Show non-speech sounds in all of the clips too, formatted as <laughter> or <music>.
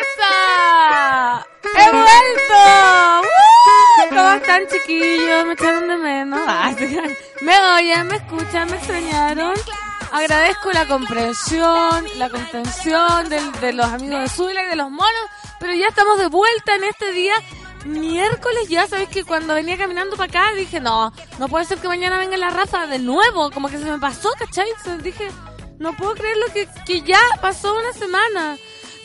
¡Esa! ¡He vuelto! ¿Cómo están, chiquillos? Me echaron de menos. Ah. Me oyen, me escuchan, me extrañaron. Agradezco la comprensión, la contención de, los amigos de Zula y de los monos, pero ya estamos de vuelta en este día. Miércoles ya, sabéis que cuando venía caminando para acá dije, no, no puede ser que mañana venga la Rafa de nuevo, como que se me pasó, ¿cachai? Entonces dije, no puedo creer lo que, que ya pasó una semana.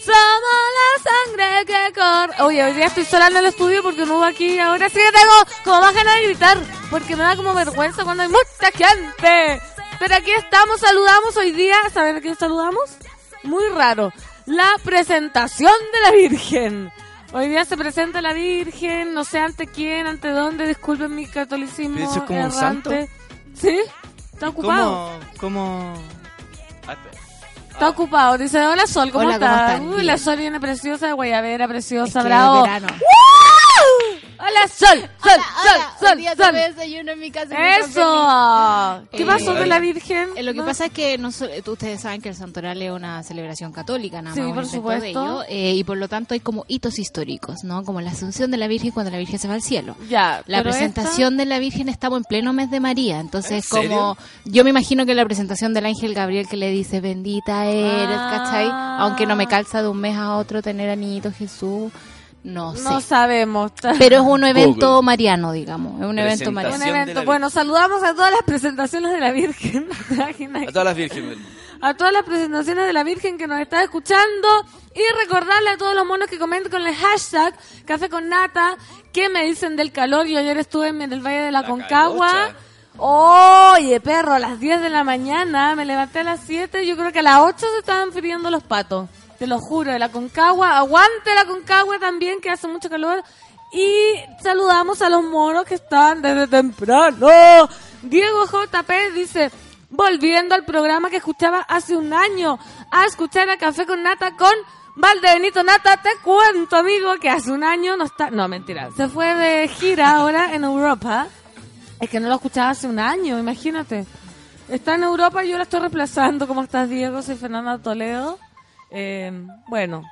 Somos la sangre que corre. Oye, hoy día estoy sola en el estudio porque no hubo aquí. Ahora sí que tengo como más ganas de gritar. Porque me da como vergüenza cuando hay mucha gente. Pero aquí estamos, saludamos hoy día. ¿Saben a quién saludamos? Muy raro. La presentación de la Virgen. Hoy día se presenta la Virgen. No sé ante quién, ante dónde. Disculpen mi catolicismo. ¿Eso es como un santo? ¿Sí? ¿Está ocupado? ¿Cómo? ¿Cómo? Está ocupado. Dice, hola Sol, ¿cómo Hola, ¿cómo estás? están? Uy, la Sol viene preciosa de Guayabera, preciosa, Es que bravo. Verano. Hola Sol, Sol, Sol, Sol, Hoy día Sol. desayuno en mi casa. Eso. ¿Qué Eh, pasó de la Virgen? Eh, Lo que ¿No? pasa es que no eh, ustedes saben que el santoral es una celebración católica, nada Sí, más un por supuesto. de ello, eh, y por lo tanto hay como hitos históricos, ¿no? Como la asunción de la Virgen cuando la Virgen se va al cielo. Ya, La presentación de la Virgen estamos en pleno mes de María, entonces ¿En serio? como yo me imagino que la presentación del ángel Gabriel que le dice bendita eres, Ah. ¿cachai? Aunque no me calza de un mes a otro tener a niñito Jesús, no sé. No sabemos. <laughs> Pero es un evento Google. mariano, digamos, es un evento Un mariano. De evento. Bueno, saludamos a todas las presentaciones de la Virgen. <laughs> A todas las vírgenes a todas las presentaciones de la Virgen que nos está escuchando y recordarle a todos los monos que comenten con el hashtag Café con Nata qué me dicen del calor. Yo ayer estuve en el Valle de la, La Concagua. calocha. Oye, perro, a las 10 de la mañana me levanté a las 7. Yo creo que a las 8 se estaban friendo los patos. Te lo juro, de la Concagua. Aguante la Concagua también, que hace mucho calor. Y saludamos a los monos que están desde temprano. Diego JP dice, volviendo al programa que escuchaba hace un año, a escuchar a Café con Nata con Valdebenito Nata, te cuento, amigo, que hace un año no está... No, mentira, se fue de gira ahora en Europa. Es que no lo escuchaba hace un año, imagínate. Está en Europa y yo la estoy reemplazando. ¿Cómo estás, Diego? Soy Fernanda Toledo. Eh, bueno,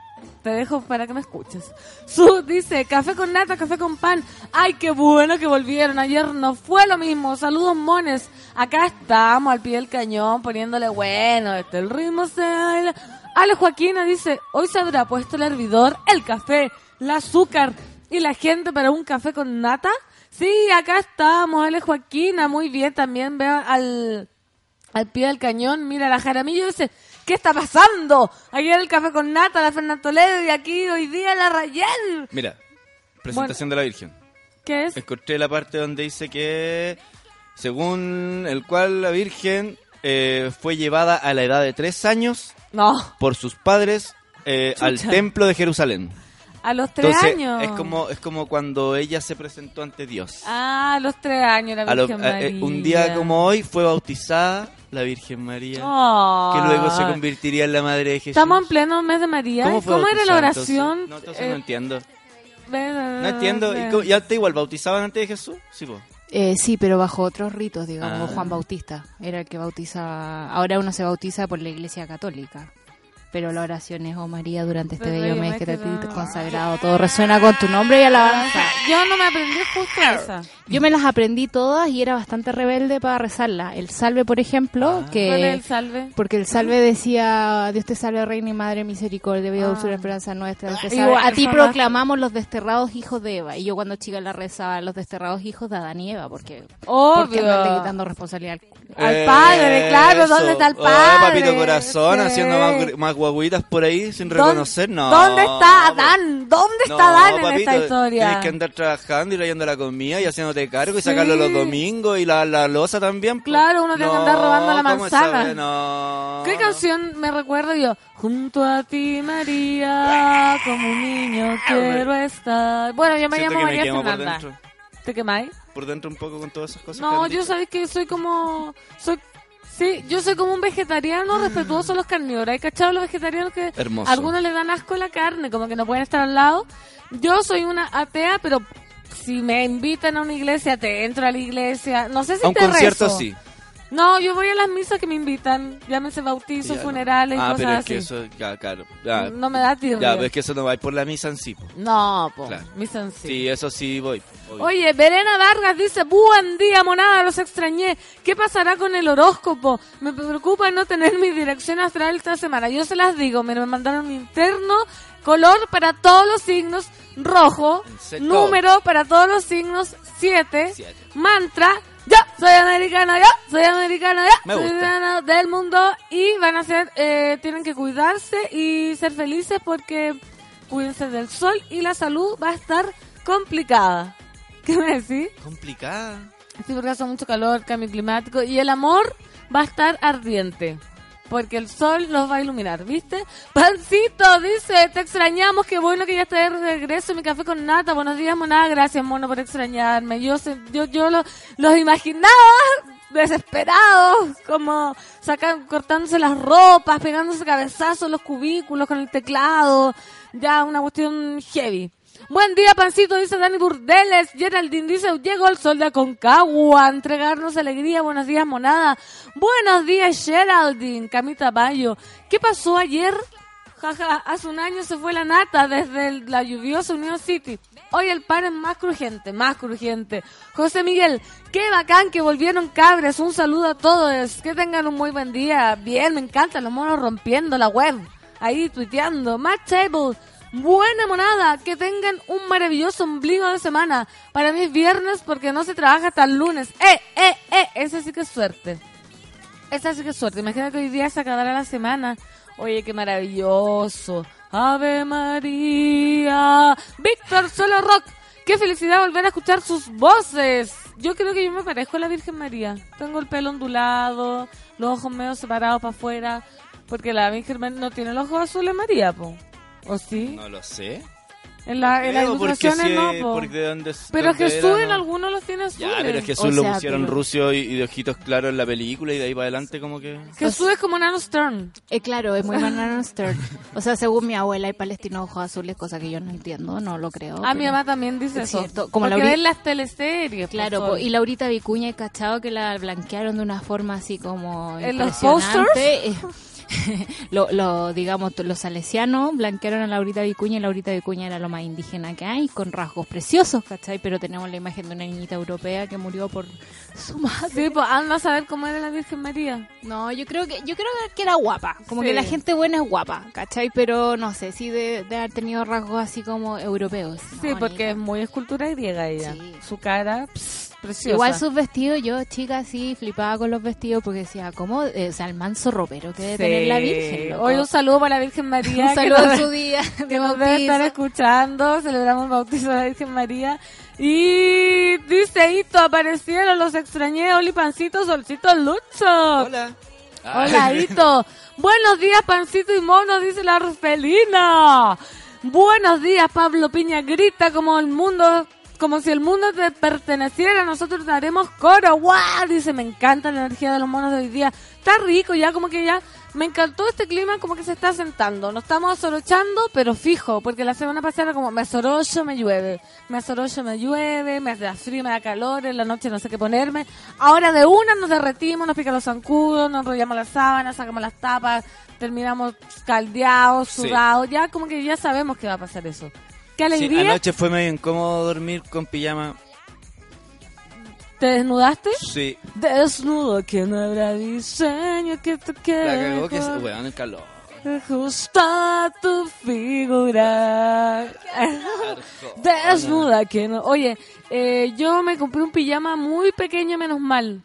te dejo para que me escuches. Su dice, café con nata, café con pan. Ay, qué bueno que volvieron. Ayer no fue lo mismo. Saludos, mones. Acá estamos al pie del cañón poniéndole bueno. Este el ritmo se baila. Ale Joaquina dice, hoy se habrá puesto el hervidor, el café, el azúcar y la gente para un café con nata. Sí, acá estamos, Ale Joaquina, muy bien. También veo al, al pie del cañón, mira la Jaramillo dice, ¿qué está pasando? Ayer el café con nata, la Fernanda Toledo y aquí hoy día la Rayel. Mira, presentación de la Virgen. ¿Qué es? Encontré la parte donde dice que, según el cual la Virgen eh, fue llevada a la edad de tres años No, por sus padres eh, al templo de Jerusalén. a los tres Entonces, años. es como, es como cuando ella se presentó ante Dios. Ah, a los tres años la A lo- Virgen a- eh, un día como hoy fue bautizada la Virgen María, Oh. que luego se convertiría en la madre de Jesús. Estamos en pleno mes de María. ¿Cómo, ¿Y fue ¿Cómo era la oración? Entonces? No, entonces Eh, no entiendo. No entiendo. ¿Y cómo- ¿Ya te igual bautizaban antes de Jesús? Sí, po. Eh, sí, pero bajo otros ritos, digamos, Ah. Juan Bautista era el que bautiza, ahora uno se bautiza por la Iglesia Católica. Pero la oración es, oh María, durante este bello mes que te da- consagrado, todo resuena con tu nombre y alabanza. Yo no me aprendí justo esa. Yo me las aprendí todas y era bastante rebelde para rezarla. El salve, por ejemplo, ¿Cuál que... es el salve? Porque el salve decía, Dios te salve, Reina y Madre misericordia, vida, Ah. dulzura, esperanza nuestra. Igual, salve. A ti proclamamos los desterrados hijos de Eva. Y yo cuando chica la rezaba, los desterrados hijos de Adán y Eva, porque... Porque Obvio. quitando responsabilidad al Al padre, claro, ¿dónde está el Ay, papito padre? corazón, Sí. haciendo más guaguitas por ahí sin ¿Dónde- reconocer, no. ¿Dónde está pues. Adán? ¿Dónde está No, Adán en papito, esta historia? Tienes que andar trabajando y trayendo la comida y haciéndote cargo y Sí. sacarlo los domingos y la, la losa también. po. Claro, uno tiene que andar robando la ¿cómo esa manzana. No. ¿Qué no. canción me recuerdo yo? Junto a ti, María, como un niño quiero estar. Bueno, yo me Siento llamo María Fernanda. ¿Te quemáis? Por dentro un poco con todas esas cosas. No, yo sabéis que soy como... soy Sí, yo soy como un vegetariano respetuoso a los carnívoros. ¿Hay cachado los vegetarianos que Hermoso. algunos le dan asco a la carne, como que no pueden estar al lado? Yo soy una atea, pero si me invitan a una iglesia, te entro a la iglesia. No sé si A un te concierto rezo. sí. No, yo voy a las misas que me invitan. Llámense bautizos, Ya, no. funerales y Ah, cosas pero es así. que eso, ya, claro. Ya, No me da tiempo. ya, pero es que eso no va a ir por la misa en sí. po. No, po. Claro. misa en sí. Sí, eso sí voy. obvio. Oye, Verena Vargas dice, buen día, monada, los extrañé. ¿Qué pasará con el horóscopo? Me preocupa no tener mi dirección astral esta semana. Yo se las digo, me mandaron un interno, color para todos los signos, rojo, número para todos los signos, 7, Siete. mantra, yo soy americana, yo soy americana, yo Me soy gusta. ciudadana del mundo y van a ser, eh, tienen que cuidarse y ser felices porque cuídense del sol y la salud va a estar complicada. <laughs> ¿Qué me decís? Complicada. Sí, porque hace mucho calor, cambio climático y el amor va a estar ardiente. Porque el sol los va a iluminar, ¿viste? <laughs> Pancito dice, te extrañamos, qué bueno que ya estés de regreso, mi café con nata, buenos días, monada, gracias, mono, por extrañarme. Yo sé- yo, yo lo- los imaginaba desesperados, como sacan, cortándose las ropas, pegándose cabezazos los cubículos con el teclado, ya una cuestión heavy. Buen día, pancito, dice Dani Burdeles. Geraldine dice, llegó el sol de Aconcagua a entregarnos alegría. Buenos días, monada. Buenos días, Geraldine. Camita Bayo. ¿Qué pasó ayer? Jaja, hace un año se fue la nata desde la lluviosa Union City. Hoy el pan es más crujiente, más crujiente. José Miguel, qué bacán que volvieron cabres. Un saludo a todos. Que tengan un muy buen día. Bien, me encantan los monos rompiendo la web. Ahí tuiteando. Matt Table. Buena monada, que tengan un maravilloso ombligo de semana. Para mí es viernes porque no se trabaja hasta el lunes. ¡Eh, eh, eh! Esa sí que es suerte. Esa sí que es suerte. Imagina que hoy día se acabará la semana. Oye, qué maravilloso. Ave María. Víctor Solo Rock. Qué felicidad volver a escuchar sus voces. Yo creo que yo me parezco a la Virgen María. Tengo el pelo ondulado, los ojos medio separados para afuera. Porque la Virgen María no tiene los ojos azules María, po. ¿O sí? No lo sé. En, la, en las ilustraciones sí, no, po. porque de dónde- Pero dónde Jesús era, en ¿no? algunos los tiene azules. Ya, pero Jesús O lo sea, pusieron pero- rucio y, y de ojitos claros en la película y de ahí para adelante como que... Jesús es como Nano Stern. Eh, claro, es muy banana Stern. O sea, según mi abuela, hay palestinos ojos azules, cosa que yo no entiendo, no lo creo. Ah, mi pero- mamá también dice Es eso. cierto, como Porque la ori- ven las teleseries. Claro, por po, y Laurita Vicuña, he cachado que la blanquearon de una forma así como ¿En los impresionante. <laughs> Lo, lo, digamos, los salesianos blanquearon a Laurita Vicuña y Laurita Vicuña era lo más indígena que hay, con rasgos preciosos, ¿cachai? Pero tenemos la imagen de una niñita europea que murió por su madre. Sí, pues anda a saber cómo era la Virgen María. No, yo creo que yo creo que era guapa, como Sí. que la gente buena es guapa, ¿cachai? Pero no sé, sí de, de haber tenido rasgos así como europeos. Sí, No, porque es muy escultura griega ella. Sí. Su cara, pss, preciosa. Igual sus vestidos, yo chica sí flipaba con los vestidos porque decía, ¿cómo? Eh, o sea, el manso ropero que debe Sí. tener la Virgen. loco. Hoy un saludo para la Virgen <laughs> María. Un que saludo nos- en su día <laughs> que de nos debe estar escuchando. Celebramos el bautizo de la Virgen María. Y dice Hito, aparecieron, los extrañé, Oli Pancito, Solcito Lucho. Hola. Hola, Ay. <laughs> Hito. Buenos días, Pancito y Mono, dice la Orfelina. Buenos días, Pablo Piña. Grita como el mundo, como si el mundo te perteneciera. Nosotros daremos coro. ¡Guau! Dice, me encanta la energía de los monos de hoy día. Está rico, ya como que ya me encantó este clima como que se está sentando. Nos estamos asorochando, pero fijo, porque la semana pasada era como me asorocho, me llueve. Me asorocho, me llueve, me da frío, me da calor, en la noche no sé qué ponerme. Ahora de una nos derretimos, nos pican los zancudos, nos enrollamos las sábanas, sacamos las tapas, terminamos caldeados, Sí. sudados. Ya como que ya sabemos que va a pasar eso. Qué Sí, alegría. anoche fue medio incómodo dormir con pijama. ¿Te desnudaste? Sí, Desnudo que no habrá diseño que te la quede. cagó que se... mejor. Weón, el calor. Justo a tu figura. Desnuda que no. Oye, eh, yo me compré un pijama muy pequeño, menos mal.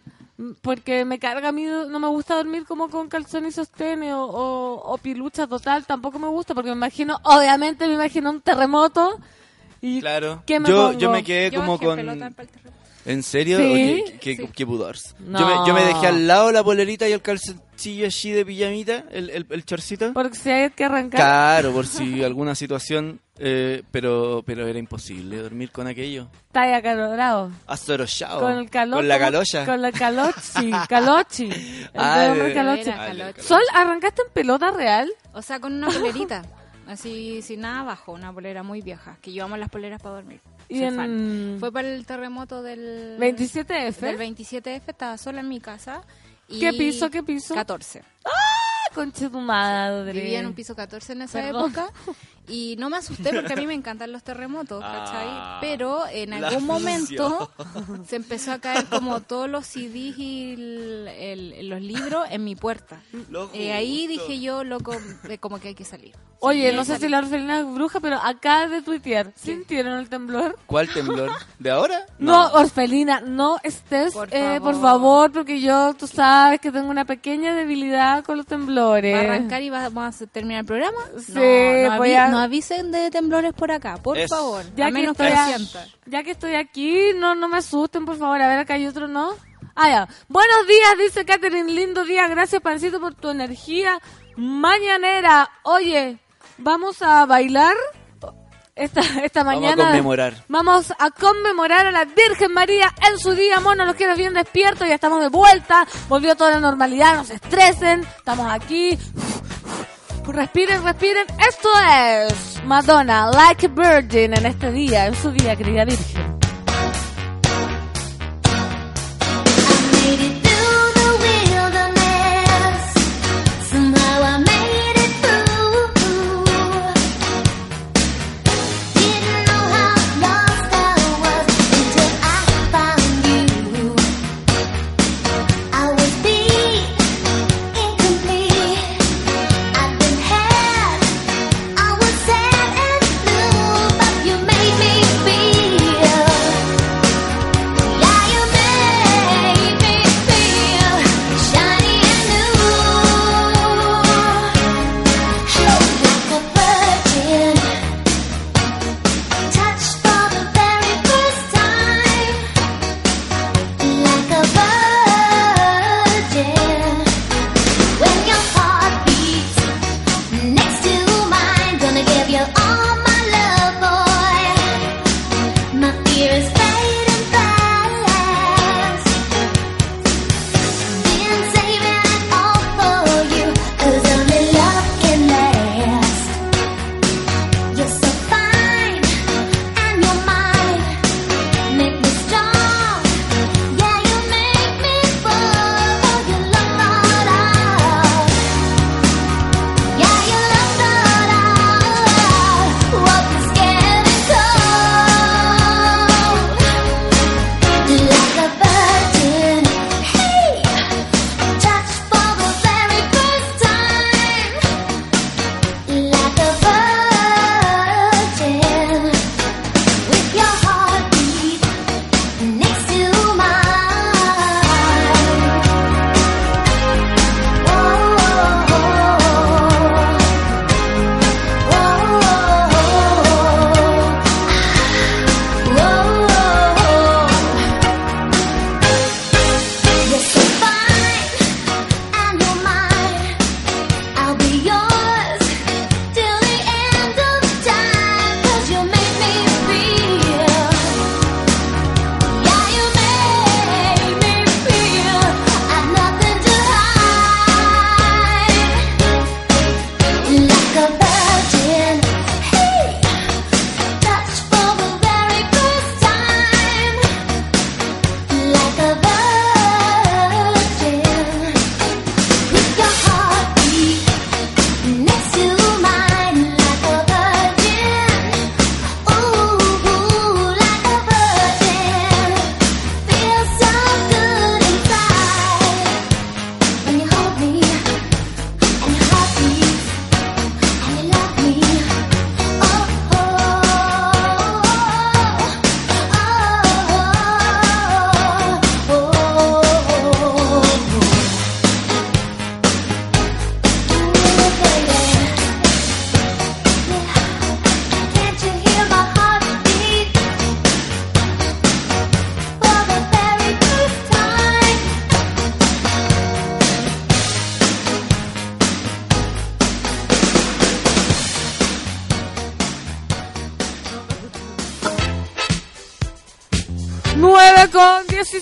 Porque me carga a mí, no me gusta dormir como con calzón y sostén o, o, o pilucha total, tampoco me gusta porque me imagino, obviamente me imagino un terremoto. Y Claro. ¿Qué me yo, pongo? yo me quedé Yo como con... ¿En serio? Sí. ¿Qué, qué, Sí. qué pudors. No. Yo, me, yo me dejé al lado la polerita y el calzoncillo así de pijamita, el, el, el chorcito. porque si hay que arrancar. Claro, por si <laughs> alguna situación, eh, pero pero era imposible dormir con aquello. Está ahí acalorado. Astorochado. Con el calor. Con la calocha. Con la calochi. Calochi. <laughs> El Ah, de hombre de- calochi. Era calochi. Sol, ¿arrancaste en pelota real? O sea, con una polerita. Así, sin nada abajo, una polera muy vieja. Que llevamos las poleras para dormir. Y en fan. Fue para el terremoto del... 27F. Del 27F, estaba sola en mi casa. y- ¿Qué piso, qué piso? 14. Conche tu madre. Vivía en un piso 14 en esa Perdón. época <laughs> y no me asusté porque a mí me encantan los terremotos, ¿cachai? Ah, Pero en algún momento <laughs> se empezó a caer como todos los CDs y el- el- los libros en mi puerta. Eh, ahí dije yo, loco, eh, como que hay que salir. Oye, Sí, no sé si la orfelina es bruja, pero acá de tuitear, ¿sintieron el temblor? ¿Cuál temblor? ¿De ahora? No, orfelina, no estés, Por eh, por favor. favor, porque yo, tú sabes que tengo una pequeña debilidad con los temblores. ¿Va a arrancar y va- vamos a terminar el programa? Sí, no, no, voy a- no avisen de temblores por acá, por favor. Ya a que, menos estoy que a- sienta. ya que estoy aquí, no, no me asusten, por favor. A ver, acá hay otro, ¿no? Ah, ya. Buenos días, dice Catherine. Lindo día. Gracias, Pancito, por tu energía mañanera. Oye, vamos a bailar esta, esta Vamos a mañana. conmemorar. Vamos a conmemorar a la Virgen María en su día. Mono, los quiero bien despiertos. Ya estamos de vuelta. Volvió toda la normalidad. No se estresen. Estamos aquí. Respiren, respiren. Esto es Madonna, Like a Virgin, en este día, en su día, querida Virgen.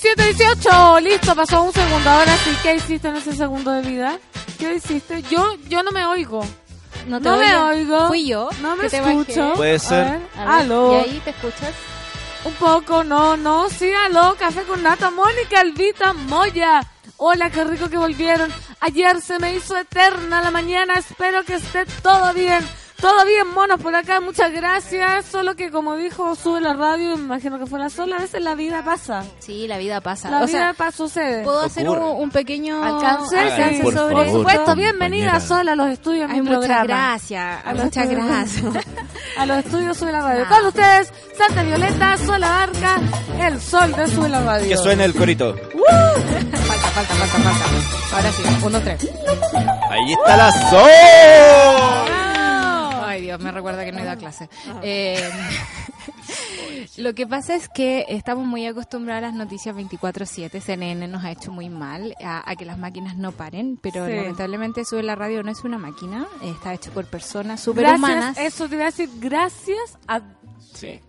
17, 18. Listo, pasó un segundo. Ahora sí, ¿qué hiciste en ese segundo de vida? ¿Qué hiciste? Yo, yo no me oigo. No, No me oigo. Fui yo. No me que te escucho. Puede A ser. ver, A ver, Aló. ¿Y ahí te escuchas? Un poco, no, no, sí, aló, café con nata, Mónica, Elvita, Moya. Hola, qué rico que volvieron. Ayer se me hizo eterna la mañana, espero que esté todo bien. Todo bien, monos, por acá, muchas gracias. Solo que como dijo, sube la radio, me imagino que fue la sola, a veces la vida pasa. Sí, la vida pasa. La o vida sea, pasa, sucede. ¿puedo hacer un, pequeño Alcance, sí, por sobre favor, Por supuesto, compañera. bienvenida sola a los estudios Ay, mi muchas programa. gracias. A Muchas gracias. <laughs> A los estudios Sube la Radio. Ah. Con ustedes, Santa Violeta, Sola Barca, el sol de Sube la Radio. Que suene el corito. <laughs> falta, falta, falta, falta. Ahora sí, uno, tres. Ahí está la sol. Dios, me recuerda que no he ido a clase. <laughs> Eh, <laughs> lo que pasa es que estamos muy acostumbrados a las noticias 24-7. CNN nos ha hecho muy mal a, a que las máquinas no paren, pero Sí. lamentablemente Sube la Radio no es una máquina, está hecho por personas Gracias, superhumanas. eso te iba a decir, gracias a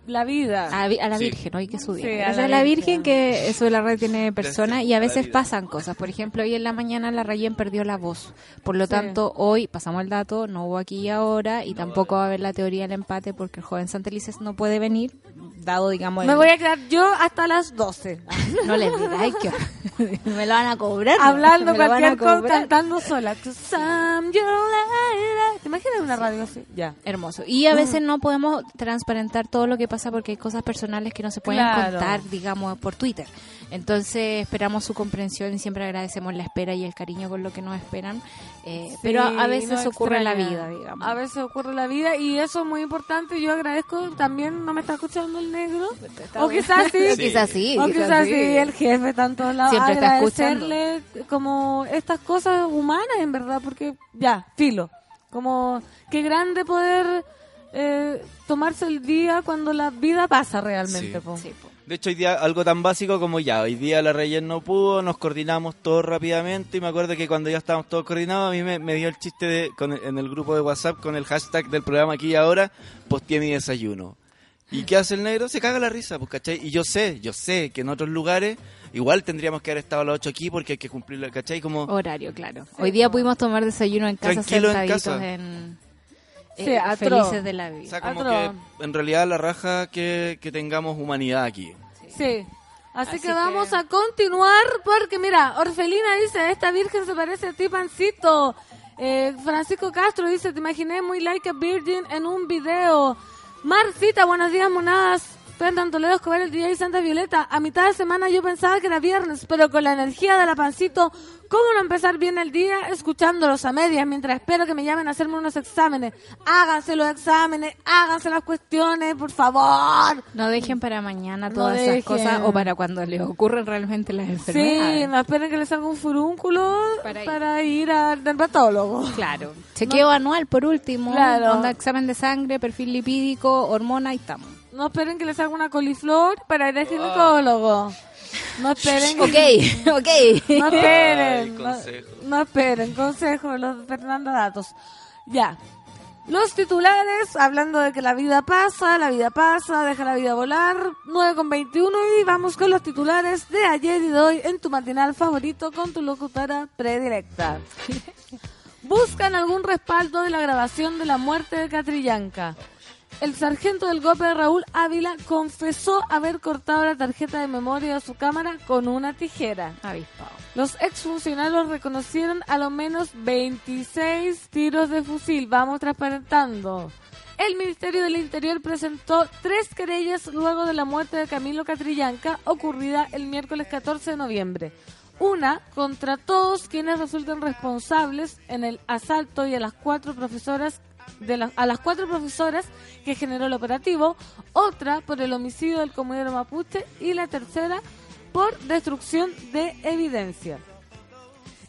la vida. A, la Sí. Virgen, hoy que su día. Sí, a la a la Virgen. Virgen que Sube la Radio tiene personas y a veces pasan cosas. Por ejemplo, hoy en la mañana la Rayen perdió la voz. Por lo Sí. tanto, hoy pasamos el dato, no hubo aquí y ahora y tampoco va a haber la teoría del empate porque el joven Santelices no puede venir, dado, digamos, Me voy a quedar yo hasta las 12. <laughs> no les digáis que me lo van a cobrar. Hablando <laughs> cualquier cosa, cantando sola. ¿Te imaginas una radio así? Ya. Hermoso. Y a veces no podemos transparentar todo lo que pasa porque hay cosas personales que no se pueden Claro. contar, digamos, por Twitter. Entonces esperamos su comprensión y siempre agradecemos la espera y el cariño con lo que nos esperan. Eh, pero a, veces ocurre la vida, digamos. A veces ocurre la vida y eso es muy importante. Yo agradezco también, ¿no me está escuchando el negro? O quizás sí. Sí. Quizás sí, O quizás sí. sí, el jefe está en todos lados. Siempre está Agradecerle como estas cosas humanas, en verdad, porque ya, filo. Como qué grande poder eh, tomarse el día cuando la vida pasa realmente. Sí. po. Sí, po. De hecho, hoy día algo tan básico como ya, hoy día la Reyes no pudo, nos coordinamos todos rápidamente y me acuerdo que cuando ya estábamos todos coordinados, a mí me, me dio el chiste de, con el- en el grupo de WhatsApp con el hashtag del programa aquí y ahora, posteé mi desayuno. ¿Y qué hace el negro? Se caga la risa, pues, ¿cachai? Y yo sé, yo sé que en otros lugares igual tendríamos que haber estado a las 8 aquí porque hay que cumplirlo, ¿cachai? Como... Horario, claro. Hoy día pudimos tomar desayuno en casa Tranquilo en casa. en... Sí, eh, felices de la O vida. sea, como que en realidad la raja que, que tengamos humanidad aquí. Sí. Así, Así que, que- vamos a continuar porque mira, Orfelina dice, esta virgen se parece a ti, Pancito. Eh, Francisco Castro dice, te imaginé muy like a virgin en un video. Marcita, buenos días, monadas. Fernando Toledo Escobar, el DJ Santa Violeta. A mitad de semana yo pensaba que era viernes, pero con la energía de la pancito, ¿cómo no empezar bien el día escuchándolos a medias mientras espero que me llamen a hacerme unos exámenes? Háganse los exámenes, háganse las cuestiones, por favor. No dejen para mañana No todas dejen. esas cosas o para cuando les ocurren realmente las Sí, enfermedades. me esperen que les salga un furúnculo Para para ir. al dermatólogo. Claro. <laughs> Chequeo anual por último. Claro. Onda, examen de sangre, perfil lipídico, hormona y estamos. No esperen que les salga una coliflor para ir al ginecólogo. No esperen. Ok, <laughs> ok. No esperen. Ay, no, consejo. no esperen. Consejo de los Fernando Datos. Ya. Los titulares, hablando de que la vida pasa, la vida pasa, deja la vida volar, 9 con 21 y vamos con los titulares de ayer y de hoy en tu matinal favorito con tu locutora predilecta. <laughs> Buscan algún respaldo de la grabación de la muerte de Catrillanca. El sargento del golpe Raúl Ávila confesó haber cortado la tarjeta de memoria de su cámara con una tijera. Avispado. Los exfuncionarios reconocieron a lo menos 26 tiros de fusil. Vamos transparentando. El Ministerio del Interior presentó tres querellas luego de la muerte de Camilo Catrillanca, ocurrida el miércoles 14 de noviembre. Una contra todos quienes resulten responsables en el asalto y a las cuatro profesoras de a las cuatro profesoras que generó el operativo, otra por el homicidio del comodero mapuche y la tercera por destrucción de evidencia.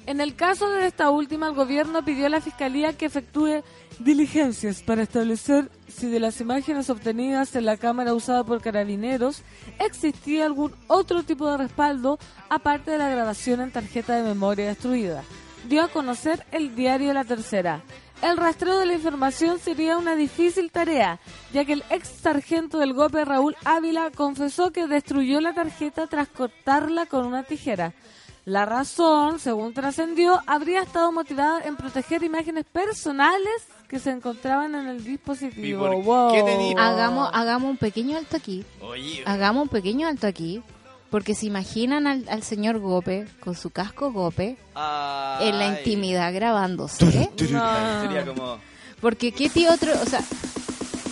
En el caso de esta última, el gobierno pidió a la Fiscalía que efectúe diligencias para establecer si de las imágenes obtenidas en la cámara usada por carabineros existía algún otro tipo de respaldo aparte de la grabación en tarjeta de memoria destruida. Dio a conocer el diario La Tercera. El rastreo de la información sería una difícil tarea, ya que el ex sargento del GOPE Raúl Ávila confesó que destruyó la tarjeta tras cortarla con una tijera. La razón, según trascendió, habría estado motivada en proteger imágenes personales que se encontraban en el dispositivo. ¿Y por qué te di- Hagamos, hagamos un pequeño alto aquí. Oye, Hagamos un pequeño alto aquí. Porque se imaginan al, al señor Gope con su casco Gope en la intimidad grabándose. No. Sería como... Porque qué tío otro, o sea,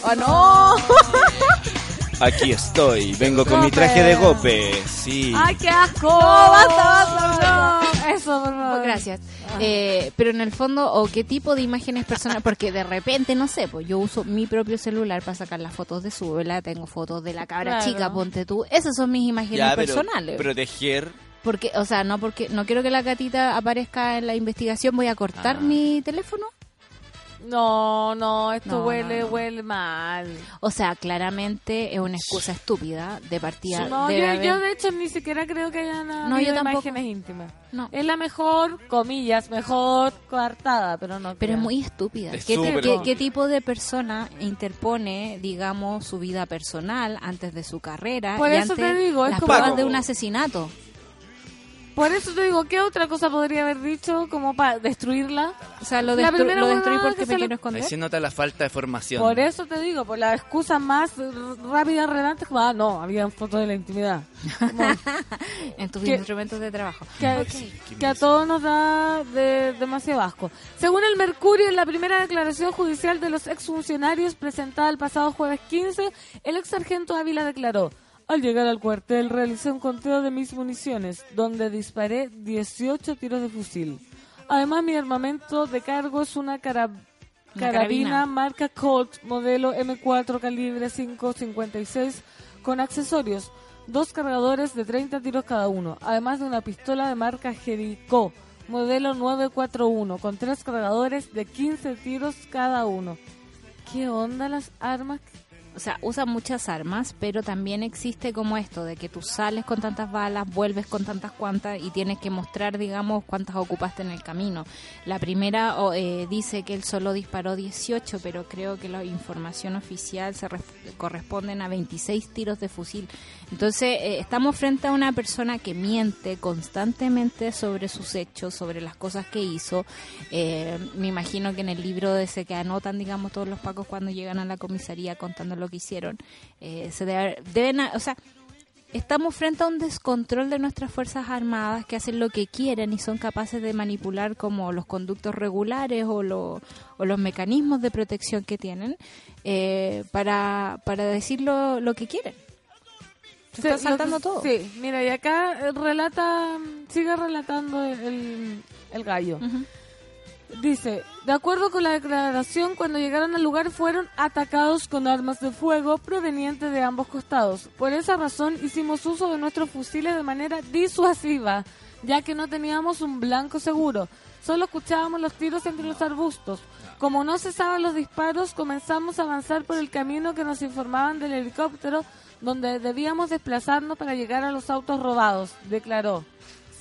¡Oh no! <laughs> Aquí estoy, vengo con mi traje de gope, sí. ¡Ay, qué asco! ¡No, basta, basta! No. Eso, por favor. Gracias. Eh, pero en el fondo, o qué tipo de imágenes personales, porque de repente, no sé, pues yo uso mi propio celular para sacar las fotos de su vela, tengo fotos de la cabra Claro. chica, ponte tú. Esas son mis imágenes ya, pero personales. proteger... Porque, o sea, no porque no quiero que la gatita aparezca en la investigación, voy a cortar Ah. mi teléfono. No, no, esto No, huele, no, no. huele mal. O sea, claramente es una excusa estúpida de partida. No, yo, haber- yo de hecho ni siquiera creo que haya nada No, yo tampoco. imágenes íntimas. No. Es la mejor, comillas, mejor coartada, pero no Pero es muy estúpida. Es ¿Qué, tipo de persona interpone, digamos, su vida personal antes de su carrera Por y eso antes te digo, es las como- pruebas Paco. de un asesinato? Por eso te digo, ¿qué otra cosa podría haber dicho como para destruirla? O sea, lo, destru- lo destruí porque que me se quiero esconder. Ahí se nota la falta de formación. Por eso te digo, por la excusa más rápida, redante, como, ah, no, habían fotos de la intimidad. Como <laughs> En tus instrumentos de trabajo. que, a- que a todos nos da de, demasiado asco. Según el Mercurio, en la primera declaración judicial de los exfuncionarios presentada el pasado jueves 15, el ex sargento Ávila declaró, al llegar al cuartel realicé un conteo de mis municiones, donde disparé 18 tiros de fusil. Además, mi armamento de cargo es una cara- Una carabina carabina. marca Colt modelo M4 calibre 5.56 con accesorios, dos cargadores de 30 tiros cada uno, además de una pistola de marca Jericho modelo 941 con tres cargadores de 15 tiros cada uno. ¿Qué onda las armas? O sea, usan muchas armas, pero también existe como esto, de que tú sales con tantas balas, vuelves con tantas cuantas y tienes que mostrar, digamos, cuántas ocupaste en el camino. La primera eh, dice que él solo disparó 18, pero creo que la información oficial se res- corresponden a 26 tiros de fusil. Entonces, eh, estamos frente a una persona que miente constantemente sobre sus hechos, sobre las cosas que hizo. Eh, me imagino que en el libro de ese que anotan, digamos, todos los pacos cuando llegan a la comisaría contando lo que hicieron, eh, se debe- deben, a- o sea, estamos frente a un descontrol de nuestras fuerzas armadas que hacen lo que quieren y son capaces de manipular como los conductos regulares o, lo- o los mecanismos de protección que tienen eh, para, para decir lo, lo que quieren. Se está saltando que- todo. Sí, mira, y acá eh, relata, sigue relatando el, el gallo. Dice, de acuerdo con la declaración, cuando llegaron al lugar fueron atacados con armas de fuego provenientes de ambos costados. Por esa razón hicimos uso de nuestros fusiles de manera disuasiva, ya que no teníamos un blanco seguro. Solo escuchábamos los tiros entre los arbustos. Como no cesaban los disparos, comenzamos a avanzar por el camino que nos informaban del helicóptero, donde debíamos desplazarnos para llegar a los autos robados, declaró.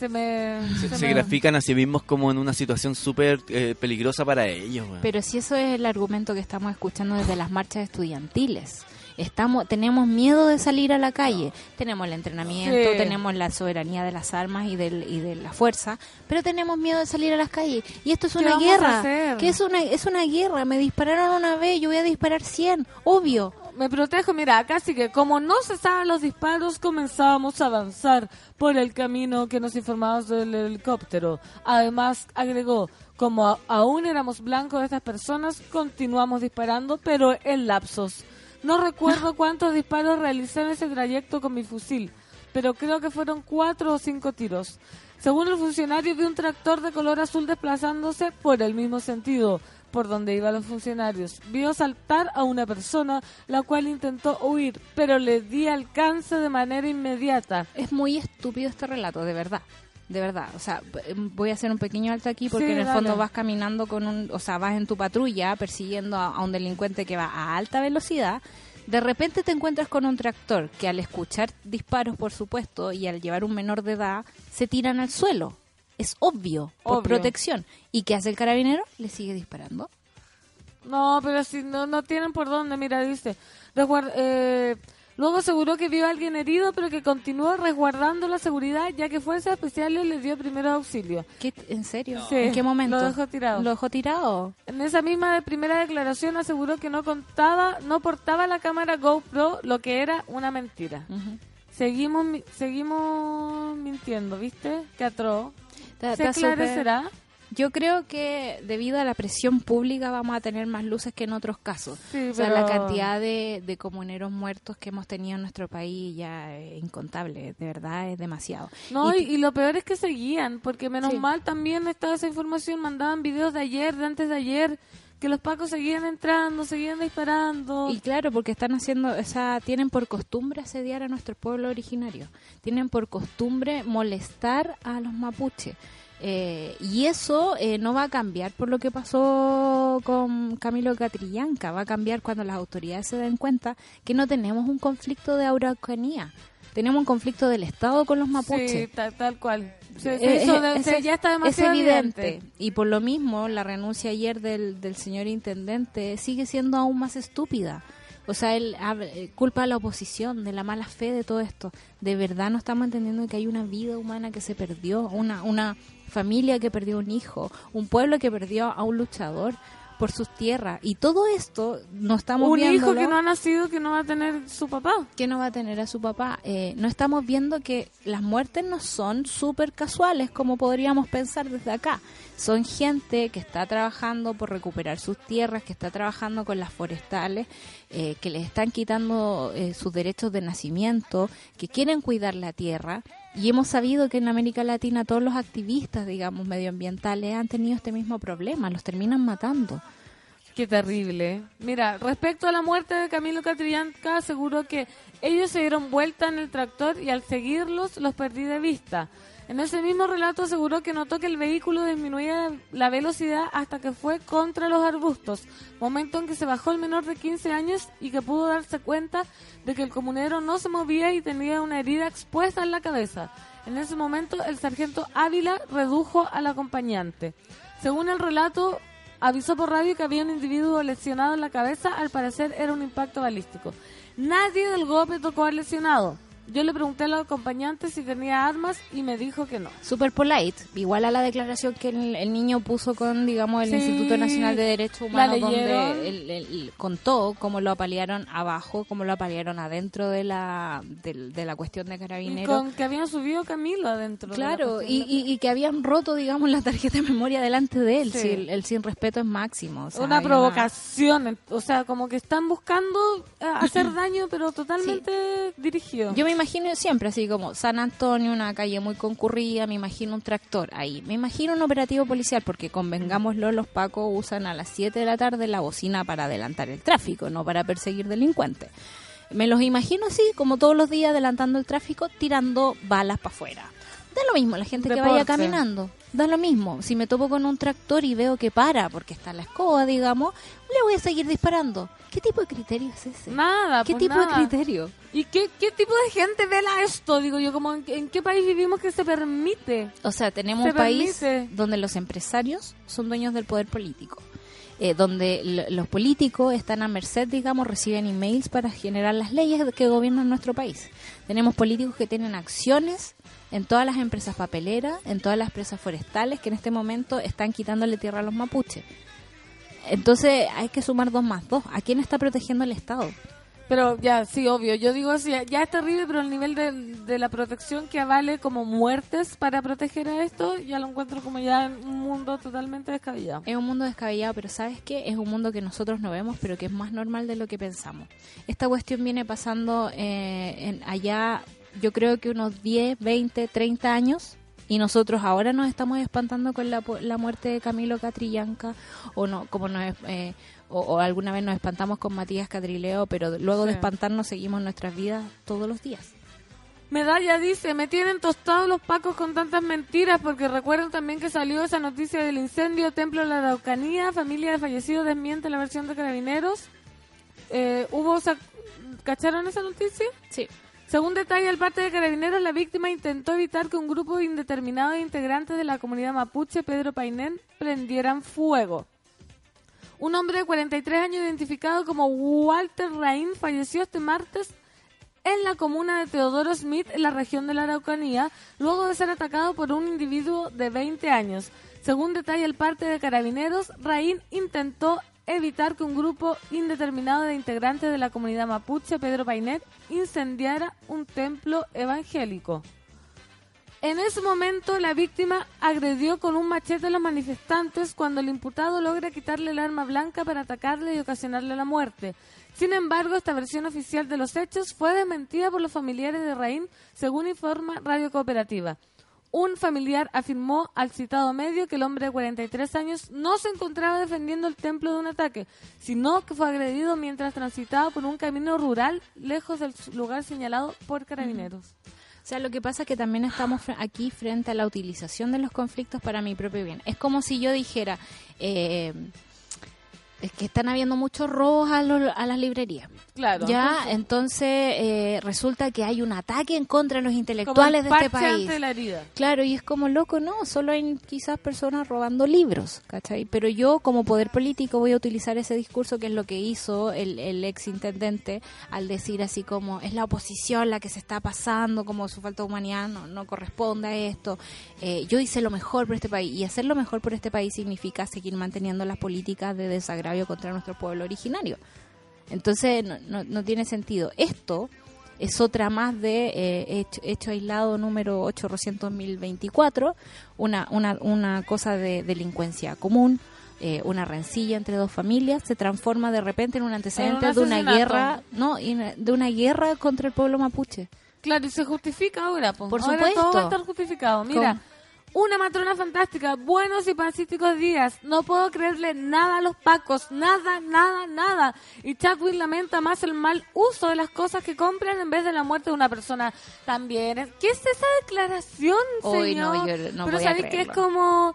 Se me... Se, se se me- grafican a sí mismos como en una situación súper eh, peligrosa para ellos. Pero si eso es el argumento que estamos escuchando desde las marchas estudiantiles. Estamos, tenemos miedo de salir a la calle, tenemos el entrenamiento, Sí. tenemos la soberanía de las armas y, del, y de la fuerza, pero tenemos miedo de salir a las calles. Y esto es ¿Qué una vamos a guerra, hacer? que es una, es una guerra. Me dispararon una vez, yo voy a disparar 100, obvio. Me protejo, mira, acá sí que como no cesaban los disparos, comenzábamos a avanzar por el camino que nos informaba del helicóptero. Además, agregó, como a- aún éramos blancos de estas personas, continuamos disparando, pero en lapsos. No recuerdo <laughs> cuántos disparos realicé en ese trayecto con mi fusil, pero creo que fueron cuatro o cinco tiros. Según el funcionario, vi un tractor de color azul desplazándose por el mismo sentido, por donde iban los funcionarios. Vio saltar a una persona, la cual intentó huir, pero le di alcance de manera inmediata. Es muy estúpido este relato, de verdad. De verdad, o sea, voy a hacer un pequeño alto aquí porque Sí, en el dale. fondo vas caminando con un, o sea, vas en tu patrulla persiguiendo a, a un delincuente que va a alta velocidad. De repente te encuentras con un tractor que al escuchar disparos, por supuesto, y al llevar un menor de edad, se tiran al suelo. Es obvio, por Obvio. protección. ¿Y qué hace el carabinero? Le sigue disparando. No, pero si no, no tienen por dónde, mira, dice. resguard- eh, luego aseguró que vio a alguien herido, pero que continuó resguardando la seguridad, ya que Fuerzas Especiales le dio primero auxilio. ¿Qué- ¿En serio? Sí, ¿En qué momento? lo dejó tirado. ¿Lo dejó tirado? En esa misma de- primera declaración aseguró que no contaba, no portaba la cámara GoPro, lo que era una mentira. Seguimos, seguimos mintiendo, ¿viste? Que atroz. ¿Se esclarecerá? Yo creo que debido a la presión pública vamos a tener más luces que en otros casos. Sí, o sea, pero- la cantidad de, de comuneros muertos que hemos tenido en nuestro país ya es incontable, de verdad es demasiado. No, Y- y, y lo peor es que seguían, porque menos Sí. mal también estaba esa información, mandaban videos de ayer, de antes de ayer, que los pacos seguían entrando, seguían disparando. Y claro, porque están haciendo, o sea, tienen por costumbre asediar a nuestro pueblo originario. Tienen por costumbre molestar a los mapuches. Eh, y eso eh, no va a cambiar por lo que pasó con Camilo Catrillanca. Va a cambiar cuando las autoridades se den cuenta que no tenemos un conflicto de araucanía. Tenemos un conflicto del Estado con los mapuches. Sí, tal, tal cual. Se, se Eh, hizo eh, de- es- se- ya está es demasiado evidente. evidente. Y por lo mismo, la renuncia ayer del, del señor intendente sigue siendo aún más estúpida. O sea, él eh, culpa a la oposición de la mala fe de todo esto. De verdad no estamos entendiendo que hay una vida humana que se perdió, una, una familia que perdió un hijo, un pueblo que perdió a un luchador por sus tierras. Y todo esto no estamos Un hijo que no ha nacido que no va a tener su papá. que no va a tener a su papá. Eh, no estamos viendo que las muertes no son súper casuales como podríamos pensar desde acá. Son gente que está trabajando por recuperar sus tierras, que está trabajando con las forestales, eh, que les están quitando eh, sus derechos de nacimiento, que quieren cuidar la tierra. Y hemos sabido que en América Latina todos los activistas, digamos, medioambientales han tenido este mismo problema, los terminan matando. Qué terrible. Mira, respecto a la muerte de Camilo Catrillanca, aseguró que ellos se dieron vuelta en el tractor y al seguirlos los perdí de vista. En ese mismo relato aseguró que notó que el vehículo disminuía la velocidad hasta que fue contra los arbustos, momento en que se bajó el menor de 15 años y que pudo darse cuenta de que el comunero no se movía y tenía una herida expuesta en la cabeza. En ese momento el sargento Ávila redujo al acompañante. Según el relato, avisó por radio que había un individuo lesionado en la cabeza, al parecer era un impacto balístico. Nadie del golpe tocó al lesionado. Yo le pregunté al acompañante si tenía armas y me dijo que no. super polite, igual a la declaración que el, el niño puso con, digamos, el Sí, Instituto Nacional de Derechos Humanos, donde él, contó cómo lo apalearon abajo, cómo lo apalearon adentro de la, del- de, la cuestión de Y carabineros. con que habían subido Camilo adentro. de la Claro, y, de- y- y que habían roto, digamos, la tarjeta de memoria delante de él. Sí. Si el, el sin respeto es máximo. o sea, una provocación, o sea, como que están buscando eh, <laughs> hacer daño, pero totalmente dirigido. Yo me imagino siempre así como San Antonio, una calle muy concurrida, me imagino un tractor ahí, me imagino un operativo policial, porque convengámoslo, los pacos usan a las 7 de la tarde la bocina para adelantar el tráfico, no para perseguir delincuentes. Me los imagino así, como todos los días adelantando el tráfico, tirando balas para afuera. Da lo mismo la gente que vaya caminando, da lo mismo. Si me topo con un tractor y veo que para, porque está en la escoba, digamos, le voy a seguir disparando. ¿Qué tipo de criterio es ese? Nada, ¿Qué pues tipo nada. de criterio? ¿Y qué, qué tipo de gente vela esto? Digo yo, como en, en qué país vivimos que se permite? O sea, tenemos Se un país permite. donde los empresarios son dueños del poder político, eh, donde los políticos están a merced, digamos, reciben emails para generar las leyes que gobiernan nuestro país. Tenemos políticos que tienen acciones en todas las empresas papeleras, en todas las empresas forestales que en este momento están quitándole tierra a los mapuches. Entonces hay que sumar dos más dos. ¿A quién está protegiendo el Estado? Pero ya, sí, obvio. Yo digo así, ya es terrible, pero el nivel de, de la protección que avale como muertes para proteger a esto, ya lo encuentro como ya en un mundo totalmente descabellado. Es un mundo descabellado, pero ¿sabes qué? Es un mundo que nosotros no vemos, pero que es más normal de lo que pensamos. Esta cuestión viene pasando eh, en allá, yo creo que unos 10, 20, 30 años, y nosotros ahora nos estamos espantando con la, la muerte de Camilo Catrillanca, o no, como nos, eh, o, o alguna vez nos espantamos con Matías Catrileo, pero luego de Sí. espantarnos seguimos nuestras vidas todos los días. Medalla dice, me tienen tostados los pacos con tantas mentiras, porque recuerden también que salió esa noticia del incendio Templo de la Araucanía, familia de fallecidos desmiente la versión de carabineros. Eh, hubo, ¿cacharon esa noticia? Sí. Según detalla el parte de Carabineros, la víctima intentó evitar que un grupo indeterminado de integrantes de la comunidad mapuche, Pedro Painén, prendieran fuego. Un hombre de 43 años identificado como Walter Rain falleció este martes en la comuna de Teodoro Smith, en la región de la Araucanía, luego de ser atacado por un individuo de 20 años. Según detalla el parte de carabineros, Rain intentó evitar que un grupo indeterminado de integrantes de la comunidad mapuche, Pedro Painet, incendiara un templo evangélico. En ese momento, la víctima agredió con un machete a los manifestantes cuando el imputado logra quitarle el arma blanca para atacarle y ocasionarle la muerte. Sin embargo, esta versión oficial de los hechos fue desmentida por los familiares de Raín, según informa Radio Cooperativa. Un familiar afirmó al citado medio que el hombre de 43 años no se encontraba defendiendo el templo de un ataque, sino que fue agredido mientras transitaba por un camino rural lejos del lugar señalado por carabineros. O sea, lo que pasa es que también estamos aquí frente a la utilización de los conflictos para mi propio bien. Es como si yo dijera, eh, es que están habiendo muchos robos a, lo- a las librerías. Claro. ya, entonces, entonces eh, resulta que hay un ataque en contra de los como intelectuales el de este país. ante la herida. Claro, y es como loco, ¿no? Solo hay quizás personas robando libros, ¿cachai? Pero yo como poder político voy a utilizar ese discurso que es lo que hizo el, el ex intendente al decir así como es la oposición la que se está pasando, como su falta de humanidad no, no corresponde a esto. Eh, yo hice lo mejor por este país y hacer lo mejor por este país significa seguir manteniendo las políticas de desagravio contra nuestro pueblo originario. Entonces no, no, no tiene sentido. Esto es otra más de eh, hecho, hecho aislado número 800.024, una, una, una cosa de delincuencia común, eh, una rencilla entre dos familias, se transforma de repente en un antecedente un de una guerra, no, de una guerra contra el pueblo mapuche. Claro, y se justifica ahora, po. Por Ahora supuesto. todo va a estar justificado. Mira, una matrona fantástica, buenos y pacíficos días. No puedo creerle nada a los pacos, nada, nada, nada. Y Chadwick lamenta más el mal uso de las cosas que compran en vez de la muerte de una persona. También, ¿qué es esa declaración, Hoy no, señor? yo no Pero voy a sabes que es como...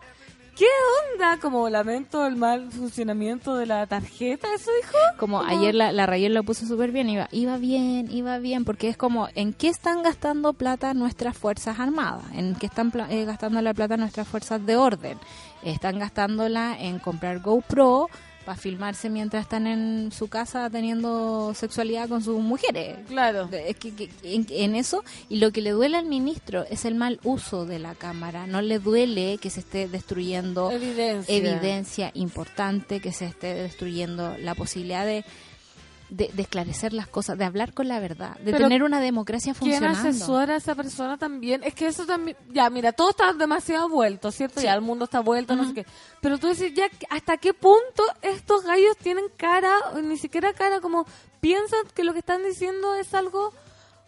¿Qué onda? Como lamento el mal funcionamiento de la tarjeta, ¿eso dijo? Como ayer la, la Rayel lo puso súper bien, iba, iba bien, iba bien, porque es como, ¿en qué están gastando plata nuestras Fuerzas Armadas? ¿En qué están eh, gastando la plata nuestras Fuerzas de Orden? Están gastándola en comprar GoPro para filmarse mientras están en su casa teniendo sexualidad con sus mujeres. Claro. Es que, que- en, en eso, y lo que le duele al ministro es el mal uso de la cámara, no le duele que se esté destruyendo Evidencia. evidencia importante que se esté destruyendo la posibilidad de, de, de esclarecer las cosas, de hablar con la verdad, de Pero tener una democracia ¿Quién funcionando. asesora a esa persona también? Es que eso también... Ya, mira, todo está demasiado vuelto, ¿cierto? Ya el mundo está vuelto, no sé qué. Pero tú dices, ya, ¿hasta qué punto estos gallos tienen cara, ni siquiera cara, como piensan que lo que están diciendo es algo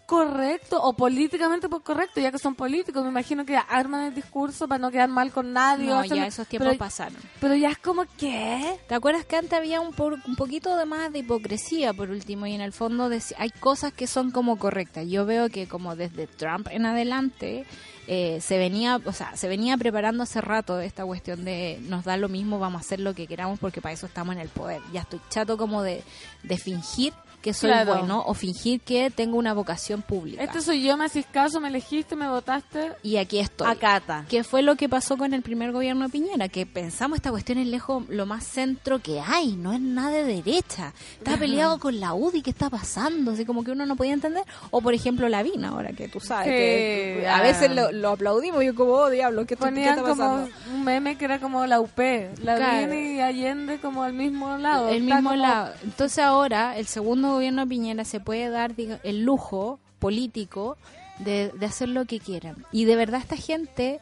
correcto o políticamente pues, correcto, ya que son políticos? Me imagino que arman el discurso para no quedar mal con nadie. o No, ya esos tiempos pero, pasaron. pero ya es como, ¿qué? ¿Te acuerdas que antes había un, por- un poquito de más de hipocresía por último y en el fondo hay cosas que son como correctas? Yo veo que como desde Trump en adelante eh, se venía, o sea, se venía preparando hace rato esta cuestión de nos da lo mismo, vamos a hacer lo que queramos porque para eso estamos en el poder. Ya estoy chato como de, de fingir que soy Claro. bueno o fingir que tengo una vocación pública. Este soy yo, me haces caso, me elegiste, me votaste. y aquí estoy. Acata. ¿Qué fue lo que pasó con el primer gobierno de Piñera? Que pensamos esta cuestión es lejos lo más centro que hay, no es nada de derecha. Está peleado con la UDI, ¿qué está pasando? Así como que uno no podía entender. O por ejemplo la Vina, ahora que tú sabes, que a ah. veces lo, lo aplaudimos yo como, oh diablo, ¿qué, esto- qué Ponían está como pasando? un meme que era como la UP, la Claro. Y Allende como al mismo lado. el mismo como- lado. Entonces ahora el segundo gobierno de Piñera se puede dar diga- el lujo político de, hacer lo que quieran. Y de verdad esta gente,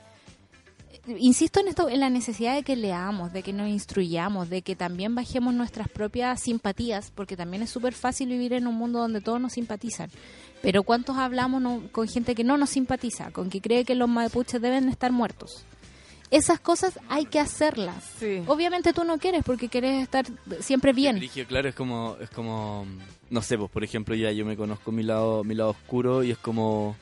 insisto en esto, en la necesidad de que leamos, de que nos instruyamos, de que también bajemos nuestras propias simpatías, porque también es súper fácil vivir en un mundo donde todos nos simpatizan. Pero ¿cuántos hablamos no- con gente que no nos simpatiza, con que cree que los mapuches deben estar muertos? Esas cosas hay que hacerlas. Sí. Obviamente tú no quieres porque quieres estar siempre bien. Claro, es como, es como, no sé, pues por ejemplo ya yo me conozco mi lado, mi lado oscuro y es como,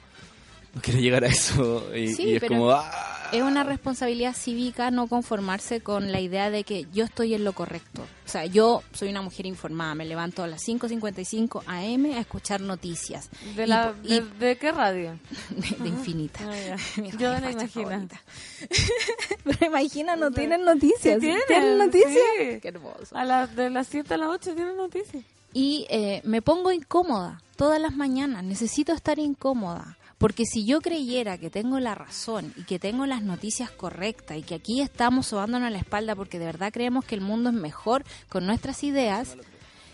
no quiero llegar a eso y, Sí, y es pero- como, ah, es una responsabilidad cívica no conformarse con la idea de que yo estoy en lo correcto. O sea, yo soy una mujer informada, me levanto a las 5.55 am a escuchar noticias. ¿De, la, y- de, de qué radio? <laughs> de, de infinita. Ah, <laughs> Yo <laughs> no imagino. Pero imagina, no tienen noticias. Tienen, noticias? sí. Qué hermoso. A las de las 7 a las 8 tienen noticias. y eh, me pongo incómoda todas las mañanas. Necesito estar incómoda. Porque si yo creyera que tengo la razón y que tengo las noticias correctas y que aquí estamos sobándonos la espalda porque de verdad creemos que el mundo es mejor con nuestras ideas,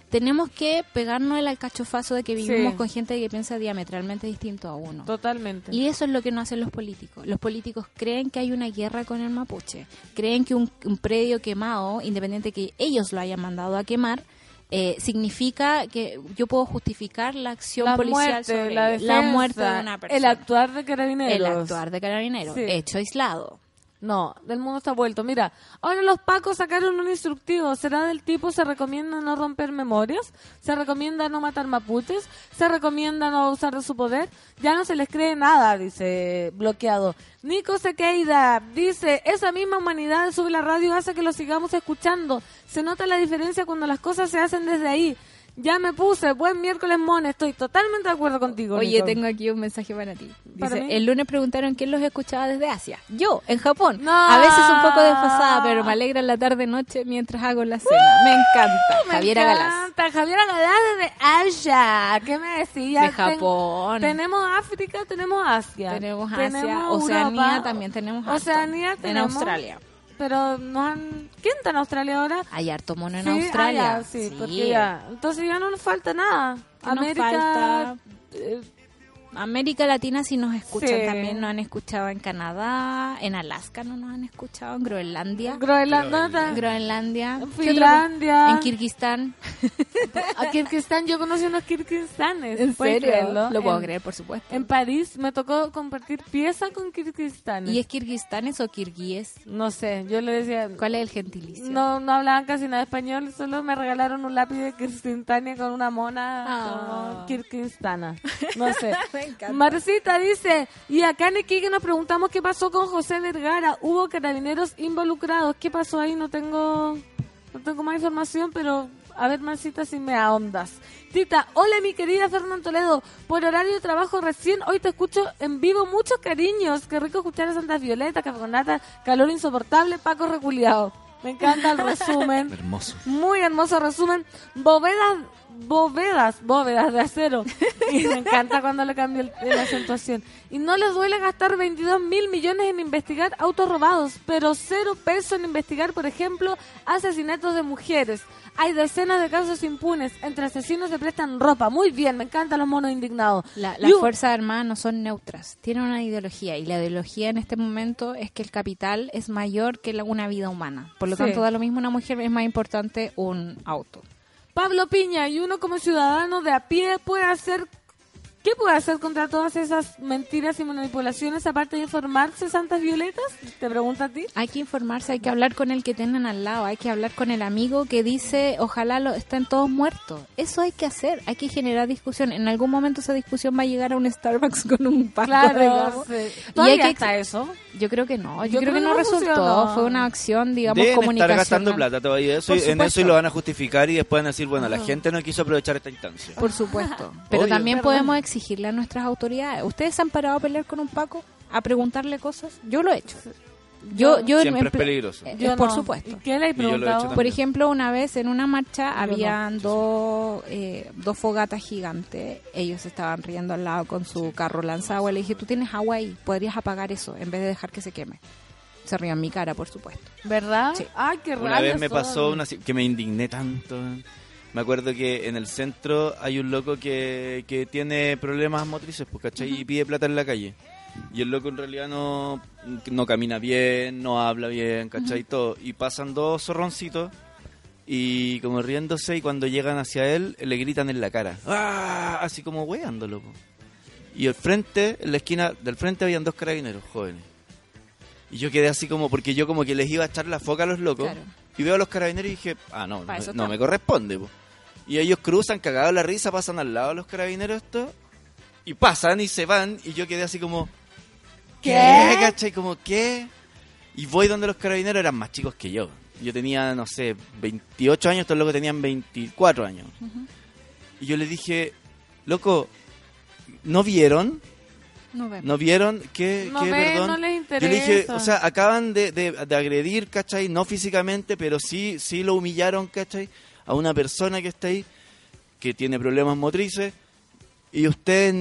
tenemos que pegarnos el alcachofazo de que vivimos Sí. con gente que piensa diametralmente distinto a uno. Totalmente. Y eso es lo que no hacen los políticos. Los políticos creen que hay una guerra con el mapuche. Creen que un, un predio quemado, independiente que ellos lo hayan mandado a quemar, eh, significa que yo puedo justificar la acción la policial muerte, sobre la, defensa, la muerte de una persona. El actuar de carabineros. El actuar de carabinero. Sí. Hecho aislado. No, del mundo está vuelto. Mira, ahora los pacos sacaron un instructivo. ¿Será del tipo se recomienda no romper memorias? ¿Se recomienda no matar mapuches? ¿Se recomienda no abusar de su poder? Ya no se les cree nada, dice bloqueado. Nico Sequeida dice, esa misma humanidad sube la radio hace que lo sigamos escuchando. Se nota la diferencia cuando las cosas se hacen desde ahí. Ya me puse, buen miércoles, Mon, estoy totalmente de acuerdo contigo. Oye, tengo aquí un mensaje para ti. ¿Para Dice, el lunes preguntaron quién los escuchaba desde Asia. Yo, en Japón. No. A veces un poco desfasada, pero me alegra la tarde-noche mientras hago la cena. me encanta. Me Javiera Galás. encanta, Javiera Galás desde Asia. ¿Qué me decías? De Ten- Japón. tenemos África, tenemos Asia. Tenemos Asia, Tenemos Oceanía Europa. también tenemos. Oceanía En tenemos. Australia. Pero no han... ¿Quién está en Australia ahora? Hay harto mono en Sí, Australia. ah, ya, sí, porque ya. Entonces ya no nos falta nada. ¿Qué nos América... falta? eh, América Latina sí nos escuchan Sí. también, nos han escuchado en Canadá, en Alaska no nos han escuchado, en Groenlandia. Groenlandia. Groenlandia. En. Finlandia. En Kirguistán. A Kirguistán, yo conocí unos kirguistanes. ¿En ¿puedes serio? creerlo? Lo puedo En- creer, por supuesto. En París me tocó compartir pieza con kirguistanes. ¿Y es kirguistanes o kirguíes? No sé, yo le decía... ¿Cuál es el gentilicio? No, no hablaban casi nada de español, solo me regalaron un lápiz de Kirguistania con una mona como kirguistana. No sé. <laughs> Me encanta. Marcita dice, y acá en Iquique nos preguntamos qué pasó con José Vergara. Hubo carabineros involucrados. ¿Qué pasó ahí? No tengo, no tengo más información, pero a ver, Marcita, si me ahondas. Tita, hola mi querida Fernán Toledo. Por horario de trabajo recién, hoy te escucho en vivo. Muchos cariños. Qué rico escuchar a Santa Violeta, Café con Nata, calor insoportable, Paco reculiado. Me encanta el <laughs> resumen. Hermoso. Muy hermoso resumen. Bóvedas, bóvedas, bóvedas de acero. Y me encanta cuando le cambio la acentuación. Y no les duele gastar 22 mil millones en investigar autos robados, pero cero peso en investigar, por ejemplo, asesinatos de mujeres. Hay decenas de casos impunes. Entre asesinos se prestan ropa. Muy bien, me encantan los monos indignados. La- las Fuerzas Armadas no son neutras, tienen una ideología y la ideología en este momento es que el capital es mayor que la- una vida humana. Por lo Sí. tanto, da lo mismo una mujer, es más importante un auto. Pablo Piña, y uno como ciudadano de a pie puede hacer... ¿Qué puede hacer contra todas esas mentiras y manipulaciones aparte de informarse, Santas Violetas? Te pregunto a ti. Hay que informarse, hay que hablar con el que tienen al lado, hay que hablar con el amigo que dice, ojalá lo, estén todos muertos. Eso hay que hacer, hay que generar discusión. En algún momento esa discusión va a llegar a un Starbucks <laughs> con un paco, Claro, digamos. sí. Y hay que está eso. Yo creo que no, yo, Yo creo, que no resultó, funcionó. fue una acción, digamos, Deben estar comunicacional. gastando plata todavía eso, y- en eso y lo van a justificar y después van a decir, bueno, la gente no quiso aprovechar esta instancia. Por supuesto. Pero Obvio. también Perdón. podemos exigirle a nuestras autoridades. ¿Ustedes se han parado a pelear con un Paco? ¿A preguntarle cosas? Yo lo he hecho. Yo, yo Siempre es peligroso. eh, Yo por no. supuesto. ¿Y qué le he preguntado? Por ejemplo, una vez en una marcha Yo habían dos, eh, dos fogatas gigantes. Ellos estaban riendo al lado con su carro lanzagua. Le dije, tú tienes agua ahí, podrías apagar eso en vez de dejar que se queme. Se rió en mi cara, por supuesto. ¿Verdad? Sí. Ay, qué raro. Una vez me pasó una que me indigné tanto. Me acuerdo que en el centro hay un loco que, que tiene problemas motrices, pues, ¿cachai? Y pide plata en la calle. Y el loco en realidad no, no camina bien, no habla bien, ¿cachai? Todo. Y pasan dos zorroncitos y como riéndose y cuando llegan hacia él le gritan en la cara. ¡Ah! Así como weándolo. po. Y al frente, en la esquina del frente habían dos carabineros jóvenes. Y yo quedé así como, porque yo como que les iba a echar la foca a los locos. Claro. Y veo a los carabineros y dije, ah, no, no, no me corresponde. po. Y ellos cruzan, cagados la risa, pasan al lado de los carabineros esto, y pasan y se van, y yo quedé así como, ¿qué? ¿Qué? ¿Cachai? Como, ¿qué? Y voy donde los carabineros eran más chicos que yo. Yo tenía, no sé, 28 años, estos locos tenían 24 años. Y yo le dije, loco, ¿no vieron? No vemos. ¿No vieron que, No que, ven, perdón? no les Yo le dije, interesa. o sea, acaban de, de- de agredir, ¿cachai? No físicamente, pero sí, sí lo humillaron, ¿cachai? A una persona que está ahí, que tiene problemas motrices, y usted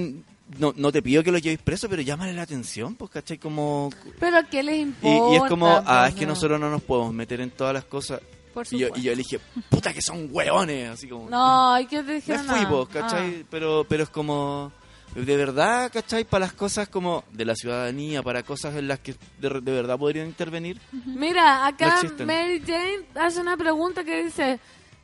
no, no te pidió que lo llevéis preso, pero llámale la atención, pues, ¿cachai? Como... Pero ¿a qué les importa? y es como, ah, es que no. nosotros no nos podemos meter en todas las cosas. Por Y yo, y yo le dije, puta que son hueones, así como... No, ¿y qué te Me fui, pues, ¿cachai? Pero, pero es como... De verdad, ¿cachai? Para las cosas como de la ciudadanía, para cosas en las que de, de verdad podrían intervenir. Ah. Mira, acá No. Mary Jane hace una pregunta que dice,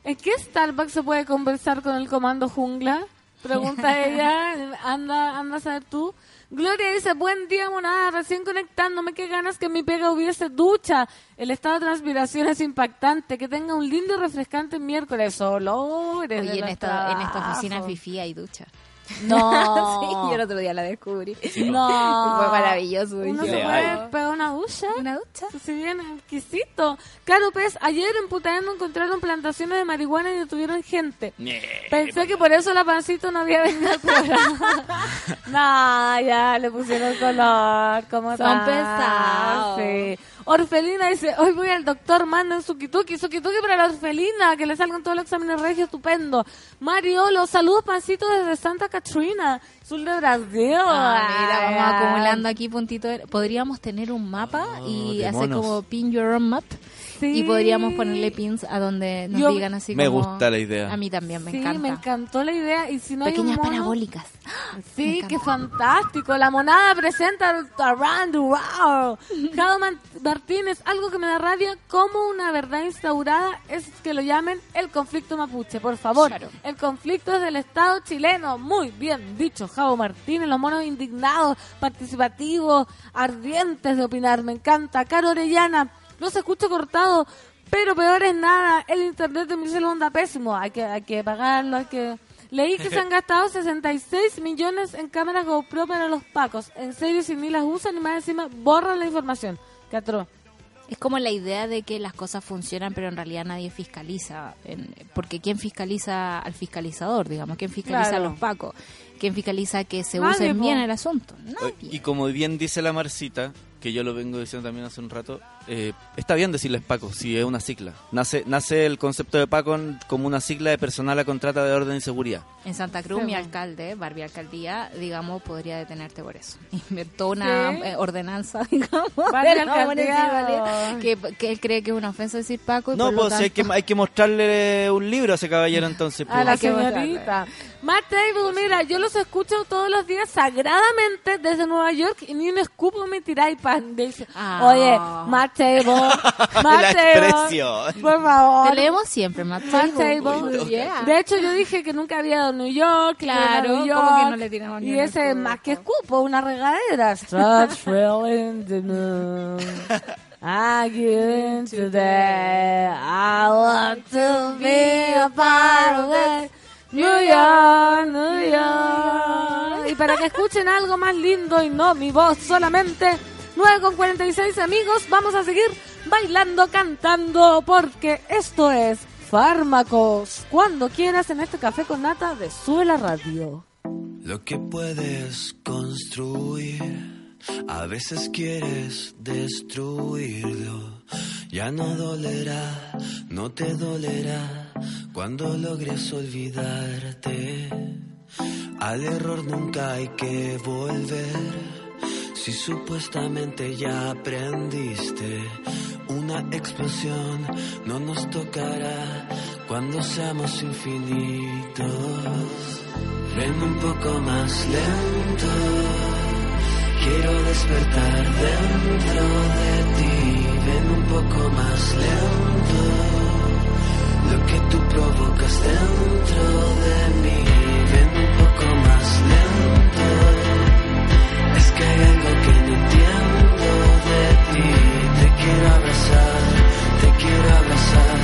¿en qué Starbucks se puede conversar con el comando jungla? Pregunta <laughs> ella, anda, anda a saber tú. Gloria dice, buen día, monada, recién conectándome, qué ganas que mi pega hubiese ducha. El estado de transpiración es impactante, que tenga un lindo y refrescante miércoles. Olores Oye, en esta, en esta oficina. Fifi hay ducha. <laughs> No. sí, yo el otro día la descubrí. No. Fue maravilloso. Uno se puede hay. pegar una ducha. ¿Una ducha? Si bien exquisito. Claro, pues, ayer en Putaendo encontraron plantaciones de marihuana y detuvieron gente. Pensé que por eso la pancito no había venido al programa. <laughs> no, ya le pusieron color. ¿Cómo Son pesados. Sí. Orfelina dice, hoy voy al doctor, manden Sukituki, Sukituki para la orfelina, que le salgan todos los exámenes regios, estupendo. Mariolo, saludos pancito desde Santa Catrina, sur de Brasil. Ah, mira, vamos Ay, acumulando aquí puntitos. Podríamos tener un mapa Oh, y hacer monos. como pin your own map. Sí. Y podríamos ponerle pins a donde nos Yo- digan así Me como... gusta la idea. A mí también me sí, encanta. me encantó la idea. Y si no hay Pequeñas un mono- parabólicas. <gasps> Sí, Me qué fantástico. La monada presenta Around the World. <laughs> Jado Martínez, algo que me da rabia, como una verdad instaurada es que lo llamen el conflicto mapuche. Por favor, Claro. el conflicto es del Estado chileno. Muy bien dicho, Javo Martínez. Los monos indignados, participativos, ardientes de opinar. Me encanta. Caro Orellana, no se escucha cortado. Pero peor es nada, el internet de mi celular anda pésimo, hay que, hay que pagarlo, hay que... Leí que se han gastado <laughs> 66 millones en cámaras GoPro para los pacos. En serio, si ni las usan y más encima borran la información. Que atroz. Es como la idea de que las cosas funcionan, pero en realidad nadie fiscaliza. en- porque ¿quién fiscaliza al fiscalizador, digamos? ¿Quién fiscaliza Claro. a los pacos? ¿Quién fiscaliza que se Nadie, use po. bien el asunto? Nadie. Y como bien dice la Marcita, que yo lo vengo diciendo también hace un rato, eh, está bien decirles Paco, si es una sigla. Nace, nace el concepto de Paco como una sigla de personal a contrata de orden y seguridad. En Santa Cruz, Sí, mi bueno. alcalde, Barbie Alcaldía, digamos, podría detenerte por eso. <laughs> Inventó una Sí. eh, ordenanza, <laughs> digamos, de la que, que él cree que es una ofensa decir Paco. Y No, por lo pues hay que, hay que mostrarle un libro a ese caballero <laughs> entonces. A pues. la señorita. Matt Table, mira, yo los escucho todos los días sagradamente desde Nueva York y ni un escupo me tiráis pan. Dice, Ah. Oye, Matt Table, <laughs> Matt La Table, expresión. por favor. Te leemos siempre, Matt Matt Table. Table. Yeah. De hecho, yo dije que nunca había ido a New York. Claro, New ¿cómo que York, no le tiramos ni Y ese escupo? más que escupo, una regadera. Start <laughs> feeling the moon. Again today, I want to be a part of it. New York, New York. Y para que escuchen algo más lindo y no mi voz solamente, 9 con 46 amigos, vamos a seguir bailando, cantando, porque esto es Fármacos. Cuando quieras en este café con nata de Sube la Radio. Lo que puedes construir, a veces quieres destruirlo. Ya no dolerá, no te dolerá cuando logres olvidarte. Al error nunca hay que volver. Si supuestamente ya aprendiste, una explosión no nos tocará cuando seamos infinitos. Ven un poco más lento, quiero despertar dentro de ti. Ven un poco más lento, lo que tú provocas dentro de mí. Ven un poco más lento, es que hay algo que no entiendo de ti. Te quiero abrazar, te quiero abrazar,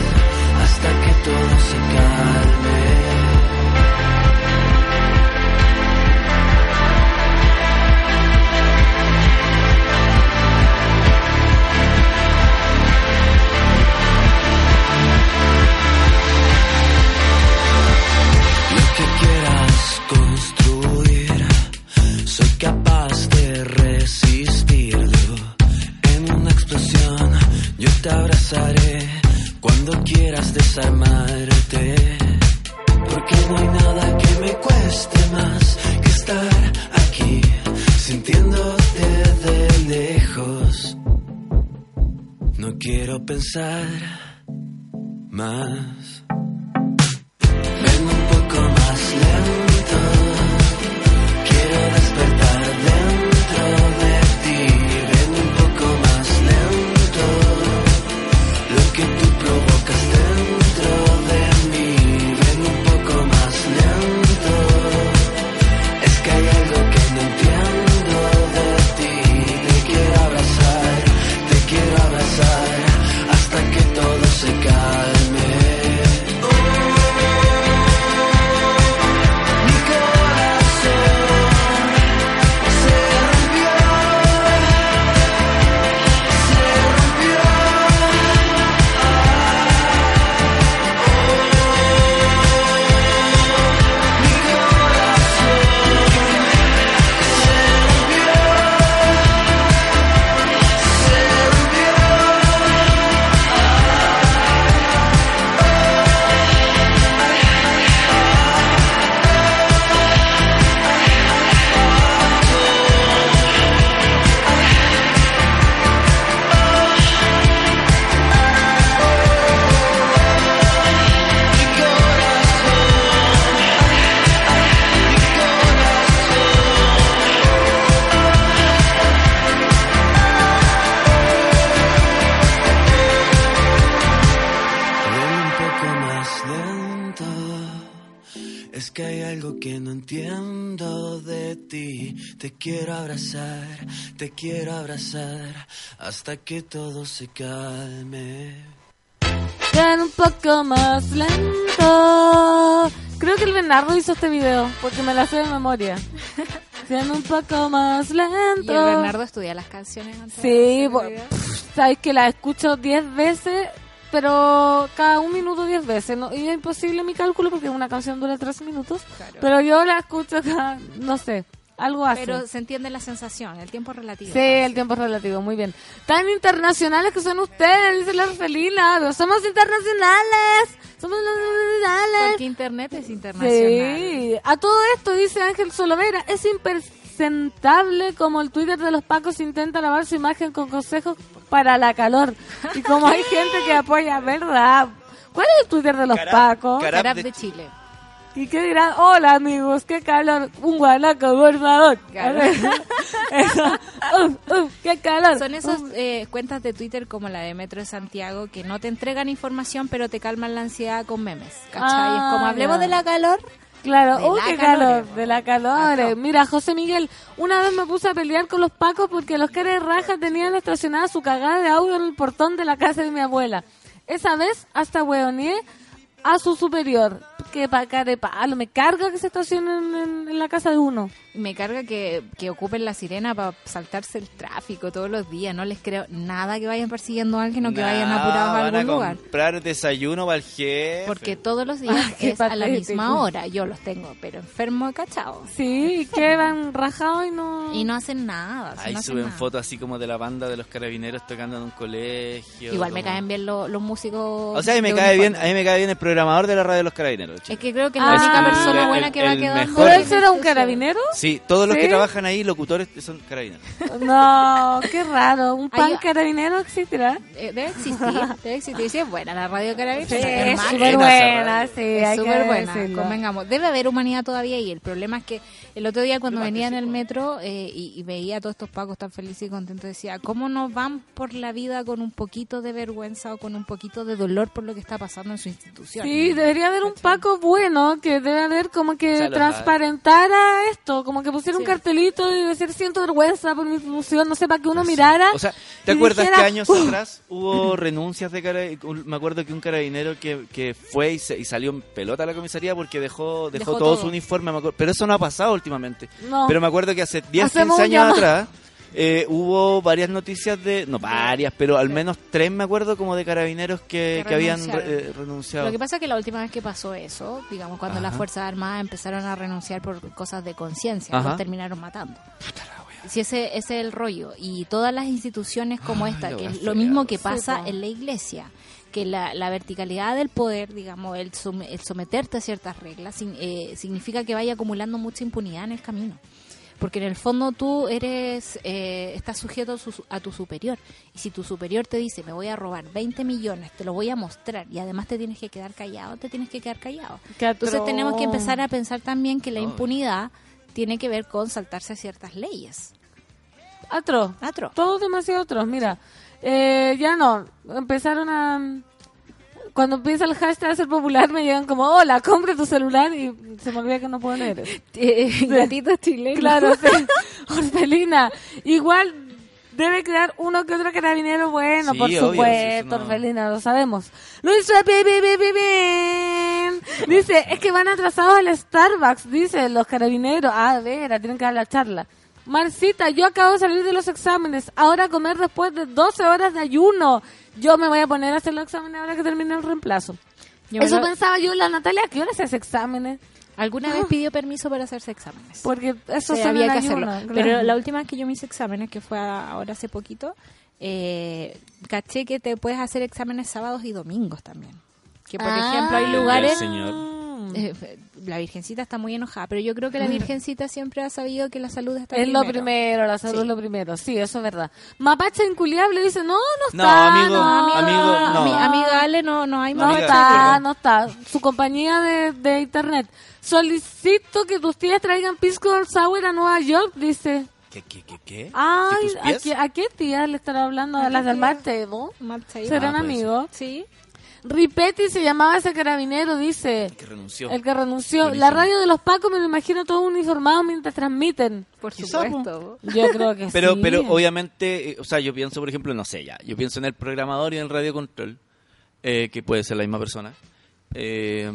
hasta que todo se calme. cuando quieras desarmarte. Porque no hay nada que me cueste más que estar aquí, sintiéndote de lejos. No quiero pensar más. Vengo un poco más lento. Te quiero abrazar hasta que todo se calme. Ven un poco más lento. Creo que el Bernardo hizo este video porque me la sé de memoria. <laughs> Ven un poco más Y lento. el Bernardo estudia las canciones antes de Sí, pff, sabes que la escucho 10 veces, pero cada un minuto 10 veces. ¿no? Y es imposible mi cálculo porque una canción dura 3 minutos. Claro. Pero yo la escucho cada, no sé, algo así. Pero se entiende la sensación, el tiempo es relativo. Sí, el tiempo es relativo, muy bien. Tan internacionales que son ustedes, dice la Orfelina. Pero somos internacionales. Somos internacionales. Porque internet es internacional. Sí, a todo esto dice Ángel Solovera, es impresentable como el Twitter de los Pacos intenta lavar su imagen con consejos para la calor. Y como hay <laughs> gente que apoya, ¿verdad? ¿Cuál es el Twitter de los Carap- Pacos? Carap de de Chile. ¿Y qué dirán? Hola amigos, qué calor. Un guanaco, por favor. <laughs> Eso. Uf, uf, qué calor. Son esas eh, cuentas de Twitter como la de Metro de Santiago que no te entregan información pero te calman la ansiedad con memes. ¿Cachai? Ah, es como hablemos ya. de la calor. Claro, De oh, la qué calor, de la calor. Mira, José Miguel, una vez me puse a pelear con los pacos porque los caras de raja tenían estacionada su cagada de audio en el portón de la casa de mi abuela. Esa vez hasta hueoneé a su superior. Que pa' cara de palo, me carga que se estacionen en, en la casa de uno. Me carga que, que ocupen la sirena para saltarse el tráfico todos los días. No les creo nada que vayan persiguiendo a alguien o que vayan apurados a van algún lugar. comprar desayuno para el jefe. Porque todos los días <laughs> es a la misma hora. Yo los tengo, pero enfermo de cachao. Sí, que van rajados y no... Y no hacen nada. si Ahí no hacen suben nada. fotos así como de la banda de los carabineros tocando en un colegio. Igual me caen bien lo- los músicos. O sea, a mí me cae bien, a mí me cae bien el programador de la radio de los carabineros. Es que creo que es Ah, la única persona el- buena que va el quedando. mejor. ¿Pero él será un carabinero? Sí, todos los ¿Sí? que trabajan ahí, locutores, son carabineros. No, qué raro. ¿Un pan Ay, carabinero existirá? Eh, debe existir, debe existir. Sí, es buena la radio carabinera. Sí, es es súper buena sí, es súper buena, decirlo. convengamos. Debe haber humanidad todavía y el problema es que el otro día cuando venía en el metro eh, y, y veía a todos estos pacos tan felices y contentos, decía, ¿cómo no van por la vida con un poquito de vergüenza o con un poquito de dolor por lo que está pasando en su institución? Sí, debería haber un Paco bueno que debe haber como que transparentara esto, como que pusiera un cartelito y decir siento vergüenza por mi institución, no sé, para que uno mirara. O sea, ¿te acuerdas dijera, que años atrás hubo renuncias de carabineros? Me acuerdo que un carabinero que, que fue y, se- y salió en pelota a la comisaría porque dejó, dejó, Dejó todo, todo. su uniforme. me acuerdo. Pero eso no ha pasado últimamente. No. Pero me acuerdo que hace 10, Hacemos 15 un años llamado. atrás eh, hubo varias noticias de, no varias, pero al menos tres me acuerdo como de carabineros que, Que que habían re- eh, renunciado. Lo que pasa es que la última vez que pasó eso, digamos, cuando las. Fuerzas Armadas empezaron a renunciar por cosas de conciencia, los terminaron matando. Si ese, ese es el rollo. Y todas las instituciones como Ay, esta, la que es lo mismo que pasa en la iglesia, que la, la verticalidad del poder, digamos, el, som- el someterte a ciertas reglas, sin- eh, significa que vaya acumulando mucha impunidad en el camino. Porque en el fondo tú eres, eh, estás sujeto a, su- a tu superior. Y si tu superior te dice, me voy a robar 20 millones, te lo voy a mostrar, y además te tienes que quedar callado, te tienes que quedar callado. Entonces tenemos que empezar a pensar también que la Ay. impunidad tiene que ver con saltarse ciertas leyes. Atroz. Atro. Todo demasiado atroz. Mira, eh, ya no. Empezaron a. Cuando empieza el hashtag a ser popular, me llegan como, hola, compre tu celular y se me olvida que no puedo leer eso. Gatitos chilenos. Claro, sí. <laughs> Orfelina. Igual debe quedar uno que otro carabinero bueno, Sí, por obvio, supuesto, no- Orfelina, lo sabemos. Luis. Dice, es que van atrasados al Starbucks, dice los carabineros. Ah, vera, tienen que dar la charla. Marcita, yo acabo de salir de los exámenes, ahora a comer después de 12 horas de ayuno. Yo me voy a poner a hacer los exámenes ahora que termine el reemplazo. Yo Eso lo- pensaba yo, la Natalia, ¿a qué hora se hace exámenes? ¿Alguna vez pidió permiso para hacerse exámenes? Porque eso Sí, son había que ayuno, hacerlo. claro. Pero la última vez que yo me hice exámenes, que fue a- ahora hace poquito, eh, caché que te puedes hacer exámenes sábados y domingos también. Que por Ah. ejemplo hay lugares... Ya, señor. eh, la Virgencita está muy enojada, pero yo creo que la <laughs> Virgencita siempre ha sabido que la salud está Es lo primero. primero, la salud Sí. es lo primero. Sí, eso es verdad. Mapache inculiable dice, no, no No, está. amigo, no, amigo, no. Ami- amiga Ale, no, no hay No está, no está. Su compañía de, de internet. Solicito que tus tías traigan Pisco Sour a Nueva York, dice. ¿Qué, qué, qué, qué? Ay, ¿Que tus ¿a qué, ¿a qué tías le estará hablando? ¿A ¿A las del? Marta ahí. ¿Serán Ah, amigos? Sí. Ripetti se llamaba ese carabinero, dice. Que renunció. El que renunció. Buenísimo. La radio de los Pacos me lo imagino todo uniformado mientras transmiten. Por Quizá, supuesto. Yo creo que Pero, sí. pero obviamente, eh, o sea, yo pienso, por ejemplo, no sé ya, yo pienso en el programador y en el radio control, eh, que puede ser la misma persona. Eh,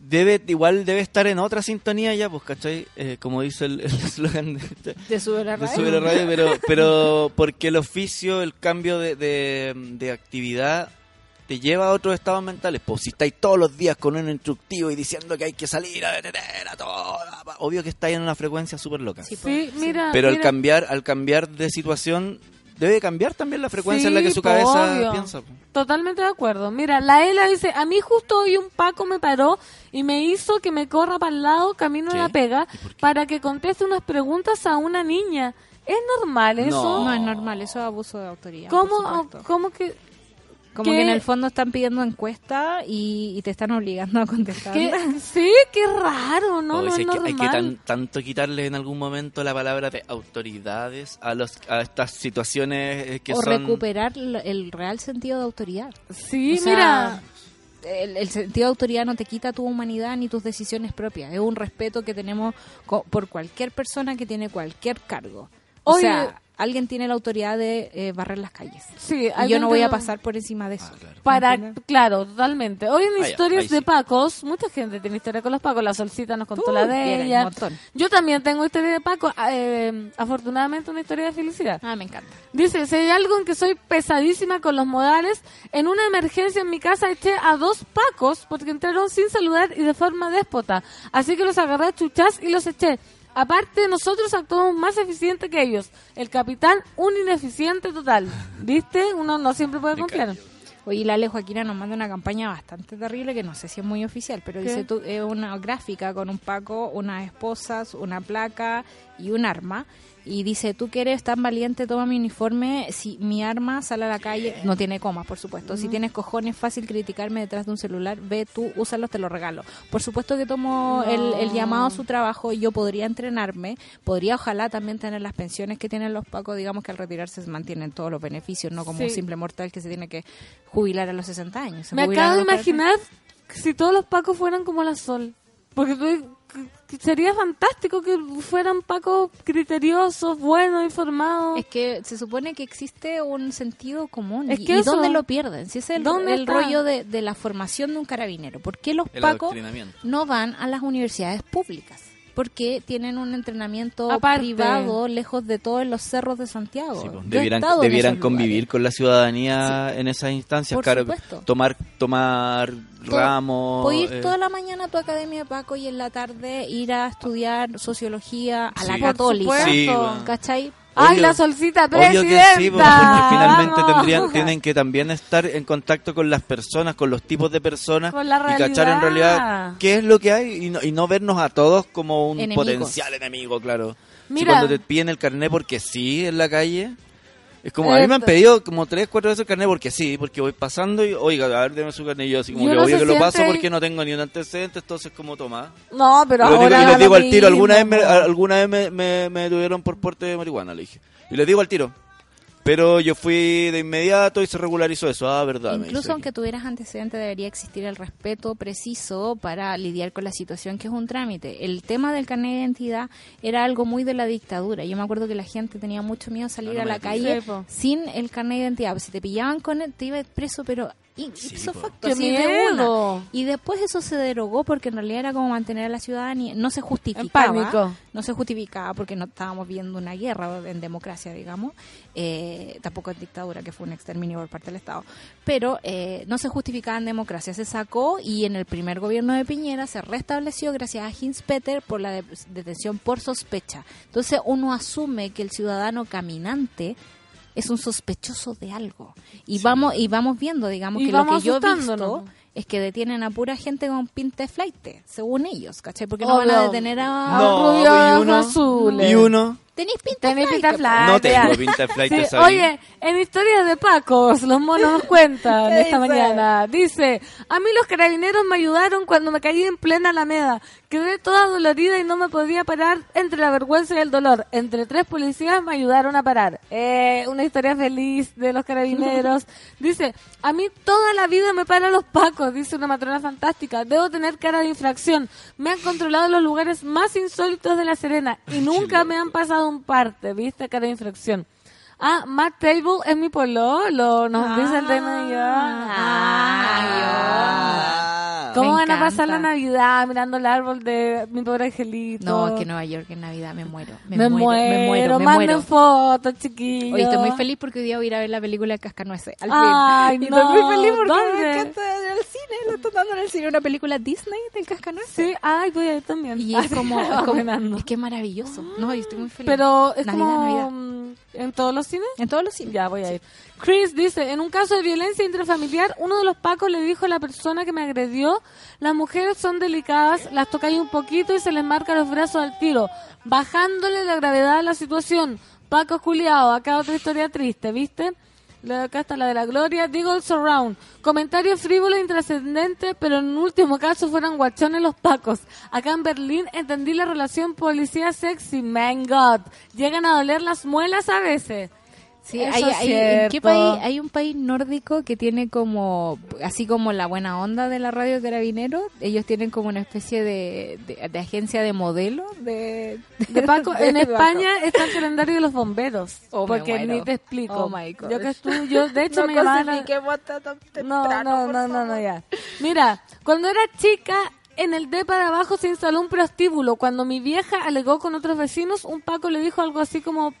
debe, igual debe estar en otra sintonía ya, pues, ¿cachai? Eh, como dice el el eslogan de, De sube la de radio. Sube la Radio, pero, pero porque el oficio, el cambio de, de, de actividad te lleva a otros estados mentales. Pues si estáis todos los días con un instructivo y diciendo que hay que salir a detener a todo, obvio que estáis en una frecuencia súper loca. Sí, Sí, mira. Pero al cambiar, al cambiar de situación, debe cambiar también la frecuencia en la que su po, cabeza obvio. piensa. po. Totalmente de acuerdo. Mira, la Ela dice, a mí justo hoy un Paco me paró y me hizo que me corra para el lado camino ¿Qué? de la pega para que conteste unas preguntas a una niña. ¿Es normal eso? No. No es normal, eso es abuso de autoridad. por ¿Cómo. ¿Cómo que...? Como ¿Qué? que en el fondo están pidiendo encuesta y, y te están obligando a contestar. qué- <laughs> sí, qué raro, ¿no? O no es hay, que, hay normal. que tan- tanto quitarle en algún momento la palabra de autoridades a los a estas situaciones eh, que o son recuperar lo- el real sentido de autoridad. Sí, O sea, mira, El, el sentido de autoridad no te quita tu humanidad ni tus decisiones propias. Es un respeto que tenemos por cualquier persona que tiene cualquier cargo. O Oye. sea, alguien tiene la autoridad de eh, barrer las calles. sí. Y yo no voy a pasar por encima de eso. Ah, claro. Para, ¿Entiendes? claro, totalmente. Hoy en Ah, ya, historias ahí de sí. Pacos, mucha gente tiene historia con los Pacos. La Solcita nos contó Uh, la de ella. Yo también tengo historia de Paco. eh, afortunadamente una historia de felicidad. Ah, me encanta. Dice, si hay algo en que soy pesadísima con los modales, en una emergencia en mi casa eché a dos pacos porque entraron sin saludar y de forma déspota. Así que los agarré a chuchas y los eché. Aparte, nosotros actuamos más eficiente que ellos. El capitán, un ineficiente total. ¿Viste? Uno no siempre puede confiar. Oye, la Ale Joaquina nos manda una campaña bastante terrible que no sé si es muy oficial, pero ¿Qué? dice tú, eh, una gráfica con un paco, unas esposas, una placa y un arma. Y dice, tú que eres tan valiente, toma mi uniforme, si mi arma sale a la calle, no tiene comas, por supuesto. Si tienes cojones, fácil criticarme detrás de un celular, ve tú, úsalos, te los regalo. Por supuesto que tomo el, el llamado a su trabajo yo podría entrenarme, podría ojalá también tener las pensiones que tienen los pacos, digamos que al retirarse se mantienen todos los beneficios, no como Sí. un simple mortal que se tiene que jubilar a los 60 años. Me acabo de los 40. imaginar si todos los pacos fueran como la Sol. Porque tú- sería fantástico que fueran pacos criteriosos, buenos, informados. Es que se supone que existe un sentido común. Es ¿Y, que y eso- dónde lo pierden? Si es el, rollo de, de la formación de un carabinero. ¿Por qué los El pacos no van a las universidades públicas? Porque tienen un entrenamiento Aparte. privado lejos de todos los cerros de Santiago. Sí, pues, debieran convivir lugares. con la ciudadanía en esas instancias, Por claro, supuesto. tomar tomar Todo- ramos. Puedes ir eh, toda la mañana a tu academia de Paco y en la tarde ir a estudiar sociología a la. Por católica. supuesto. Sí, bueno. ¿Cachai? ¡Ay, la solcita Obvio que presidenta! sí, porque finalmente Vamos. tendrían, tienen que también estar en contacto con las personas, con los tipos de personas Con la y cachar en realidad. qué es lo que hay y no, y no vernos a todos como un Enemigos. potencial enemigo, claro. Si Mira. cuando te piden el carnet porque sí en la calle, es como, a mí me han pedido como tres, cuatro veces el carnet porque sí, porque voy pasando y, oiga, a ver, deme su carnet y yo así como Y que uno obvio que lo paso porque no tengo ni un antecedente, entonces como toma. No, pero Y, ahora y les digo al tiro, alguna vez, me, alguna vez me, me, me detuvieron por porte de marihuana, le dije. Y les digo al tiro. Pero yo fui de inmediato y se regularizó eso. Ah, verdad. Incluso aunque tuvieras antecedentes, debería existir el respeto preciso para lidiar con la situación que es un trámite. El tema del carnet de identidad era algo muy de la dictadura. Yo me acuerdo que la gente tenía mucho miedo a salir Ah, no a la calle Sí, sin el carnet de identidad. Pues si te pillaban con él, te ibas preso, pero Sí, ipso po. facto, ¡Qué así de miedo! una. Y después eso se derogó porque en realidad era como mantener a la ciudadanía. No se justificaba. pánico. No se justificaba porque no estábamos viendo una guerra en democracia, digamos. Eh, tampoco en dictadura, que fue un exterminio por parte del Estado. Pero eh, no se justificaba en democracia. Se sacó y en el primer gobierno de Piñera se restableció gracias a Hinspeter por la de- detención por sospecha. Entonces uno asume que el ciudadano caminante es un sospechoso de algo. Y vamos y vamos viendo, digamos, Y que lo que yo he visto es que detienen a pura gente con pinta de flight, según ellos, ¿cachai? Porque no van a detener a... No, Rubio y ojos uno. azules. Y uno. Tenéis pinta Tenés de pinta flight, flight. No tengo pinta de flight Sí, oye, en historias de Pacos, los monos nos cuentan <laughs> ¿Qué esta dice? mañana. Dice, a mí los carabineros me ayudaron cuando me caí en plena alameda. Quedé toda dolorida y no me podía parar entre la vergüenza y el dolor. Entre tres policías me ayudaron a parar. Eh, una historia feliz de los carabineros. <laughs> Dice, a mí toda la vida me paran los pacos, dice una matrona fantástica. Debo tener cara de infracción. Me han controlado en los lugares más insólitos de La Serena y nunca me han pasado un parte, ¿viste? Cara de infracción. Ah, Matt Table es mi pololo, nos dice el DNI. Ah, ¿Cómo van a pasar la. Navidad mirando el árbol de mi pobre angelito? No, es que Nueva York en Navidad me muero. Me, me, muero, me muero, me manden fotos, chiquillos. Oye, estoy muy feliz porque hoy día voy a ir a ver la película de Cascanueces. Al Ay, fin. <laughs> Y no. estoy muy feliz porque ¿Dónde? me encanta al cine. Lo están dando en el cine una película Disney del Cascanueces. Sí, ay, voy a ir también. Y es como, <laughs> es, como- es que es maravilloso. No, yo estoy muy feliz. Pero es Navidad, como Navidad. en todos los cines. En todos los cines. Ya, voy a ir. Chris dice, en un caso de violencia intrafamiliar, uno de los pacos le dijo a la persona que me agredió, las mujeres son delicadas, las tocáis un poquito y se les marca los brazos al tiro, bajándole la gravedad a la situación. Paco Juliado, acá otra historia triste, ¿viste? Acá está la de la Gloria. Digo Surround. Comentario frívolo e intrascendente, pero en último caso fueron guachones los pacos. Acá en Berlín entendí la relación policía-sexy. Man God. Llegan a doler las muelas a veces. Sí, hay, hay- ¿en qué país? Hay un país nórdico que tiene como, así como la buena onda de la radio Carabinero, ellos tienen como una especie de, de, de agencia de modelo de, De Paco, en <laughs> Paco. España está el calendario de los bomberos. Oh, porque ni te explico. Oh, my gosh. yo que estuve, yo de hecho <laughs> No me llamaban. No, no, no, no, no, ya. Mira, cuando era chica, en el depa de abajo se instaló un prostíbulo. Cuando mi vieja alegó con otros vecinos, un Paco le dijo algo así como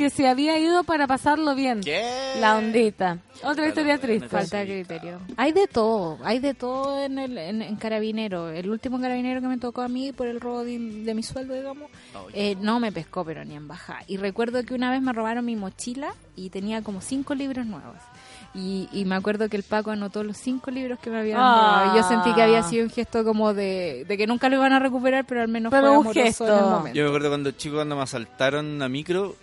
que se había ido para pasarlo bien. ¿Qué? La ondita. Otra historia triste. Falta de criterio. Hay de todo, hay de todo en el en, en carabinero. El último carabinero que me tocó a mí por el robo de, de mi sueldo, digamos, eh, no me pescó, pero ni en baja. Y recuerdo que una vez me robaron mi mochila y tenía como cinco libros nuevos. Y, y me acuerdo que el Paco anotó los cinco libros que me habían Ah. robado. Y yo sentí que había sido un gesto como de, de que nunca lo iban a recuperar, pero al menos Pero fue un amoroso gesto. en el momento. Yo me acuerdo cuando chico, cuando me asaltaron a micro,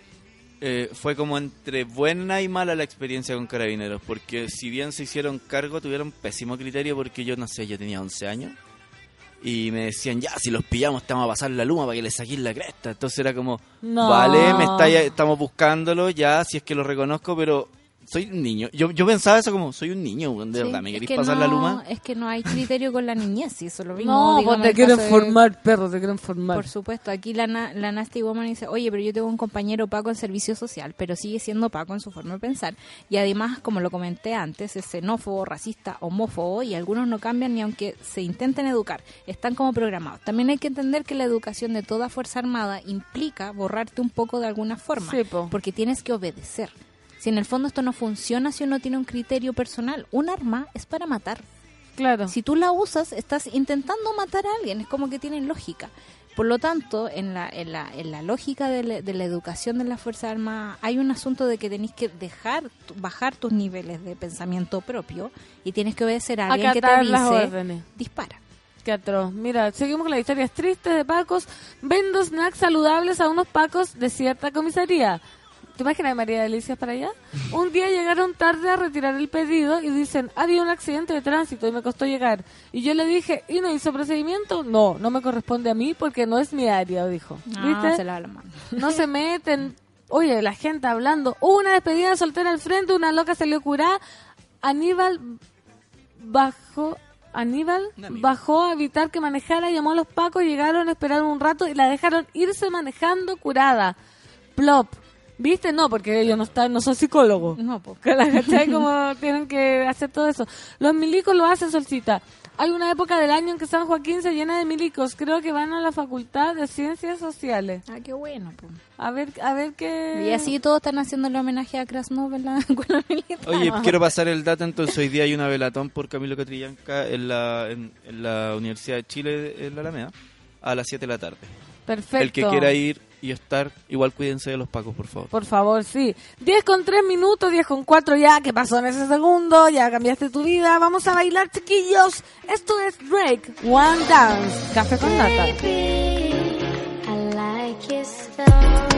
eh, fue como entre buena y mala la experiencia con carabineros, porque si bien se hicieron cargo, tuvieron pésimo criterio porque yo, no sé, yo tenía 11 años. Y me decían, ya, si los pillamos, te vamos a pasar la luma para que le saquéis la cresta. Entonces era como, No. vale, me está, estamos buscándolo, ya, si es que lo reconozco, pero soy un niño. Yo, yo pensaba eso como, soy un niño, de Sí, verdad, ¿me queréis que pasar la no- luma? Es que no hay criterio con la niñez, sí, eso es lo mismo. No, digamos, pues te quieren de- formar, perro, te quieren formar. Por supuesto, aquí la, na- la Nasty Woman dice, oye, pero yo tengo un compañero Paco en servicio social, pero sigue siendo Paco en su forma de pensar. Y además, como lo comenté antes, es xenófobo, racista, homófobo y algunos no cambian ni aunque se intenten educar. Están como programados. También hay que entender que la educación de toda Fuerza Armada implica borrarte un poco de alguna forma, Sí, po. porque tienes que obedecer. Si en el fondo esto no funciona, si uno tiene un criterio personal, un arma es para matar. Claro. Si tú la usas, estás intentando matar a alguien, es como que tiene lógica. Por lo tanto, en la, en la, en la lógica de, la- de la educación de las Fuerzas Armadas hay un asunto de que tenéis que dejar, bajar tus niveles de pensamiento propio y tienes que obedecer a alguien que te órdenes. dispara. Qué atroz. Mira, seguimos con las historias tristes de pacos. Vendo snacks saludables a unos pacos de cierta comisaría. ¿Te imaginas María Delicias para allá? Un día llegaron tarde a retirar el pedido y dicen, había un accidente de tránsito y me costó llegar. Y yo le dije, ¿y no hizo procedimiento? No, no me corresponde a mí porque no es mi área, dijo. Ah, ¿Viste? se la mano. No se meten. Oye, la gente hablando. Hubo una despedida soltera al frente, una loca salió curada. Aníbal bajó. Aníbal bajó a evitar que manejara, llamó a los pacos, llegaron, esperaron un rato y la dejaron irse manejando curada. Plop. ¿Viste? No, porque ellos no están, no son psicólogos. No, po. Que <laughs> la ¿cachai? Como tienen que hacer todo eso. Los milicos lo hacen, Solcita. Hay una época del año en que San Joaquín se llena de milicos. Creo que van a la Facultad de Ciencias Sociales. Ah, qué bueno. po. A ver, a ver qué... Y así todos están haciéndole homenaje a Krasnov en la <laughs> escuela militar. Oye, quiero pasar el dato, entonces hoy día hay una velatón por Camilo Catrillanca en la, en, en la Universidad de Chile, en la Alameda, a las 7 de la tarde. Perfecto. El que quiera ir y estar, igual cuídense de los pacos, por favor. Por favor, sí. 10 con 3 minutos, 10 con 4 ya. ¿Qué pasó en ese segundo? Ya cambiaste tu vida. Vamos a bailar, chiquillos. Esto es Drake, One Dance, Café con Nata. Baby, I like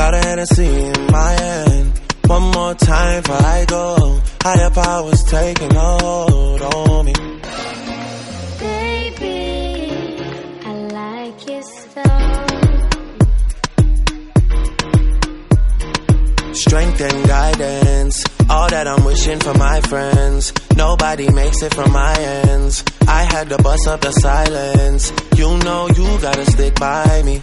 Got a Hennessy in my hand. One more time before I go. Higher powers taking a hold on me. Baby, I like your style. Strength and guidance, all that I'm wishing for my friends. Nobody makes it from my ends. I had to bust up the silence. You know you gotta stick by me.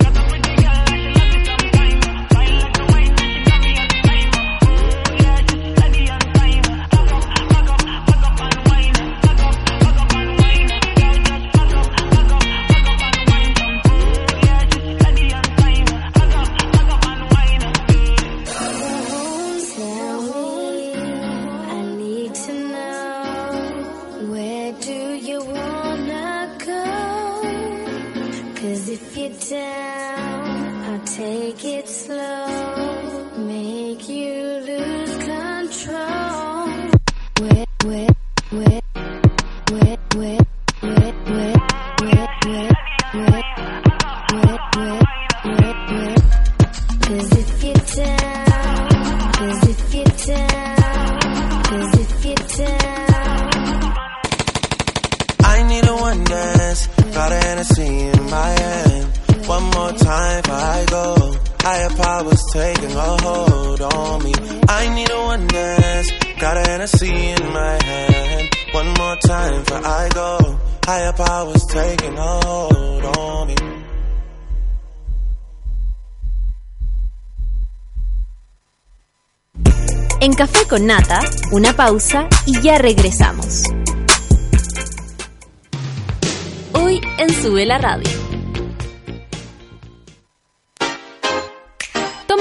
Cause if you're down, cause if you're down, cause if you're down. I need a one dance. Got a Hennessy in my hand. One more time I go. Higher powers taking a hold on me. I need a one dance. Got a Hennessy in my hand. One more time before I go. Higher powers taking a hold on me. En Café con Nata, una pausa y ya regresamos. Hoy en Sube la Radio.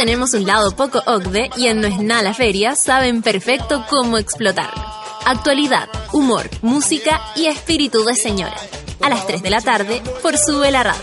Tenemos un lado poco OCDE y en No es nada la feria saben perfecto cómo explotarlo. Actualidad, humor, música y espíritu de señora. A las 3 de la tarde por Sube la Radio.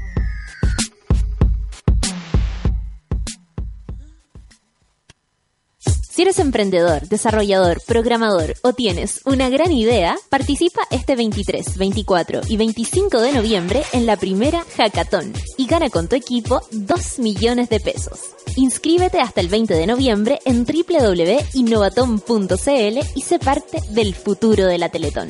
Si eres emprendedor, desarrollador, programador o tienes una gran idea, participa este 23, 24 y 25 de noviembre en la primera Hackathon y gana con tu equipo 2 millones de pesos. Inscríbete hasta el 20 de noviembre en www.innovaton.cl y sé parte del futuro de la Teletón.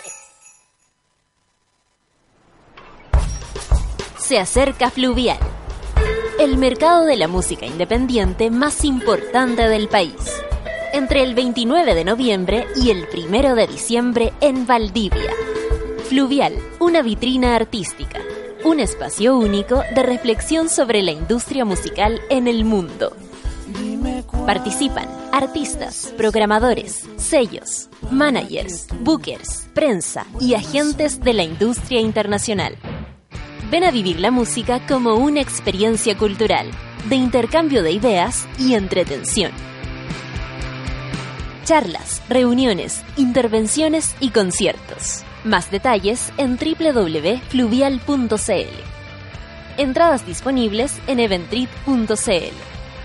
Se acerca Fluvial, el mercado de la música independiente más importante del país. Entre el 29 de noviembre y el 1 de diciembre en Valdivia. Fluvial, una vitrina artística, un espacio único de reflexión sobre la industria musical en el mundo. Participan artistas, programadores, sellos, managers, bookers, prensa y agentes de la industria internacional. Ven a vivir la música como una experiencia cultural, de intercambio de ideas y entretención. Charlas, reuniones, intervenciones y conciertos. Más detalles en www.fluvial.cl. Entradas disponibles en eventrit.cl.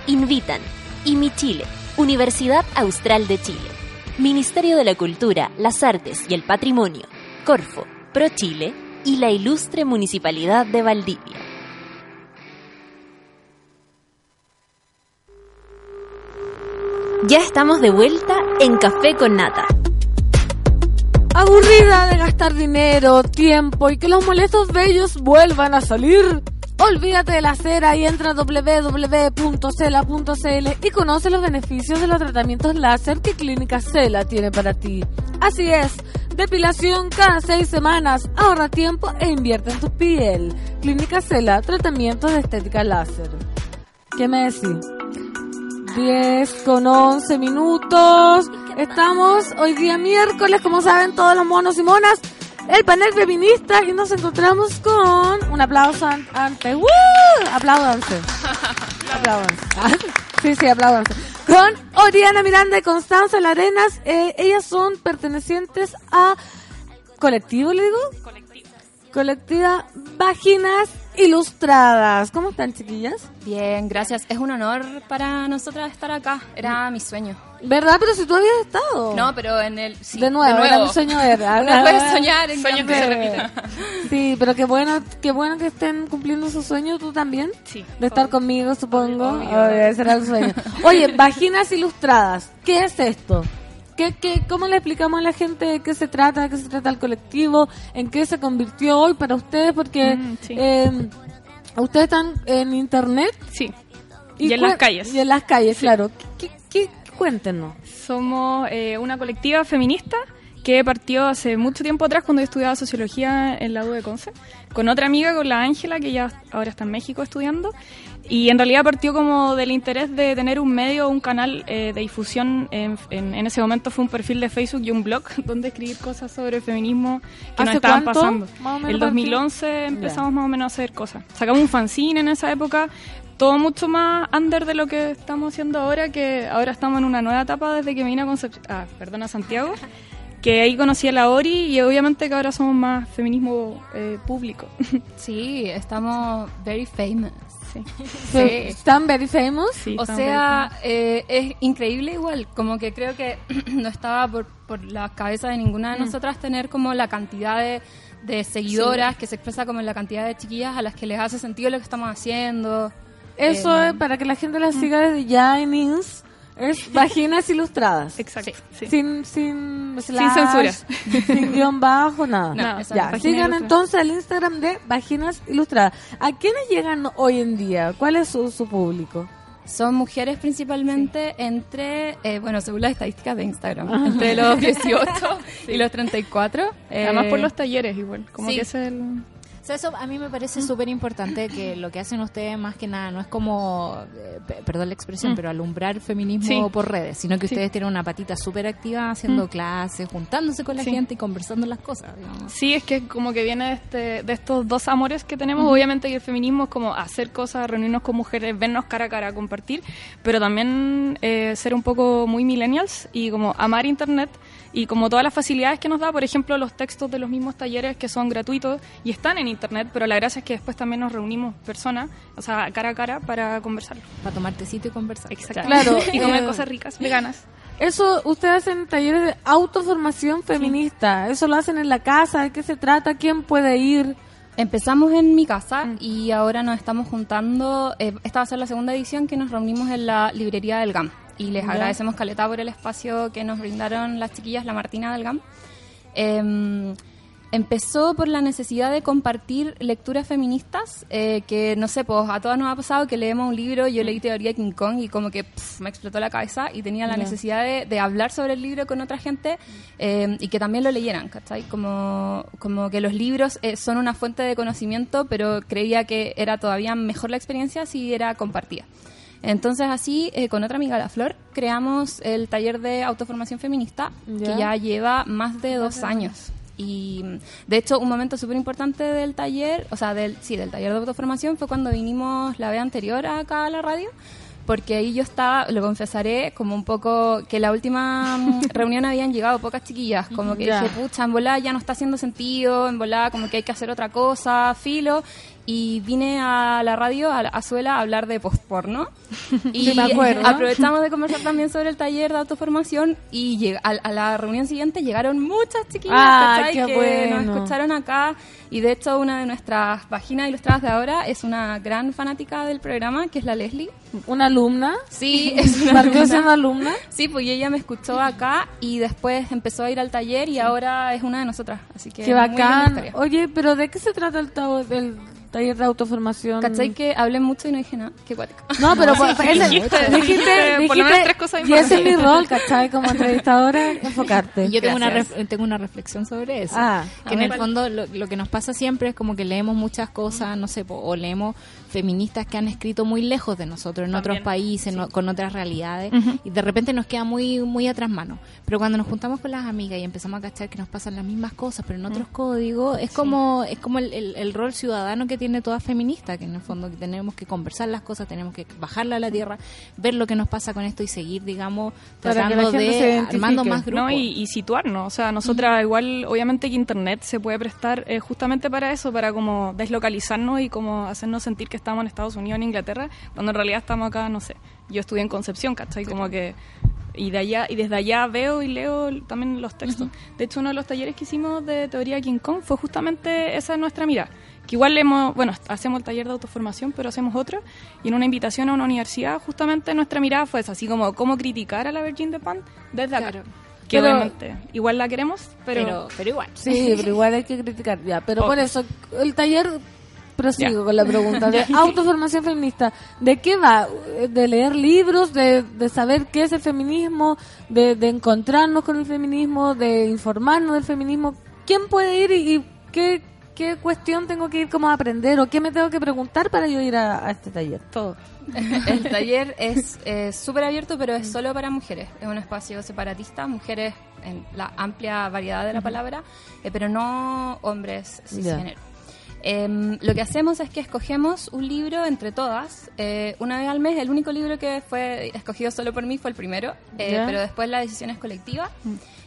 Invitan IMI Chile, Universidad Austral de Chile, Ministerio de la Cultura, las Artes y el Patrimonio, Corfo, Pro Chile y la Ilustre Municipalidad de Valdivia. Ya estamos de vuelta en Café con Nata. Aburrida de gastar dinero, tiempo y que los molestos bellos vuelvan a salir. Olvídate de la cera y entra a www.cela.cl y conoce los beneficios de los tratamientos láser que Clínica Cela tiene para ti. Así es, depilación cada seis semanas, ahorra tiempo e invierte en tu piel. Clínica Cela, tratamientos de estética láser. ¿Qué me decís? 10 con 11 minutos. Estamos hoy día miércoles, como saben todos los monos y monas, el panel feminista y nos encontramos con un aplauso an- ante. ¡Woo! Apláudanse. <laughs> Apláudanse. Ah, <laughs> Sí, sí, apláudanse. Con Oriana Miranda y Constanza Larenas. Eh, ellas son pertenecientes a colectivo, le digo. Colectiva Vaginas Ilustradas. ¿Cómo están, chiquillas? Bien, gracias. Es un honor para nosotras estar acá. Era mi sueño. ¿Verdad? Pero si tú habías estado. No, pero en el... sí, de nuevo, era mi sueño era. Uno puede soñar en Sueños que se repiten. <laughs> Sí, pero qué bueno, qué bueno que estén cumpliendo su sueño, tú también. Sí. De estar conmigo, supongo. Obvio. Obvio, ese era el sueño. <laughs> Oye, vaginas ilustradas. ¿Qué es esto? ¿Qué, qué, ¿Cómo le explicamos a la gente de qué se trata, de qué se trata el colectivo, en qué se convirtió hoy para ustedes? Porque Mm, sí. eh, ustedes están en internet Sí. Y en las calles. Y en las calles, claro. ¿Qué, qué- qué- Cuéntenos. Somos eh, una colectiva feminista que partió hace mucho tiempo atrás cuando yo estudiaba sociología en la U de Conce, con otra amiga, con la Ángela, que ya ahora está en México estudiando. Y en realidad partió como del interés de tener un medio, un canal eh, de difusión. En, en- en ese momento fue un perfil de Facebook y un blog <laughs> donde escribir cosas sobre feminismo que nos ¿Hace estaban cuánto, pasando. El partió? 2011 empezamos más o menos a hacer cosas. Sacamos un fanzine en esa época, todo mucho más under de lo que estamos haciendo ahora, que ahora estamos en una nueva etapa desde que vine a Concep- ah, perdón, a Santiago, <laughs> que ahí conocí a la Ori y obviamente que ahora somos más feminismo eh, público. <laughs> Sí, estamos very famous. Sí. <laughs> ¿Están very famous? Sí, O sea, eh, es increíble igual, como que creo que <clears throat> no estaba por, por la cabeza de ninguna de nosotras tener como la cantidad de, de seguidoras que se expresa como en la cantidad de chiquillas a las que les hace sentido lo que estamos haciendo. Eso Eh, es para que la gente la siga desde ya en Ins. Es Vaginas Ilustradas. Exacto. sí. Sin, sin, slash, censura. Sin guion bajo, nada. No, eso ya, sigan entonces el Instagram de Vaginas Ilustradas. ¿A quiénes llegan hoy en día? ¿Cuál es su, su público? Son mujeres principalmente entre, eh, bueno, según las estadísticas de Instagram, entre los <laughs> 18 y los 34. Además eh, por los talleres igual, como sí. que es el... O sea, eso a mí me parece súper importante que lo que hacen ustedes más que nada no es como, eh, pe- perdón la expresión, Mm. pero alumbrar feminismo Sí. por redes, sino que Sí. ustedes tienen una patita súper activa haciendo Mm. clases, juntándose con la Sí. gente y conversando las cosas. digamos. Sí, es que como que viene de, este, de estos dos amores que tenemos. Obviamente que el feminismo es como hacer cosas, reunirnos con mujeres, vernos cara a cara, compartir, pero también eh, ser un poco muy millennials y como amar Internet y como todas las facilidades que nos da, por ejemplo, los textos de los mismos talleres que son gratuitos y están en Internet, pero la gracia es que después también nos reunimos personas, o sea, cara a cara para conversar. Para tomar tecito y conversar. Exacto. Claro, <laughs> y comer <laughs> cosas ricas, veganas. Eso, ustedes hacen talleres de autoformación feminista. Eso lo hacen en la casa. ¿De qué se trata? ¿Quién puede ir? Empezamos en mi casa Mm. y ahora nos estamos juntando. eh, esta va a ser la segunda edición que nos reunimos en la librería del GAM. Y les agradecemos caleta por el espacio que nos brindaron las chiquillas, la Martina del GAM. Em, empezó por la necesidad de compartir lecturas feministas, eh, que no sé, pues a todas nos ha pasado que leemos un libro, yo leí Teoría de King Kong y como que pf, me explotó la cabeza y tenía la necesidad de, de hablar sobre el libro con otra gente eh, y que también lo leyeran, ¿cachai? Como, como que los libros eh, son una fuente de conocimiento, pero creía que era todavía mejor la experiencia si era compartida. Entonces así, eh, con otra amiga, La Flor, creamos el taller de autoformación feminista, que ya. lleva más de dos años. Y mm, de hecho, un momento súper importante del taller, o sea, del, sí, del taller de autoformación fue cuando vinimos la vez anterior acá a la radio, porque ahí yo estaba, lo confesaré, como un poco que la última mm, <laughs> reunión habían llegado pocas chiquillas, como que dije, pucha, en volada ya no está haciendo sentido, en volada como que hay que hacer otra cosa, filo, y vine a la radio, a la Azuela, a hablar de postporno. <laughs> Y Sí, acuerdo. aprovechamos de conversar también sobre el taller de autoformación y lleg- a, a la reunión siguiente llegaron muchas chiquillas Ah, qué que bueno. nos escucharon acá y de hecho una de nuestras páginas ilustradas de ahora es una gran fanática del programa que es la Leslie. ¿Una alumna? Sí, <laughs> es una ¿Partió alumna. siendo alumna? Sí, pues ella me escuchó acá y después empezó a ir al taller y ahora es una de nosotras. Así que Qué bacán. Oye, pero ¿de qué se trata el, el taller de autoformación? ¿Cachai que hablé mucho y no dije nada? Qué cuático. <laughs> No, pero <laughs> Sí, pues, sí, ese- dijiste, dijiste, dijiste por lo menos dijiste- tres cosas y ese es mi rol, ¿cachai? Como entrevistadora, <laughs> enfocarte. Y yo tengo una, Gracias. ref- tengo una reflexión sobre eso. Ah, que en el fondo lo, lo que nos pasa siempre es como que leemos muchas cosas, no sé, po- o leemos feministas que han escrito muy lejos de nosotros, en otros países, no- con otras realidades, y de repente nos queda muy muy atrás mano. Pero cuando nos juntamos con las amigas y empezamos a cachar que nos pasan las mismas cosas, pero en otros códigos, es como es como el, el- el rol ciudadano que tiene toda feminista, que en el fondo que tenemos que conversar las cosas, tenemos que bajarla a la tierra, ver lo que nos pasa con esto y seguir, digamos, tratando de armando más grupos. No, y, y situarnos. O sea, nosotras igual, obviamente que Internet se puede prestar eh, justamente para eso, para como deslocalizarnos y como hacernos sentir que estamos en Estados Unidos, en Inglaterra, cuando en realidad estamos acá, no sé. Yo estudié en Concepción, ¿cachai? Como que... Y, de allá, y desde allá veo y leo también los textos. De hecho, uno de los talleres que hicimos de teoría King Kong fue justamente esa nuestra mirada. Que igual hemos, bueno, hacemos el taller de autoformación, pero hacemos otro. Y en una invitación a una universidad, justamente nuestra mirada fue esa, así como cómo criticar a la Virgin de Pan desde acá. Que Pero- obviamente igual la queremos, pero, pero, pero igual. Sí, pero igual hay que criticar ya. Pero por eso, el taller prosigo con la pregunta de <laughs> autoformación feminista. ¿De qué va? ¿De leer libros? ¿De, de saber qué es el feminismo? De, de encontrarnos con el feminismo? ¿De informarnos del feminismo? ¿Quién puede ir y, y qué, qué cuestión tengo que ir como a aprender? ¿O qué me tengo que preguntar para yo ir a, a este taller? Todo. <laughs> El taller es eh, súper abierto, pero es solo para mujeres. Es un espacio separatista, mujeres en la amplia variedad de la palabra, eh, pero no hombres cisgénero. Em, lo que hacemos es que escogemos un libro entre todas, eh, una vez al mes. El único libro que fue escogido solo por mí fue el primero, eh, pero después la decisión es colectiva.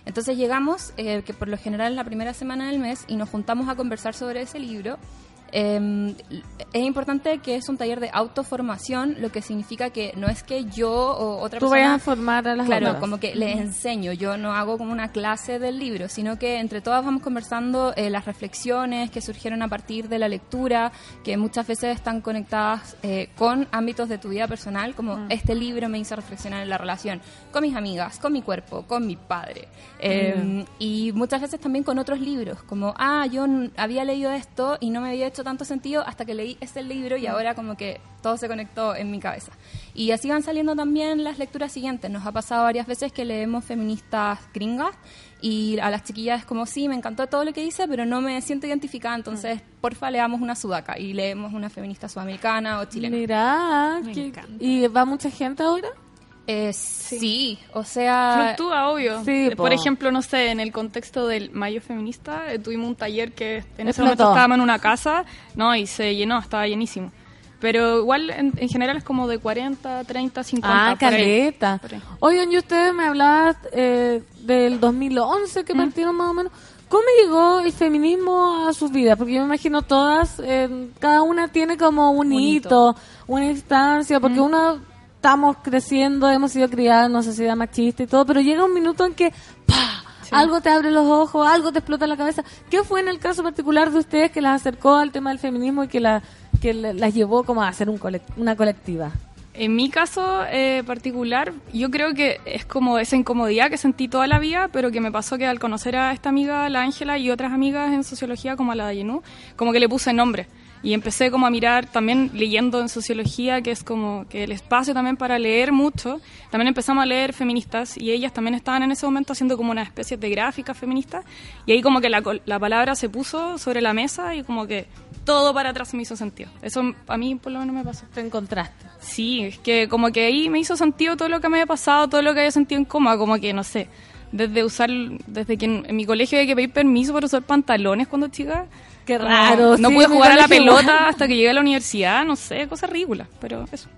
Entonces llegamos, eh, que por lo general es la primera semana del mes, y nos juntamos a conversar sobre ese libro. Eh, es importante que es un taller de autoformación, lo que significa que no es que yo o otra Tú persona... vayas a formar a las Claro, otras. como que les enseño, yo no hago como una clase del libro, sino que entre todas vamos conversando eh, las reflexiones que surgieron a partir de la lectura, que muchas veces están conectadas eh, con ámbitos de tu vida personal, como Mm. este libro me hizo reflexionar en la relación con mis amigas, con mi cuerpo, con mi padre. Eh, Y muchas veces también con otros libros, como, ah, yo había leído esto y no me había hecho tanto sentido hasta que leí este libro y ahora como que todo se conectó en mi cabeza. Y así van saliendo también las lecturas siguientes. Nos ha pasado varias veces que leemos feministas gringas y a las chiquillas es como, sí, me encantó todo lo que dice, pero no me siento identificada, entonces porfa leamos una sudaca y leemos una feminista sudamericana o chilena. Mira, Me que- encanta. ¿y va mucha gente ahora? Eh, sí. o sea... Fluctúa, obvio. Sí, Eh, Por po. ejemplo, no sé, en el contexto del Mayo Feminista, eh, tuvimos un taller que en ese momento estábamos en una casa, no, y se llenó, estaba llenísimo. Pero igual, en, en general, es como de 40, 30, 50. Ah, caleta. Oigan, y ustedes me hablaban eh, del 2011 que partieron más o menos. ¿Cómo llegó el feminismo a sus vidas? Porque yo me imagino todas, eh, cada una tiene como un, hito, una instancia, porque uno estamos creciendo, hemos sido criadas en una sociedad machista y todo, pero llega un minuto en que ¡pah! algo te abre los ojos, algo te explota la cabeza. ¿Qué fue en el caso particular de ustedes que las acercó al tema del feminismo y que, la, que la- las llevó como a hacer un una colectiva? En mi caso eh, particular, yo creo que es como esa incomodidad que sentí toda la vida, pero que me pasó que al conocer a esta amiga, la Ángela, y otras amigas en sociología como a la Yenú, como que le puse nombre. Y empecé como a mirar, también leyendo en sociología, que es como que el espacio también para leer mucho. También empezamos a leer feministas y ellas también estaban en ese momento haciendo como una especie de gráfica feminista. Y ahí como que la, la palabra se puso sobre la mesa y como que todo para atrás me hizo sentido. Eso a mí por lo menos me pasó. Te encontraste. Sí, es que como que ahí me hizo sentido todo lo que me había pasado, todo lo que había sentido incómoda, como que no sé, desde usar, desde que en, en mi colegio había que pedir permiso para usar pantalones cuando chica. Qué raro. No sí, pude jugar a la pelota hasta que llegué a la universidad, no sé, cosas ridículas, pero eso.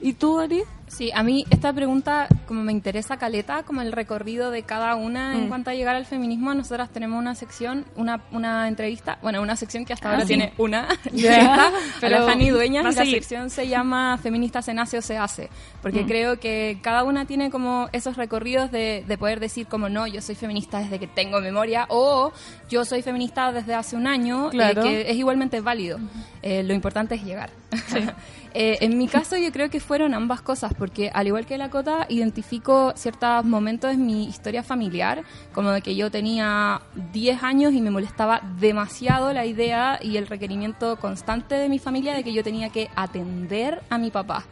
¿Y tú, Ari? Sí, a mí esta pregunta como me interesa caleta, como el recorrido de cada una en cuanto a llegar al feminismo. Nosotras tenemos una sección, una, una entrevista, bueno, una sección que hasta ahora sí. tiene una <laughs> <laughs> entrevista, Pero Fanny Dueñas, la sección se llama Feministas se nace o se hace, porque creo que cada una tiene como esos recorridos de, de poder decir como no, yo soy feminista desde que tengo memoria, o yo soy feminista desde hace un año, eh, Claro. que es igualmente válido. Eh, lo importante es llegar. <laughs> Eh, en mi caso yo creo que fueron ambas cosas, porque al igual que la Cota, identifico ciertos momentos en mi historia familiar, como de que yo tenía 10 años y me molestaba demasiado la idea y el requerimiento constante de mi familia de que yo tenía que atender a mi papá.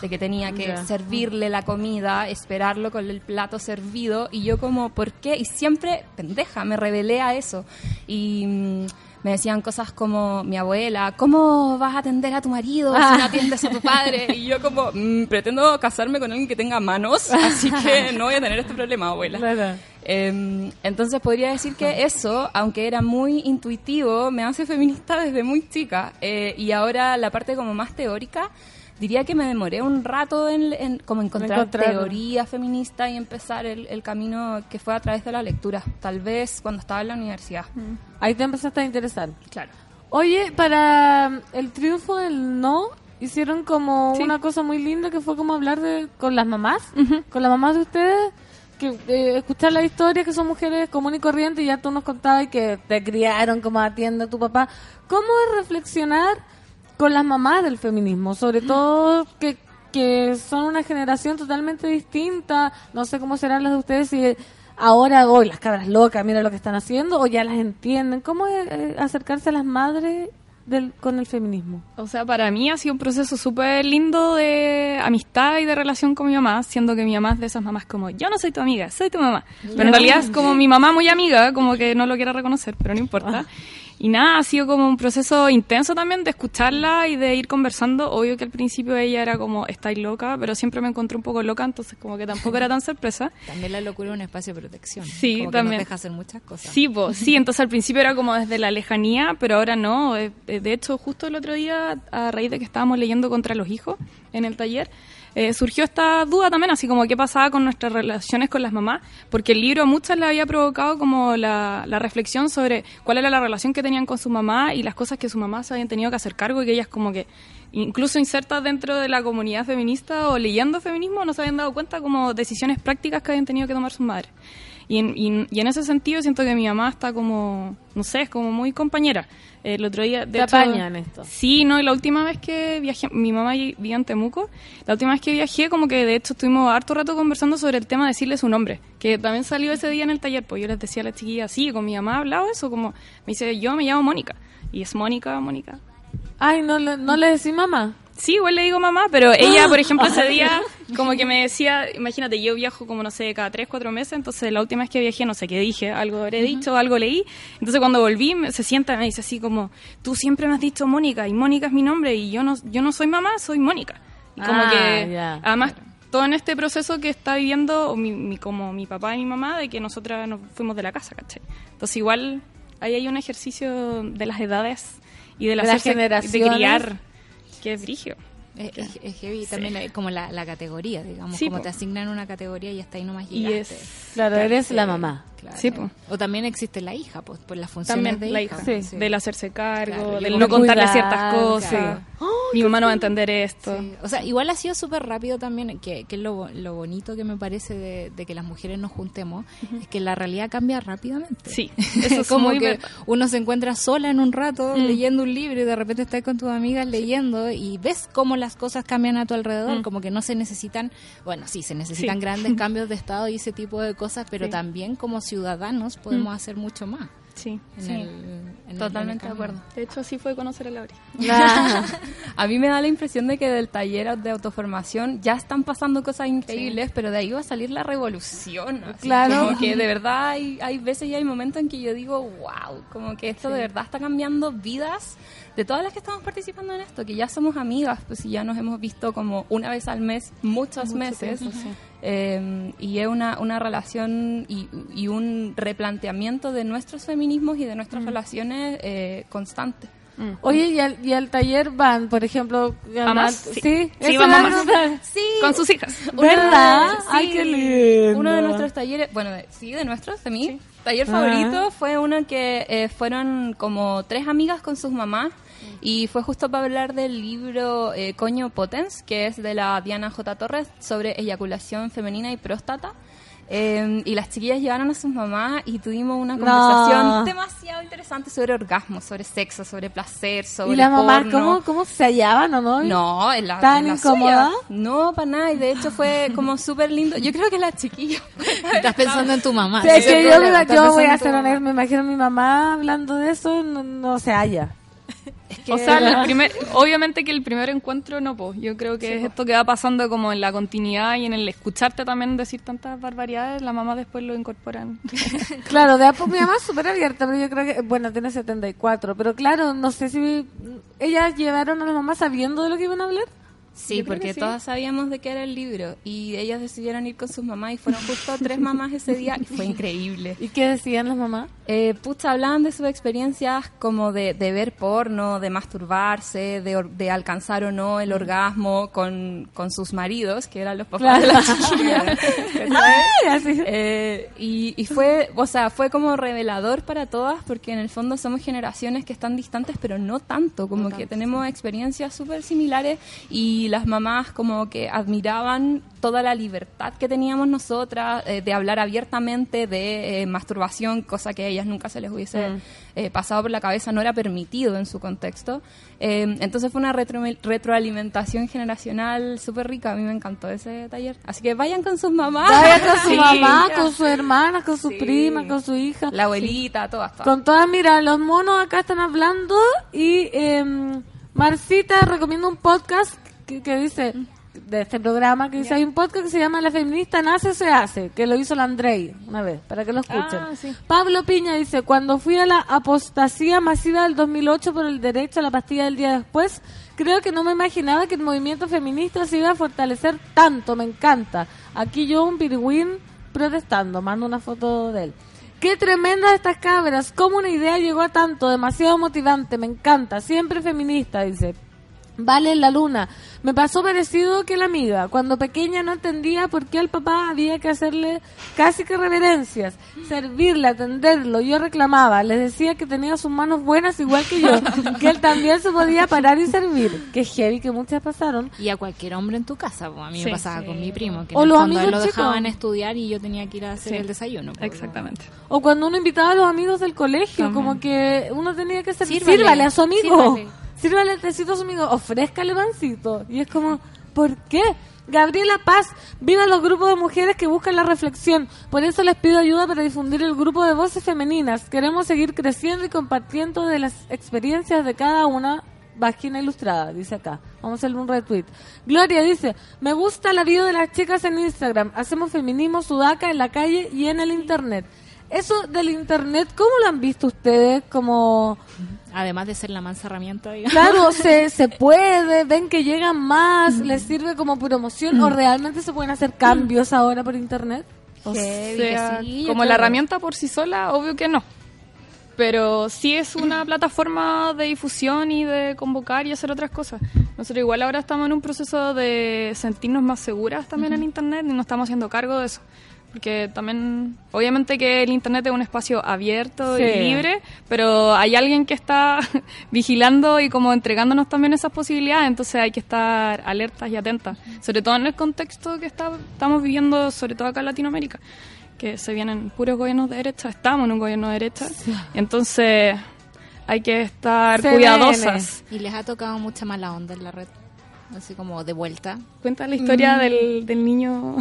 De que tenía que Ya. servirle la comida, esperarlo con el plato servido, y yo como, ¿por qué? Y siempre, pendeja, me rebelé a eso. Y mm, me decían cosas como mi abuela, ¿cómo vas a atender a tu marido si no atiendes a tu padre? <laughs> Y yo como, "Mm, pretendo casarme con alguien que tenga manos, así que no voy a tener este problema, abuela. Claro. Eh, entonces podría decir que eso, aunque era muy intuitivo, me hace feminista desde muy chica. Eh, y ahora la parte como más teórica, diría que me demoré un rato en, en como encontrar teoría feminista y empezar el, el camino que fue a través de la lectura. Tal vez cuando estaba en la universidad. Ahí te empezaste a interesar. Claro. Oye, para el triunfo del no, hicieron como Sí. una cosa muy linda que fue como hablar de, con las mamás, con las mamás de ustedes, que eh, escuchar la historia que son mujeres comunes y corrientes y ya tú nos contabas que te criaron como atiende a tu papá. ¿Cómo es reflexionar con las mamás del feminismo? Sobre todo que, que son una generación totalmente distinta, no sé cómo serán las de ustedes si ahora hoy las cabras locas, mira lo que están haciendo o ya las entienden. ¿Cómo es eh, acercarse a las madres del, con el feminismo? O sea, para mí ha sido un proceso súper lindo de amistad y de relación con mi mamá, siendo que mi mamá es de esas mamás como, yo no soy tu amiga, soy tu mamá. Pero en realidad es como mi mamá muy amiga, como que no lo quiere reconocer, pero no importa. Y nada, ha sido como un proceso intenso también de escucharla y de ir conversando. Obvio que al principio ella era como, estáis loca, pero siempre me encontré un poco loca, entonces como que tampoco era tan sorpresa. También la locura es un espacio de protección. Sí, como que también. nos deja hacer muchas cosas. Sí, po, sí, entonces al principio era como desde la lejanía, pero ahora no. Eh, eh, De hecho, justo el otro día, a raíz de que estábamos leyendo Contra los Hijos en el taller, eh, surgió esta duda también, así como qué pasaba con nuestras relaciones con las mamás, porque el libro a muchas le había provocado como la, la reflexión sobre cuál era la relación que tenían con su mamá y las cosas que su mamá se habían tenido que hacer cargo y que ellas como que incluso insertas dentro de la comunidad feminista o leyendo feminismo no se habían dado cuenta como decisiones prácticas que habían tenido que tomar sus madres. Y en, y- y en ese sentido siento que mi mamá está como, no sé, es como muy compañera. El otro día, de Te hecho- apañan esto. Sí, no, y la última vez que viajé, mi mamá vivía en Temuco, la última vez que viajé como que de hecho estuvimos harto rato conversando sobre el tema de decirle su nombre, que también salió ese día en el taller, pues yo les decía a las chiquillas, sí, con mi mamá he hablado eso, como me dice, yo me llamo Mónica, y es Mónica, Mónica. Ay, ¿no, le- no le decís mamá? Sí, igual le digo mamá, pero ella, por ejemplo, ese <laughs> día como que me decía, imagínate, yo viajo como, no sé, cada tres, cuatro meses, entonces la última vez que viajé, no sé qué dije, algo habré dicho, algo leí, entonces cuando volví se sienta y me dice así como, tú siempre me has dicho Mónica, y Mónica es mi nombre, y yo no, yo no soy mamá, soy Mónica. Y como Ah, que, además, todo en este proceso que está viviendo mi, mi- como mi papá y mi mamá, de que nosotras nos fuimos de la casa, ¿cachai? Entonces igual ahí hay un ejercicio de las edades y de, la De las hacerse- de generaciones. criar, que es brigio. Es, es- es heavy también eh, como la, la categoría, digamos, Sí, como po. te asignan una categoría y hasta ahí nomás Y llegaste. es- Claro, eres la mamá. Claro. Sí, po. O también existe la hija, pues, por las funciones También de la hija. hija, Sí. del hacerse cargo, Claro, del no contarle cuidar, ciertas cosas. claro. Mi mamá no va a entender esto. Sí, O sea, igual ha sido súper rápido también, que, que es lo, lo bonito que me parece de, de que las mujeres nos juntemos, es que la realidad cambia rápidamente. Sí, <laughs> eso es como muy que verdad. uno se encuentra sola en un rato Mm. leyendo un libro y de repente estás con tus amigas leyendo y ves cómo las cosas cambian a tu alrededor, Mm. como que no se necesitan, bueno, sí, se necesitan Sí. grandes <laughs> cambios de estado y ese tipo de cosas, pero Sí. también como ciudadanos podemos Mm. hacer mucho más. Sí, el- Totalmente en de acuerdo. De hecho, así fue conocer a Laura. <laughs> <laughs> A mí me da la impresión de que del taller de autoformación ya están pasando cosas increíbles, pero de ahí va a salir la revolución. así Claro. Como que de verdad hay, hay veces y hay momentos en que yo digo, wow, como que esto de verdad está cambiando vidas de todas las que estamos participando en esto, que ya somos amigas, pues ya nos hemos visto como una vez al mes, muchos meses. Eh, y es una, una relación y, y un replanteamiento de nuestros feminismos y de nuestras relaciones eh, constante. Oye, ¿y al, y al taller van, por ejemplo? ¿Mamás? Sí. Sí, Sí, Con sus hijas. ¿Verdad? Sí. Ay, qué lindo. Uno de nuestros talleres, bueno, de- sí, de nuestros, de mi taller Ah. favorito fue uno que eh, fueron como tres amigas con sus mamás y fue justo para hablar del libro eh, Coño Potens, que es de la Diana J. Torres sobre eyaculación femenina y próstata. Eh, y las chiquillas llevaron a sus mamás y tuvimos una No. conversación demasiado interesante sobre orgasmo, sobre sexo, sobre placer, sobre ¿Y la mamá porno. cómo, cómo se hallaban o no? No, en la, ¿Tan en la incómoda? suya. No, para nada. Y de hecho fue como súper lindo. Yo creo que las chiquillas. <laughs> Estás pensando en tu mamá. Sí, es que yo, yo voy a ser honesta, me imagino mi mamá hablando de eso, no, no se halla. <laughs> O sea, el primer, obviamente que el primer encuentro no, pues. Yo creo que es esto que va pasando como en la continuidad y en el escucharte también decir tantas barbaridades, la mamá después lo incorporan. <laughs> Claro, de a poco mi mamá es súper abierta, pero yo creo que, bueno, tiene 74, pero claro, no sé si ellas llevaron a la mamá sabiendo de lo que iban a hablar. Sí, porque que sí. todas sabíamos de qué era el libro. Y ellas decidieron ir con sus mamás y fueron justo tres mamás ese día y fue increíble. <laughs> ¿Y qué decían las mamás? Eh, pucha, hablaban de sus experiencias como de, de ver porno, de masturbarse, de, or- de alcanzar o no el orgasmo con, con sus maridos, que eran los papás de las chiquillas. <laughs> Eh, y, y fue, o sea, fue como revelador para todas porque en el fondo somos generaciones que están distantes, pero no tanto, como que tenemos experiencias súper similares y y las mamás como que admiraban toda la libertad que teníamos nosotras eh, de hablar abiertamente de eh, masturbación, cosa que a ellas nunca se les hubiese Mm. eh, pasado por la cabeza, no era permitido en su contexto. Eh, entonces fue una retro- retroalimentación generacional súper rica, a mí me encantó ese taller. Así que vayan con sus mamás. Vaya con su Sí. mamá, con su hermana, con su Sí. prima, con su hija. La abuelita, todas, todas. Con todas, mira, los monos acá están hablando y eh, Marcita recomienda un podcast que, que dice, de este programa, que dice, hay un podcast que se llama La feminista nace se hace, que lo hizo la Andrei una vez, para que lo escuchen. Ah, sí. Pablo Piña dice, cuando fui a la apostasía masiva del 2008 por el derecho a la pastilla del día después, creo que no me imaginaba que el movimiento feminista se iba a fortalecer tanto, me encanta. Aquí yo un pirigüín protestando, mando una foto de él. Qué tremendas estas cabras, cómo una idea llegó a tanto, demasiado motivante, me encanta, siempre feminista, dice. Vale en la luna. Me pasó parecido que la amiga. Cuando pequeña no entendía por qué al papá había que hacerle casi que reverencias, servirle, atenderlo. Yo reclamaba, les decía que tenía sus manos buenas igual que yo, <laughs> que él también se podía parar y servir. Que heavy que muchas pasaron. Y a cualquier hombre en tu casa, pues, a mí Sí. me pasaba con mi primo, que O los fondo a él amigos lo chicos. dejaban estudiar y yo tenía que ir a hacer Sí. el desayuno. pues, Exactamente. O cuando uno invitaba a los amigos del colegio, como que uno tenía que ser Sírvale, sírvale, a su amigo. sírvale. Sírvale el tecito a su amigo, ofrézcale pancito. Y es como, ¿por qué? Gabriela Paz, viva los grupos de mujeres que buscan la reflexión. Por eso les pido ayuda para difundir el grupo de voces femeninas. Queremos seguir creciendo y compartiendo de las experiencias de cada una. Vagina ilustrada, dice acá. Vamos a hacerle un retweet. Gloria dice, me gusta la vida de las chicas en Instagram. Hacemos feminismo sudaca en la calle y en el internet. Eso del internet, ¿cómo lo han visto ustedes? Como, Además de ser la mansa herramienta, digamos. claro, <laughs> se, se puede, ven que llegan más, les sirve como promoción o realmente se pueden hacer cambios ahora por internet? O Heavy, sea, sí, como creo. la herramienta por sí sola, obvio que no. Pero sí es <clears throat> una plataforma de difusión y de convocar y hacer otras cosas. Nosotros igual ahora estamos en un proceso de sentirnos más seguras también en Internet y nos estamos haciendo cargo de eso. Porque también, obviamente que el Internet es un espacio abierto Sí. y libre, pero hay alguien que está <laughs> vigilando y como entregándonos también esas posibilidades, entonces hay que estar alertas y atentas. Sobre todo en el contexto que está, estamos viviendo, sobre todo acá en Latinoamérica que se vienen puros gobiernos de derecha, estamos en un gobierno de derecha, entonces hay que estar cuidadosas. Y les ha tocado mucha mala onda en la red. Así como de vuelta. Cuenta la historia del, del niño.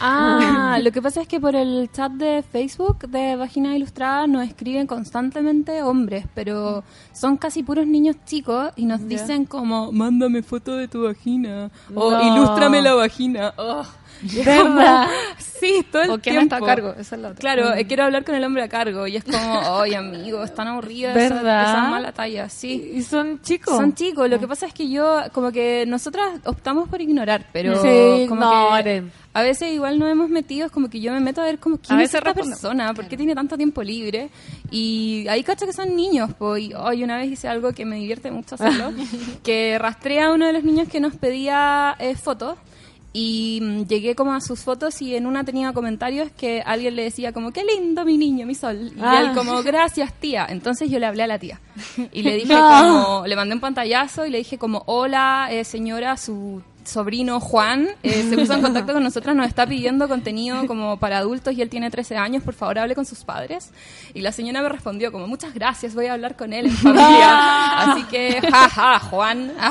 Ah, lo que pasa es que por el chat de Facebook de Vagina Ilustrada nos escriben constantemente hombres, pero son casi puros niños chicos y nos dicen como, mándame foto de tu vagina o No. ilústrame la vagina. Oh. ¿Verdad? Sí, todo el ¿O quién tiempo. está a cargo? Esa es la otra. Claro, eh, quiero hablar con el hombre a cargo y es como, <laughs> oye amigo, están aburridos de esa- ¿Verdad? esa mala talla, sí. Y son chicos. Son chicos, lo que pasa es que yo, como que nosotras optamos por ignorar, pero Sí, como ignoren. que a veces igual nos hemos metido, es como que yo me meto a ver como quién A es esta persona, por qué tiene tanto tiempo libre, y ahí cacho que son niños, pues, y hoy una vez hice algo que me divierte mucho hacerlo, <laughs> que rastré a uno de los niños que nos pedía eh, fotos, y mm, llegué como a sus fotos y en una tenía comentarios que alguien le decía como, qué lindo mi niño, mi sol. Y Ah. él como, gracias tía. Entonces yo le hablé a la tía. Y le <laughs> dije No. como, le mandé un pantallazo y le dije como, hola eh, señora, su sobrino Juan eh, se puso en <laughs> contacto con nosotras, nos está pidiendo contenido como para adultos y él tiene 13 años, por favor hable con sus padres. Y la señora me respondió como, muchas gracias, voy a hablar con él en <laughs> familia. Así que, jaja, Juan. <laughs>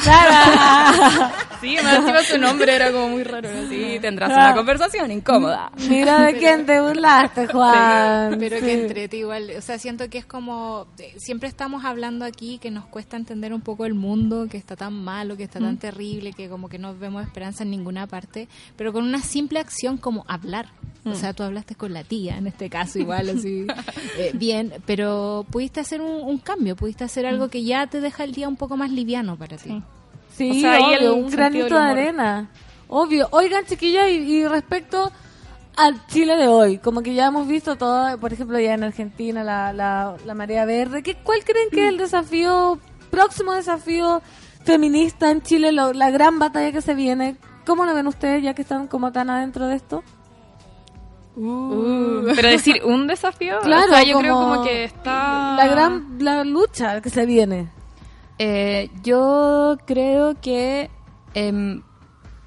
Sí, me encima su nombre era como muy raro. Sí, tendrás una conversación incómoda. Mira de quién te burlaste, Juan. Pero Sí. que entrete igual, o sea, siento que es como, eh, siempre estamos hablando aquí que nos cuesta entender un poco el mundo, que está tan malo, que está tan terrible, que como que no vemos esperanza en ninguna parte, pero con una simple acción como hablar. O sea, tú hablaste con la tía, en este caso igual, así, <laughs> eh, bien, pero pudiste hacer un, un cambio, pudiste hacer algo que ya te deja el día un poco más liviano para ti. Sí, O sea, obvio, un granito de arena. Obvio. Oigan, chiquillas, y, y respecto al Chile de hoy, como que ya hemos visto todo, por ejemplo, ya en Argentina, la, la, la marea verde. ¿Qué, ¿Cuál creen que es el desafío, próximo desafío feminista en Chile, lo- la gran batalla que se viene? ¿Cómo lo ven ustedes, ya que están como tan adentro de esto? Pero decir un desafío, Claro, o sea, yo creo como como que está... La gran la lucha que se viene. Eh, yo creo que em,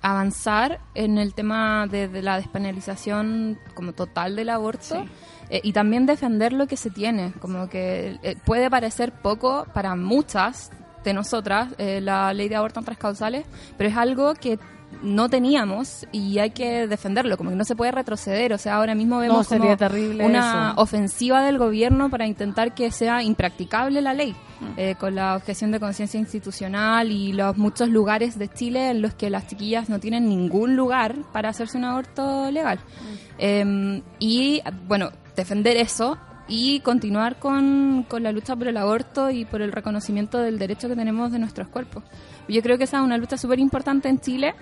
avanzar en el tema de, de la despenalización como total del aborto eh, y también defender lo que se tiene. Como que eh, puede parecer poco para muchas de nosotras eh, la ley de aborto en tres causales, pero es algo que no teníamos y hay que defenderlo, como que no se puede retroceder, o sea, ahora mismo vemos sería como terrible una eso. ofensiva del gobierno para intentar que sea impracticable la ley, Mm. eh, con la objeción de conciencia institucional y los muchos lugares de Chile en los que las chiquillas no tienen ningún lugar para hacerse un aborto legal. Eh, y bueno, defender eso y continuar con, con la lucha por el aborto y por el reconocimiento del derecho que tenemos de nuestros cuerpos. Yo creo que esa es una lucha súper importante en Chile.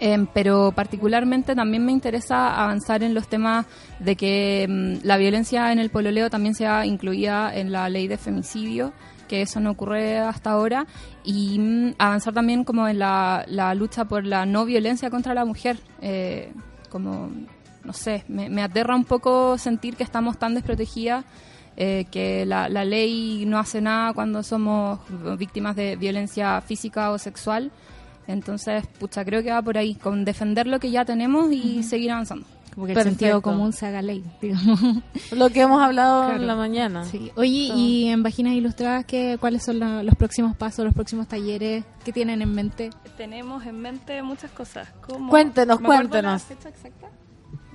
Eh, pero particularmente también me interesa avanzar en los temas de que mm, la violencia en el pololeo también sea incluida en la ley de femicidio, que eso no ocurre hasta ahora, y mm, avanzar también como en la, la lucha por la no violencia contra la mujer. Eh, como, no sé, me, me aterra un poco sentir que estamos tan desprotegidas. eh, que la, la ley no hace nada cuando somos víctimas de violencia física o sexual. Entonces, pucha, creo que va por ahí, con defender lo que ya tenemos y seguir avanzando. Como que el Perfecto. sentido común se haga ley, digamos. Lo que hemos hablado Claro. en la mañana. Sí. Oye, y en Páginas Ilustradas, ¿qué, ¿cuáles son la- los próximos pasos, los próximos talleres? ¿Qué tienen en mente? Tenemos en mente muchas cosas. Como, Cuéntenos, ¿Me cuéntenos. la fecha exacta?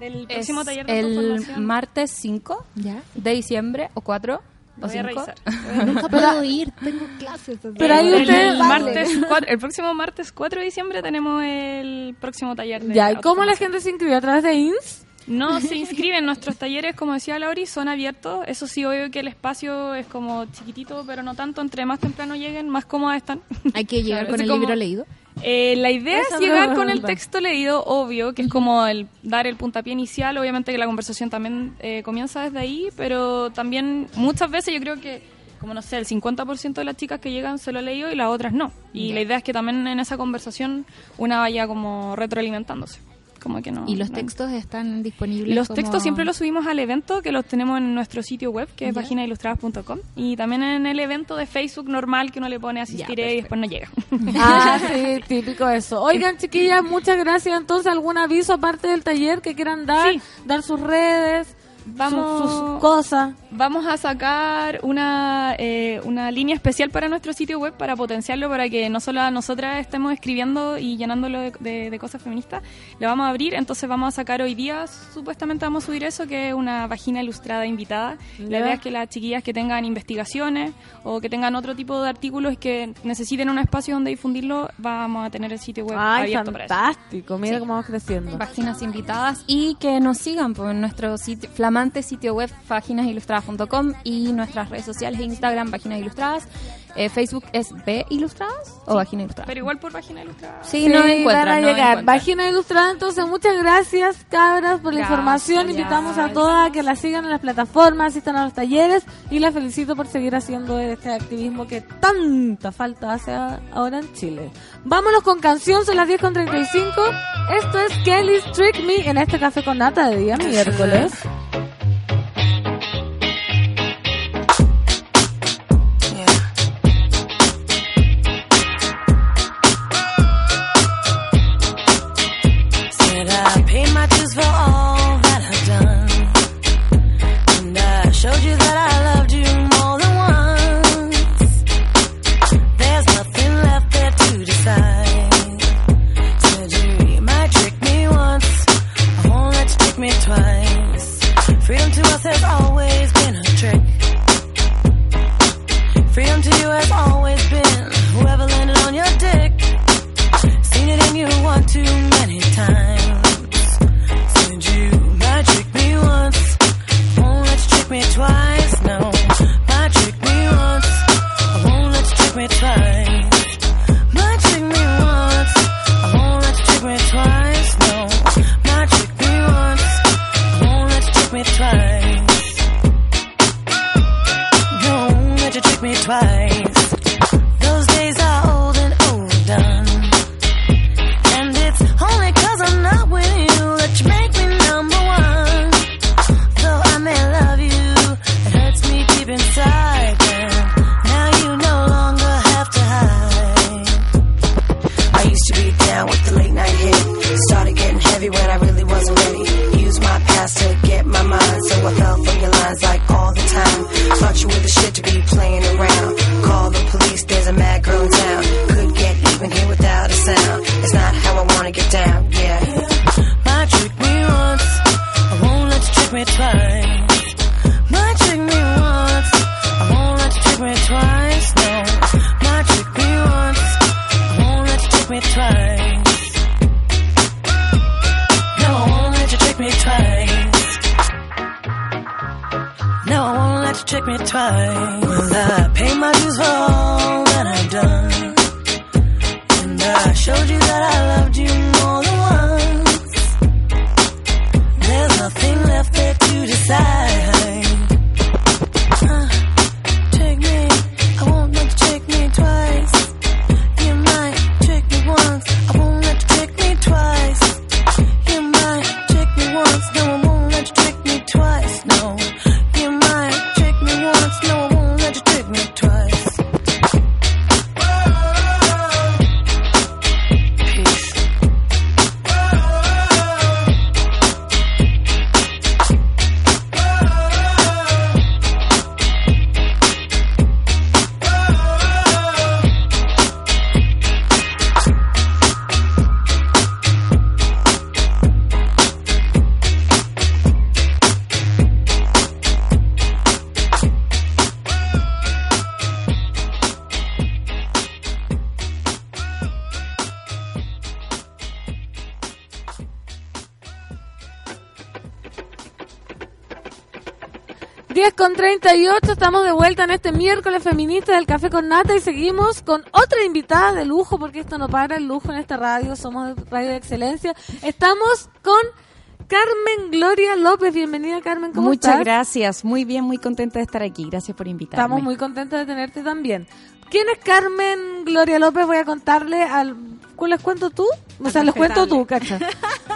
Del Es próximo taller de el martes 5 ¿Ya? de diciembre o 4 o Voy a 5. revisar. <laughs> Nunca puedo ir, tengo clases. Pero ahí el, ustedes- martes cuatro- el próximo martes 4 de diciembre tenemos el próximo taller de Ya, ¿y cómo la gente se inscribe? ¿A través de INS? No se inscriben. Nuestros talleres, como decía Lauri, son abiertos. Eso sí, obvio que el espacio es como chiquitito, pero no tanto. Entre más temprano lleguen, más cómodas están. Hay que llegar Claro, con el como- libro leído. Eh, la idea Esa es llegar con el texto leído, obvio, que es como el dar el puntapié inicial. Obviamente que la conversación también eh, comienza desde ahí, pero también muchas veces yo creo que, como no sé, el 50% de las chicas que llegan se lo ha leído y las otras no. Y la idea es que también en esa conversación una vaya como retroalimentándose. Como que no. ¿Y los no- textos están disponibles? los como- textos siempre los subimos al evento, que los tenemos en nuestro sitio web, que es Ya. paginailustradas.com. Y también en el evento de Facebook normal, que uno le pone asistiré y después no llega. <laughs> Ah, sí, típico eso. Oigan, chiquillas, muchas gracias. Entonces, ¿algún aviso aparte del taller que quieran dar? Sí. Dar sus redes, Vamos- sus, sus cosas. Vamos a sacar una, eh, una línea especial para nuestro sitio web para potenciarlo, para que no solo nosotras estemos escribiendo y llenándolo de, de- de cosas feministas. Lo vamos a abrir, entonces vamos a sacar hoy día, supuestamente vamos a subir eso, que es una vagina ilustrada invitada. La idea es que las chiquillas que tengan investigaciones o que tengan otro tipo de artículos y que necesiten un espacio donde difundirlo, vamos a tener el sitio web Ay, abierto para eso. fantástico. Mira Sí. cómo vamos creciendo. Páginas invitadas y que nos sigan por nuestro sitio, flamante sitio web paginasilustradas.com y nuestras redes sociales Instagram Páginas Ilustradas, eh, Facebook es B Ilustradas o Página Ilustradas. Pero igual por vagina ilustrada. Sí, no me encuentran, van a no me llegar. encuentran. Vagina Ilustrada, entonces muchas gracias, cabras, por la Gracias. información. Invitamos a todas a que la sigan en las plataformas, asistan a los talleres y la felicito por seguir haciendo este activismo que tanta falta hace ahora en Chile. Vámonos con canción, son las 10 con 35. Esto es Kelly's Trick Me en este café con nata de día miércoles. Trick me twice. No, I won't let you trick me twice. Well, I pay my dues for all that I've done. And I showed you that I loved you more than once. There's nothing left there to decide. Vuelta en este miércoles feminista del Café con Nata y seguimos con otra invitada de lujo, porque esto no para el lujo en esta radio, somos radio de excelencia. Estamos con Carmen Gloria López, bienvenida Carmen, ¿cómo Muchas estás? gracias, muy bien, muy contenta de estar aquí. Gracias por invitarme. Estamos muy contentos de tenerte también. ¿Quién es Carmen Gloria López? Voy a contarle al... ¿Les cuento tú? O sea, les cuento tú, cacha.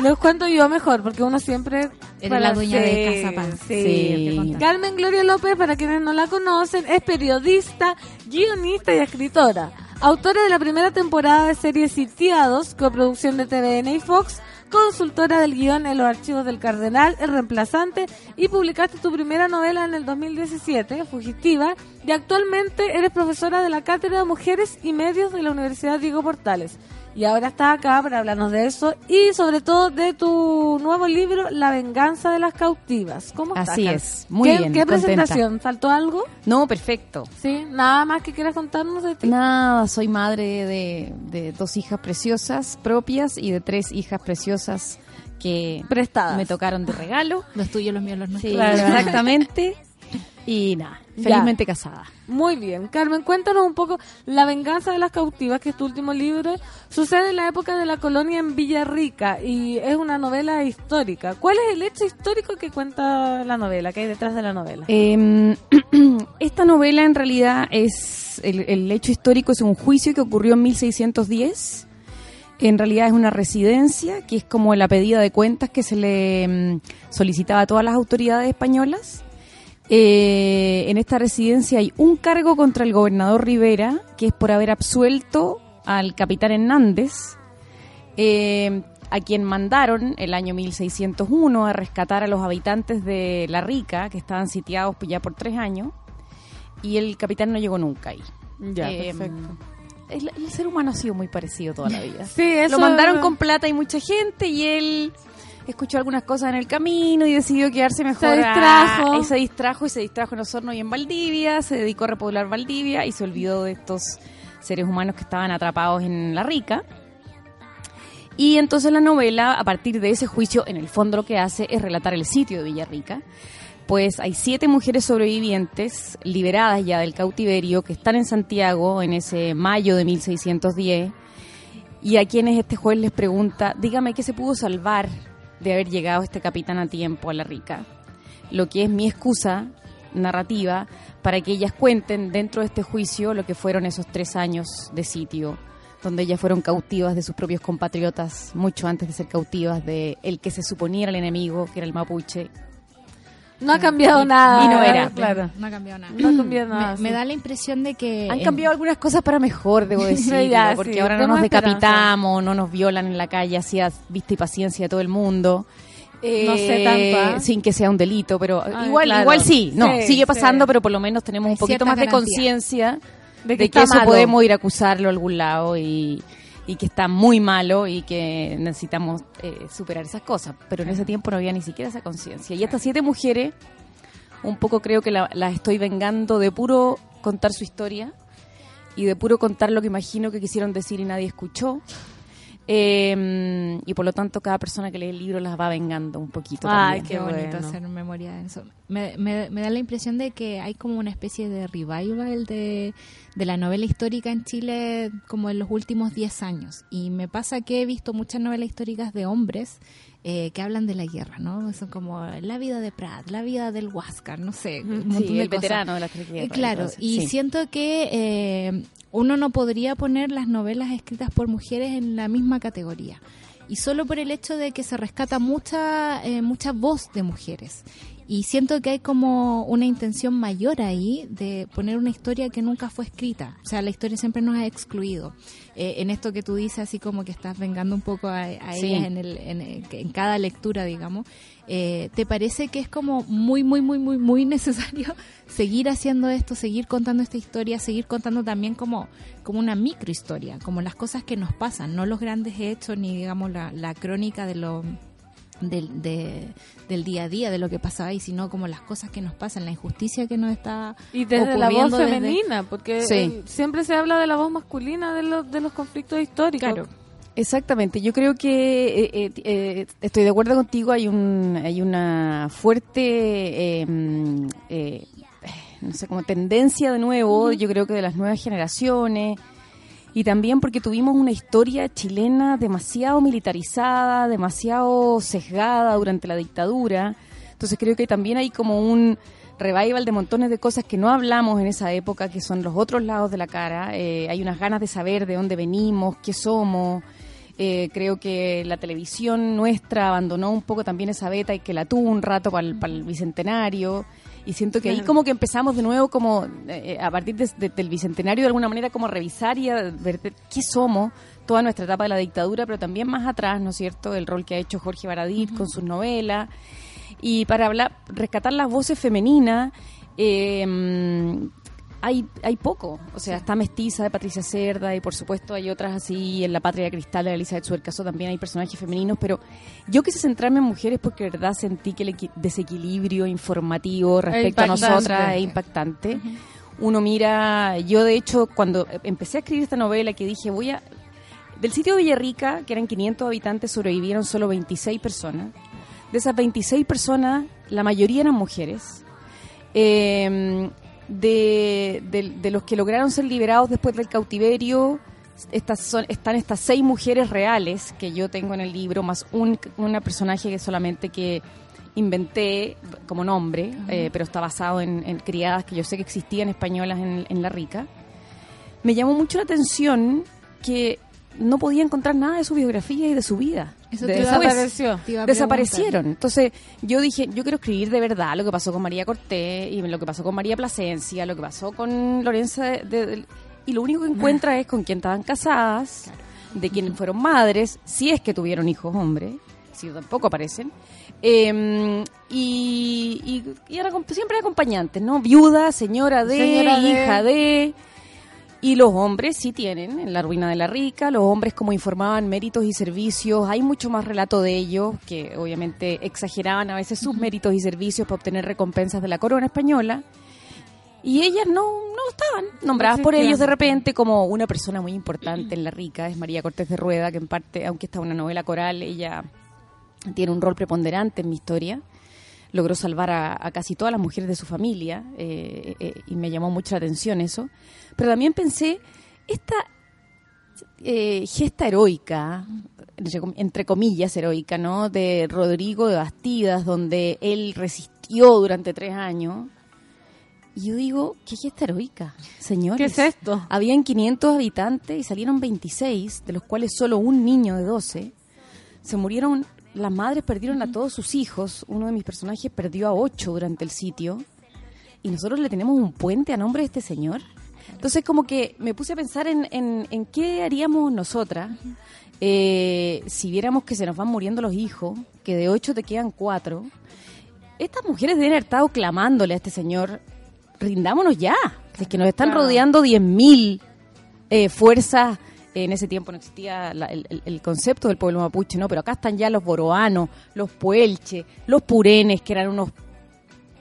Les cuento yo mejor, porque uno siempre... Eres la dueña de Casa Pan. Sí. Sí. Carmen Gloria López, para quienes no la conocen, es periodista, guionista y escritora. Autora de la primera temporada de serie Sitiados, coproducción de TVN y Fox, consultora del guion en los archivos del Cardenal, El Reemplazante, y publicaste tu primera novela en el 2017, Fugitiva, y actualmente eres profesora de la Cátedra de Mujeres y Medios de la Universidad Diego Portales. Y ahora estás acá para hablarnos de eso y sobre todo de tu nuevo libro, La venganza de las cautivas. ¿Cómo estás? Así es, muy ¿Qué, bien, ¿Qué contenta. presentación? ¿Faltó algo? No, perfecto. Sí, nada más que quieras contarnos de ti. Nada, soy madre de, de dos hijas preciosas propias y de tres hijas preciosas que Prestadas. me tocaron de regalo. Los tuyos, los míos, los nuestros. Sí, exactamente. Y nada, felizmente casada. Muy bien. Carmen, cuéntanos un poco La venganza de las cautivas, que es tu último libro. Sucede en la época de la colonia en Villarrica y es una novela histórica. ¿Cuál es el hecho histórico que cuenta la novela, que hay detrás de la novela? Eh, <clears throat> esta novela en realidad es, el, el hecho histórico es un juicio que ocurrió en 1610. En realidad es una residencia, que es como la pedida de cuentas que se le mm, solicitaba a todas las autoridades españolas. Eh, en esta residencia hay un cargo contra el gobernador Rivera, que es por haber absuelto al capitán Hernández, eh, a quien mandaron el año 1601 a rescatar a los habitantes de La Rica, que estaban sitiados pues, ya por tres años, y el capitán no llegó nunca ahí. Ya, Eh, perfecto. El, el ser humano ha sido muy parecido toda la <laughs> vida. Sí, eso Lo mandaron con plata y mucha gente y él escuchó algunas cosas en el camino y decidió quedarse mejor. Se a- distrajo. y se distrajo y se distrajo en Osorno y en Valdivia, se dedicó a repoblar Valdivia y se olvidó de estos seres humanos que estaban atrapados en la rica. Y entonces la novela, a partir de ese juicio, en el fondo lo que hace es relatar el sitio de Villarrica. Pues hay siete mujeres sobrevivientes liberadas ya del cautiverio que están en Santiago en ese mayo de 1610 y a quienes este juez les pregunta, dígame qué se pudo salvar de haber llegado este capitán a tiempo a la rica. Lo que es mi excusa narrativa para que ellas cuenten dentro de este juicio lo que fueron esos tres años de sitio, donde ellas fueron cautivas de sus propios compatriotas mucho antes de ser cautivas de el que se suponía el enemigo, que era el mapuche. No ha cambiado nada. y no era. Claro. No ha cambiado nada. No ha cambiado nada. Me, sí. me da la impresión de que... Han en- cambiado algunas cosas para mejor, debo <laughs> decirlo, Ya, porque sí, ahora no nos decapitamos, no nos violan en la calle, hacía vista y paciencia a todo el mundo. No sé Eh, tanto, ¿ah? Sin que sea un delito, pero igual claro. igual sí, no, Sí, sigue pasando, pero por lo menos tenemos Hay un poquito más de conciencia De de que eso malo. podemos ir a acusarlo a algún lado y, y que está muy malo y que necesitamos eh, superar esas cosas. Pero en ese tiempo no había ni siquiera esa conciencia. Y estas siete mujeres, un poco creo que la- las estoy vengando de puro contar su historia y de puro contar lo que imagino que quisieron decir y nadie escuchó. Eh, y por lo tanto cada persona que lee el libro las va vengando un poquito. Ay, también. Qué bonito bueno. hacer memoria de eso. Me, me- me da la impresión de que hay como una especie de revival de, de la novela histórica en Chile como en los últimos 10 años. Y me pasa que he visto muchas novelas históricas de hombres eh, que hablan de la guerra, ¿no? Son como la vida de Prat, la vida del Huáscar, no sé. un montón Sí, de el cosas. veterano de las tres guerras Eh, claro, y sí. siento que eh, uno no podría poner las novelas escritas por mujeres en la misma categoría. Y solo por el hecho de que se rescata mucha, eh, mucha voz de mujeres. Y siento que hay como una intención mayor ahí de poner una historia que nunca fue escrita. O sea, la historia siempre nos ha excluido. Eh, en esto que tú dices, así como que estás vengando un poco a, a Sí. ellas en, el, en, el- en cada lectura, digamos. Eh, ¿Te parece que es como muy, muy, muy, muy, muy necesario <laughs> seguir haciendo esto, seguir contando esta historia, seguir contando también como, como una microhistoria, como las cosas que nos pasan, no los grandes hechos ni, digamos, la, la crónica de lo del, de- del día a día, de lo que pasa ahí, sino como las cosas que nos pasan, la injusticia que nos está Y desde la voz desde- femenina, porque Sí. eh, siempre se habla de la voz masculina de los, de los conflictos históricos. Claro. Exactamente, yo creo que eh, eh, eh, estoy de acuerdo contigo, hay un hay una fuerte eh, mm, eh, no sé, como tendencia de nuevo, yo creo que de las nuevas generaciones y también porque tuvimos una historia chilena demasiado militarizada, demasiado sesgada durante la dictadura. Entonces creo que también hay como un revival de montones de cosas que no hablamos en esa época, que son los otros lados de la cara. Eh, hay unas ganas de saber de dónde venimos, qué somos. Eh, creo que la televisión nuestra abandonó un poco también esa beta y que la tuvo un rato para el, bicentenario. Y siento que ahí como que empezamos de nuevo como eh, a partir de- de- del bicentenario de alguna manera como a revisar y a ver qué somos toda nuestra etapa de la dictadura, pero también más atrás, ¿no es cierto? El rol que ha hecho Jorge Baradit con sus novelas. Y para hablar, rescatar las voces femeninas, eh, hay, hay poco. O sea, está Mestiza de Patricia Cerda y por supuesto hay otras así, en La Patria Cristal de Elizabeth Suercaso también hay personajes femeninos, pero yo quise centrarme en mujeres porque de verdad sentí que el equi- desequilibrio informativo respecto a nosotras es impactante. Uno mira, yo de hecho cuando empecé a escribir esta novela que dije voy a... Del sitio de Villarrica, que eran 500 habitantes, sobrevivieron solo 26 personas. De esas 26 personas, la mayoría eran mujeres. Eh, de, de- de los que lograron ser liberados después del cautiverio, estas son, están estas seis mujeres reales que yo tengo en el libro, más un una personaje que solamente que inventé como nombre, eh, pero está basado en, en criadas que yo sé que existían españolas en, en La Rica. Me llamó mucho la atención que no podía encontrar nada de su biografía y de su vida. Eso te iba a- desapareció. te Desaparecieron. Entonces yo dije, yo quiero escribir de verdad lo que pasó con María Cortés y lo que pasó con María Plasencia, lo que pasó con Lorenza de- y lo único que encuentra es con quién estaban casadas, de quién fueron madres, si es que tuvieron hijos hombres, si tampoco aparecen. Eh, y, y, y era comp- siempre acompañantes, ¿no? Viuda, señora de, Señora de. hija de. Y los hombres sí tienen, en la ruina de la rica, los hombres como informaban méritos y servicios, hay mucho más relato de ellos, que obviamente exageraban a veces sus méritos y servicios para obtener recompensas de la corona española. Y ellas no, no estaban nombradas por ellos de repente como una persona muy importante en La Rica, es María Cortés de Rueda, que en parte, aunque está una novela coral, ella tiene un rol preponderante en mi historia. Logró salvar a, a casi todas las mujeres de su familia eh, eh, y me llamó mucho la atención eso. Pero también pensé, esta eh, gesta heroica, entre comillas heroica, ¿no? De Rodrigo de Bastidas, donde él resistió durante tres años. Y yo digo, ¿qué gesta heroica, señores? ¿Qué es esto? Habían 500 habitantes y salieron 26, de los cuales solo un niño de 12. Se murieron, las madres perdieron a todos sus hijos. Uno de mis personajes perdió a ocho durante el sitio. Y nosotros le tenemos un puente a nombre de este señor. Entonces como que me puse a pensar en, en, en qué haríamos nosotras eh, si viéramos que se nos van muriendo los hijos, que de ocho te quedan cuatro. Estas mujeres deben haber estado clamándole a este señor, rindámonos ya. Es que nos están rodeando 10.000 eh, fuerzas. En ese tiempo no existía el, concepto del pueblo mapuche, ¿no? Pero acá están ya los boroanos, los puelches, los purenes, que eran unos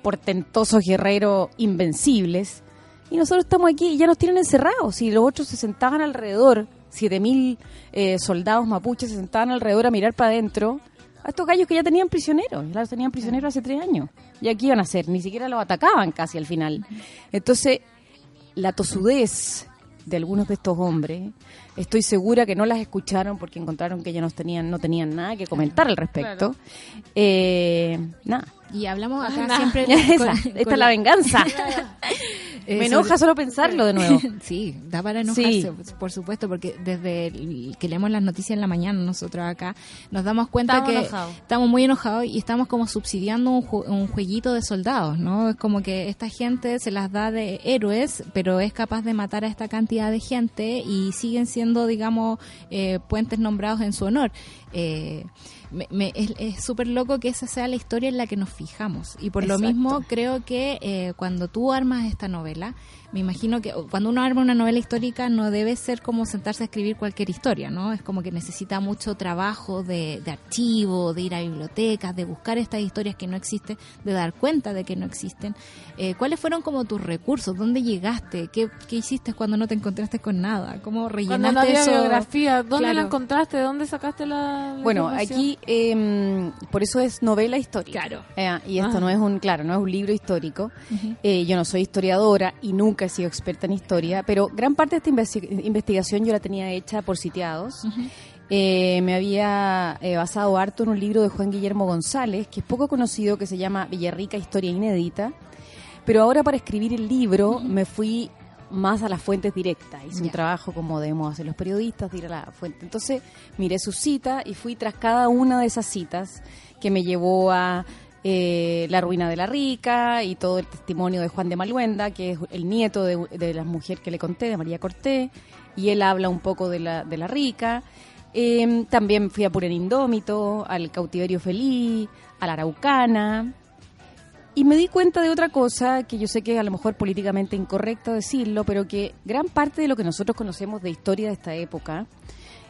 portentosos guerreros invencibles. Y nosotros estamos aquí y ya nos tienen encerrados. Y los otros se sentaban alrededor, 7.000 eh, soldados mapuches se sentaban alrededor a mirar para adentro. A estos gallos que ya tenían prisioneros, ya los tenían prisioneros hace tres años. ¿Y aquí iban a hacer? Ni siquiera los atacaban casi al final. Entonces, la tosudez de algunos de estos hombres, estoy segura que no las escucharon porque encontraron que ya no tenían, no tenían nada que comentar al respecto. Eh, nada. Y hablamos acá siempre... <laughs> Esa, con- esta es la venganza. Eh, <laughs> Me enoja sobre- solo pensarlo de nuevo. <laughs> Sí, da para enojarse, Sí. por supuesto, porque desde el- que leemos las noticias en la mañana nosotros acá nos damos cuenta Estamos que enojados. estamos muy enojados y estamos como subsidiando un, ju- un jueguito de soldados, ¿no? Es como que esta gente se las da de héroes, pero es capaz de matar a esta cantidad de gente y siguen siendo, digamos, eh, puentes nombrados en su honor. Eh, me- me- es súper loco que esa sea la historia en la que nos fijamos. Y por lo mismo creo que eh, cuando tú armas esta novela, me imagino que cuando uno arma una novela histórica no debe ser como sentarse a escribir cualquier historia, ¿no? Es como que necesita mucho trabajo de, de archivo, de ir a bibliotecas, de buscar estas historias que no existen, de dar cuenta de que no existen. Eh, ¿Cuáles fueron como tus recursos? ¿Dónde llegaste? ¿Qué, qué hiciste cuando no te encontraste con nada? ¿Cómo rellenaste Cuando no había eso? biografía, ¿dónde la encontraste? ¿De dónde sacaste la, la Bueno, aquí eh, por eso es novela histórica. Claro. Eh, y esto Ajá. no es un, claro, no es un libro histórico. Eh, yo no soy historiadora y nunca he sido experta en historia, pero gran parte de esta investi- investigación yo la tenía hecha por sitiados. Eh, me había eh, basado harto en un libro de Juan Guillermo González, que es poco conocido, que se llama Villarrica Historia Inédita. Pero ahora para escribir el libro me fui más a las fuentes directas. Hice un Ya. trabajo como debemos hacer los periodistas, de ir a la fuente. Entonces miré su cita y fui tras cada una de esas citas que me llevó a eh, La Ruina de la Rica y todo el testimonio de Juan de Maluenda, que es el nieto de, de la mujer que le conté, de María Cortés, y él habla un poco de la, de la Rica. Eh, también fui a Puren Indómito, al Cautiverio Feliz, a la Araucana. Y me di cuenta de otra cosa, que yo sé que es a lo mejor políticamente incorrecto decirlo, pero que gran parte de lo que nosotros conocemos de historia de esta época,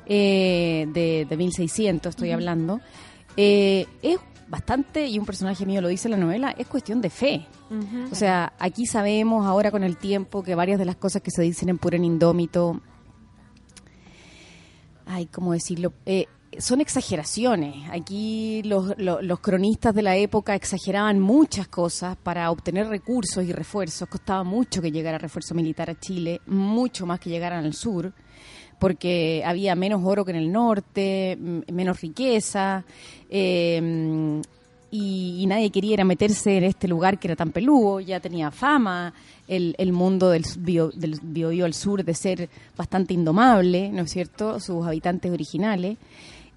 eh, de, de 1600 estoy hablando, eh, es bastante, y un personaje mío lo dice en la novela, es cuestión de fe. O sea, aquí sabemos ahora con el tiempo que varias de las cosas que se dicen en Puren Indómito, ay, ¿cómo decirlo? Eh, son exageraciones. Aquí los, lo- los cronistas de la época exageraban muchas cosas para obtener recursos y refuerzos. Costaba mucho que llegara refuerzo militar a Chile, mucho más que llegaran al sur, porque había menos oro que en el norte, menos riqueza. eh, y, nadie quería meterse en este lugar que era tan peludo, ya tenía fama el, el mundo del bio, del Biobío al sur de ser bastante indomable, ¿no es cierto?, sus habitantes originales.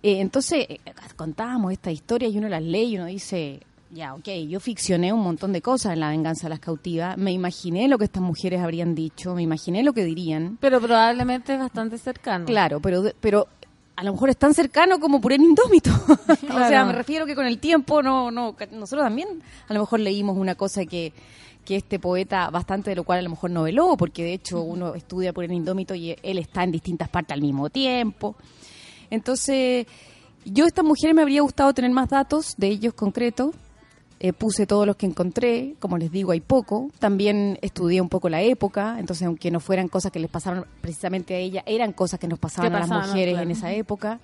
Eh, entonces, eh, contábamos esta historia y uno las lee y uno dice, ya, ok, yo ficcioné un montón de cosas en La venganza de las cautivas, me imaginé lo que estas mujeres habrían dicho, me imaginé lo que dirían. Pero probablemente es bastante cercano. Claro, pero, pero a lo mejor es tan cercano como Purén Indómito. <laughs> o sea, <laughs> me refiero que con el tiempo no, no, nosotros también a lo mejor leímos una cosa que, que este poeta, bastante de lo cual a lo mejor noveló, porque de hecho uno estudia Purén Indómito y él está en distintas partes al mismo tiempo. Entonces, yo estas mujeres me habría gustado tener más datos de ellos concretos. Eh, puse todos los que encontré, como les digo, hay poco. También estudié un poco la época, entonces aunque no fueran cosas que les pasaron precisamente a ella, eran cosas que nos pasaban Que a las pasaban, mujeres claro. en esa época,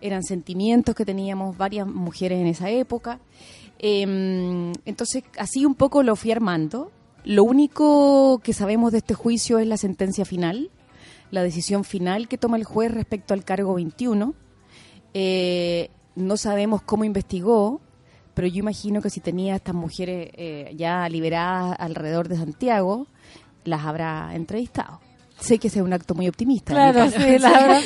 eran sentimientos que teníamos varias mujeres en esa época. Eh, entonces, así un poco lo fui armando. Lo único que sabemos de este juicio es la sentencia final, la decisión final que toma el juez respecto al cargo 21. Eh, no sabemos cómo investigó, pero yo imagino que si tenía a estas mujeres eh, ya liberadas alrededor de Santiago, las habrá entrevistado. Sé que ese es un acto muy optimista. Claro, sí, la <laughs> verdad.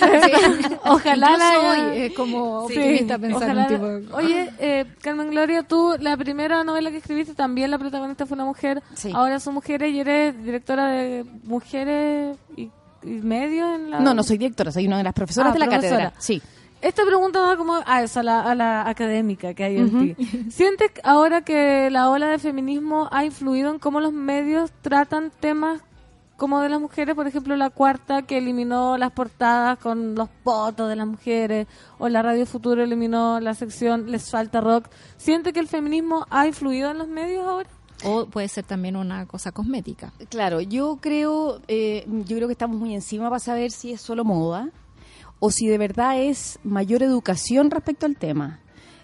<laughs> Ojalá Yo la soy, eh, como Sí, optimista pensar ojalá un tipo de- Oye, eh, Carmen Gloria, tú, la primera novela que escribiste, también la protagonista fue una mujer. Sí. Ahora son mujeres y eres directora de Mujeres y, y Medios en la... No, no soy directora, soy una de las profesoras Ah, de la profesora. cátedra. Sí. Esta pregunta va como a eso, a la, a la académica que hay en ti. ¿Sientes ahora que la ola de feminismo ha influido en cómo los medios tratan temas como de las mujeres, por ejemplo, la cuarta que eliminó las portadas con los fotos de las mujeres, o la Radio Futuro eliminó la sección Les falta rock. ¿Siente que el feminismo ha influido en los medios ahora? O puede ser también una cosa cosmética. Claro, yo creo, eh, yo creo que estamos muy encima para saber si es solo moda o si de verdad es mayor educación respecto al tema.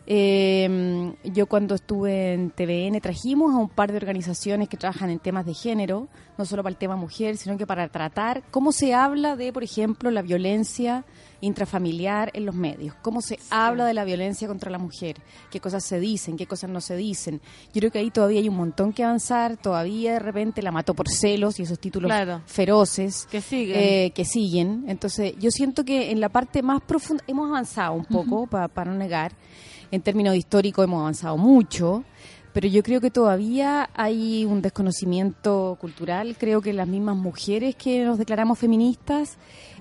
Eh, yo cuando estuve en TVN trajimos a un par de organizaciones que trabajan en temas de género, no solo para el tema mujer, sino que para tratar cómo se habla de, por ejemplo, la violencia intrafamiliar en los medios, cómo se habla de la violencia contra la mujer, qué cosas se dicen, qué cosas no se dicen. Yo creo que ahí todavía hay un montón que avanzar, todavía de repente la mató por celos y esos títulos Claro. feroces Que siguen. eh, que siguen. Entonces, yo siento que en la parte más profunda hemos avanzado un poco, pa- para no negar. En términos históricos hemos avanzado mucho, pero yo creo que todavía hay un desconocimiento cultural. Creo que las mismas mujeres que nos declaramos feministas,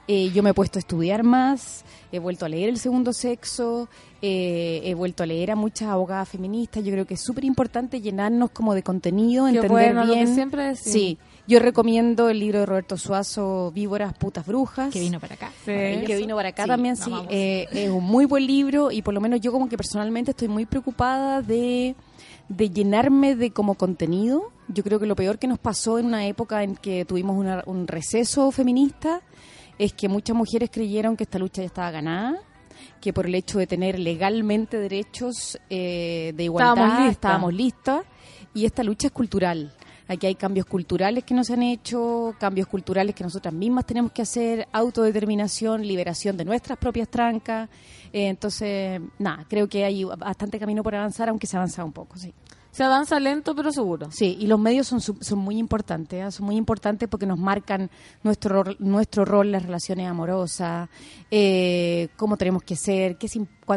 eh, yo me he puesto a estudiar más, he vuelto a leer el segundo sexo, eh, he vuelto a leer a muchas abogadas feministas. Yo creo que es súper importante llenarnos como de contenido, entender bueno, lo que bien. siempre decimos. Sí, yo recomiendo el libro de Roberto Suazo, Víboras, putas, brujas. Que vino para acá. Que vino para acá Sí, también, sí. Eh, es un muy buen libro y por lo menos yo como que personalmente estoy muy preocupada de, de llenarme de como contenido. Yo creo que lo peor que nos pasó en una época en que tuvimos una- un receso feminista es que muchas mujeres creyeron que esta lucha ya estaba ganada que por el hecho de tener legalmente derechos eh, de igualdad Estábamos listas. estábamos listas y esta lucha es cultural. Aquí hay cambios culturales que no se han hecho, cambios culturales que nosotras mismas tenemos que hacer, autodeterminación, liberación de nuestras propias trancas. Eh, entonces, nada, creo que hay bastante camino por avanzar, aunque se avanza un poco, sí. Se avanza lento pero seguro. Sí, y los medios son, son muy importantes, ¿eh? son muy importantes porque nos marcan nuestro, ro- nuestro rol en las relaciones amorosas, eh, cómo tenemos que ser, qué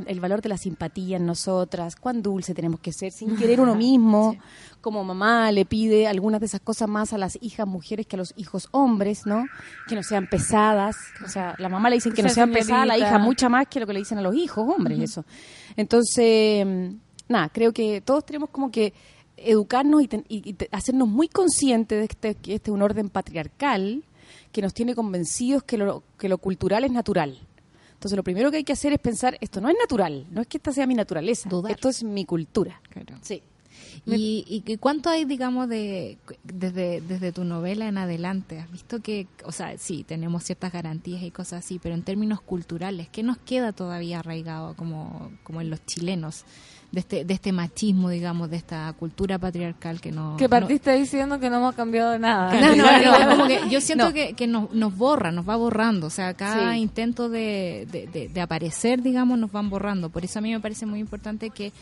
el valor de la simpatía en nosotras, cuán dulce tenemos que ser, sin querer uno <laughs> mismo, como mamá le pide algunas de esas cosas más a las hijas mujeres que a los hijos hombres, ¿no? Que no sean pesadas, o sea, la mamá le dicen que no Sea sean pesadas, a la hija mucha más que lo que le dicen a los hijos hombres, eso. Entonces, nada, creo que todos tenemos como que educarnos y, ten- y- hacernos muy conscientes de este, que este es un orden patriarcal que nos tiene convencidos que lo, que lo cultural es natural. Entonces, lo primero que hay que hacer es pensar, esto no es natural, no es que esta sea mi naturaleza, esto es mi cultura. Sí. ¿Y, y que cuánto hay, digamos, de desde, desde tu novela en adelante? ¿Has visto que, o sea, sí, tenemos ciertas garantías y cosas así, pero en términos culturales, ¿qué nos queda todavía arraigado como, como en los chilenos? De este, de este machismo, digamos, de esta cultura patriarcal que no... Que no- partiste diciendo que no hemos cambiado nada. <laughs> no, no, no, como que yo siento que, que nos, nos borra, nos va borrando. O sea, cada Sí. intento de, de, de- de aparecer, digamos, nos van borrando. Por eso a mí me parece muy importante que,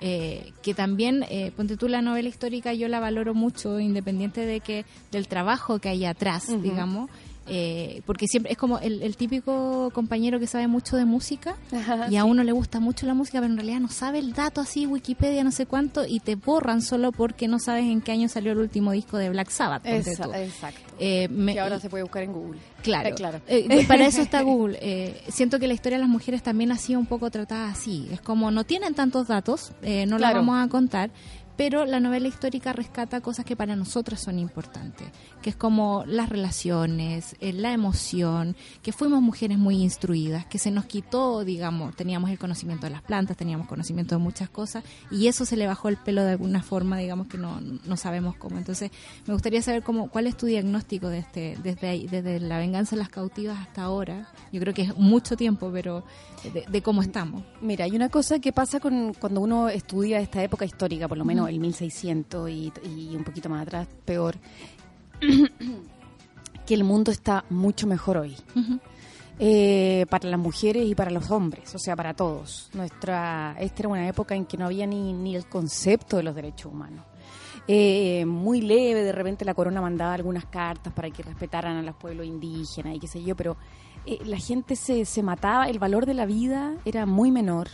eh, que también, eh, ponte tú la novela histórica, yo la valoro mucho, independiente de que del trabajo que hay atrás, digamos. Eh, porque siempre es como el, el típico compañero que sabe mucho de música y a uno le gusta mucho la música, pero en realidad no sabe el dato así, Wikipedia, no sé cuánto, y te borran solo porque no sabes en qué año salió el último disco de Black Sabbath. Esa- tú. exacto. Eh, me- que ahora se puede buscar en Google. Claro, <laughs> claro. Eh, para eso está <laughs> Google. Eh, siento que la historia de las mujeres también ha sido un poco tratada así. Es como no tienen tantos datos, eh, no la Claro. vamos a contar, pero la novela histórica rescata cosas que para nosotras son importantes, que es como las relaciones, eh, la emoción, que fuimos mujeres muy instruidas, que se nos quitó, digamos, teníamos el conocimiento de las plantas, teníamos conocimiento de muchas cosas, y eso se le bajó el pelo de alguna forma, digamos que no, no sabemos cómo. Entonces, me gustaría saber cómo, cuál es tu diagnóstico de este, desde ahí, desde la venganza de las cautivas hasta ahora. Yo creo que es mucho tiempo, pero de, de cómo estamos. Mira, hay una cosa que pasa con cuando uno estudia esta época histórica, por lo menos el 1600 y, y un poquito más atrás, peor, <coughs> que el mundo está mucho mejor hoy. Eh, para las mujeres y para los hombres, o sea, para todos. Nuestra, esta era una época en que no había ni, ni el concepto de los derechos humanos. Eh, muy leve, de repente la corona mandaba algunas cartas para que respetaran a los pueblos indígenas y qué sé yo, pero eh, la gente se, se mataba, el valor de la vida era muy menor.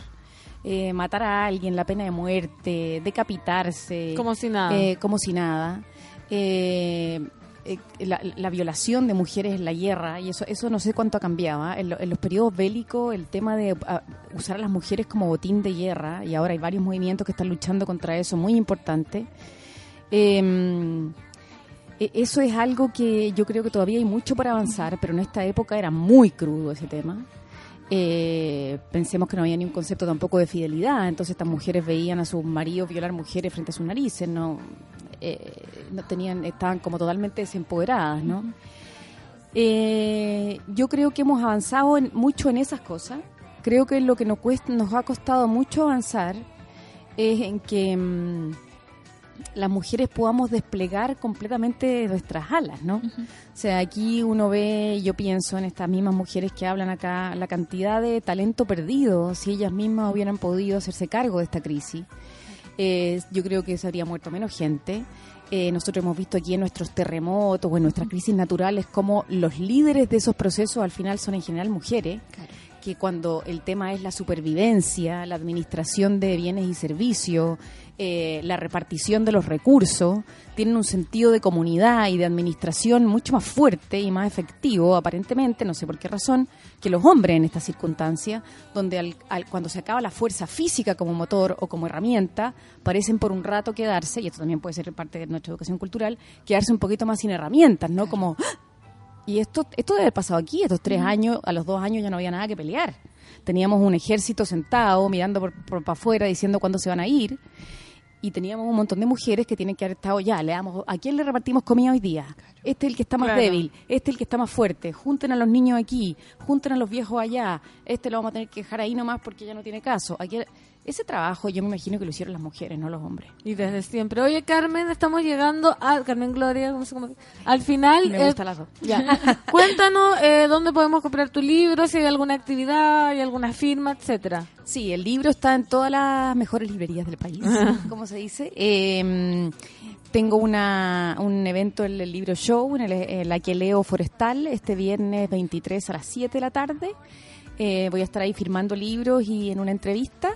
Eh, matar a alguien, la pena de muerte, decapitarse. Como si nada. eh, como si nada. Eh, eh, la, la violación de mujeres en la guerra, y eso, eso no sé cuánto ha cambiado. ¿ah? En, lo- en los periodos bélicos, el tema de ah, usar a las mujeres como botín de guerra, y ahora hay varios movimientos que están luchando contra eso, muy importante. E- Eso es algo que yo creo que todavía hay mucho para avanzar, pero en esta época era muy crudo ese tema. Eh, pensemos que no había ni un concepto tampoco de fidelidad, entonces estas mujeres veían a sus maridos violar mujeres frente a sus narices, no, eh, no tenían, estaban como totalmente desempoderadas, ¿no? Eh, yo creo que hemos avanzado en- mucho en esas cosas. Creo que lo que nos cuesta, nos ha costado mucho avanzar es en que mm, las mujeres podamos desplegar completamente nuestras alas, ¿no? O sea, aquí uno ve, yo pienso en estas mismas mujeres que hablan acá, la cantidad de talento perdido, si ellas mismas hubieran podido hacerse cargo de esta crisis. Eh, yo creo que se habría muerto menos gente. Eh, nosotros hemos visto aquí en nuestros terremotos o en nuestras crisis naturales cómo los líderes de esos procesos al final son en general mujeres, que cuando el tema es la supervivencia, la administración de bienes y servicios, eh, la repartición de los recursos, tienen un sentido de comunidad y de administración mucho más fuerte y más efectivo, aparentemente, no sé por qué razón, que los hombres en estas circunstancias, donde al- al- cuando se acaba la fuerza física como motor o como herramienta, parecen por un rato quedarse, y esto también puede ser parte de nuestra educación cultural, quedarse un poquito más sin herramientas, ¿no? Como, ¡ah! y esto, esto debe haber pasado aquí, estos tres años, a los dos años ya no había nada que pelear. Teníamos un ejército sentado, mirando por, por para afuera, diciendo cuándo se van a ir. Y teníamos un montón de mujeres que tienen que haber estado ya, le damos, ¿a quién le repartimos comida hoy día? Este es el que está más Claro. débil, este es el que está más fuerte, junten a los niños aquí, junten a los viejos allá, este lo vamos a tener que dejar ahí nomás porque ya no tiene caso. Aquí, ese trabajo yo me imagino que lo hicieron las mujeres, no los hombres. Y desde siempre. Oye, Carmen, estamos llegando a Carmen Gloria, no sé cómo- al final. Me eh, gusta las dos. Ya. <laughs> Cuéntanos eh, dónde podemos comprar tu libro, si hay alguna actividad, hay alguna firma, etcétera. Sí, el libro está en todas las mejores librerías del país, <laughs> como se dice. Eh, tengo una, un evento en el libro show, en, el, en la que leo Forestal, este viernes 23 a las 7 de la tarde. Eh, voy a estar ahí firmando libros y en una entrevista.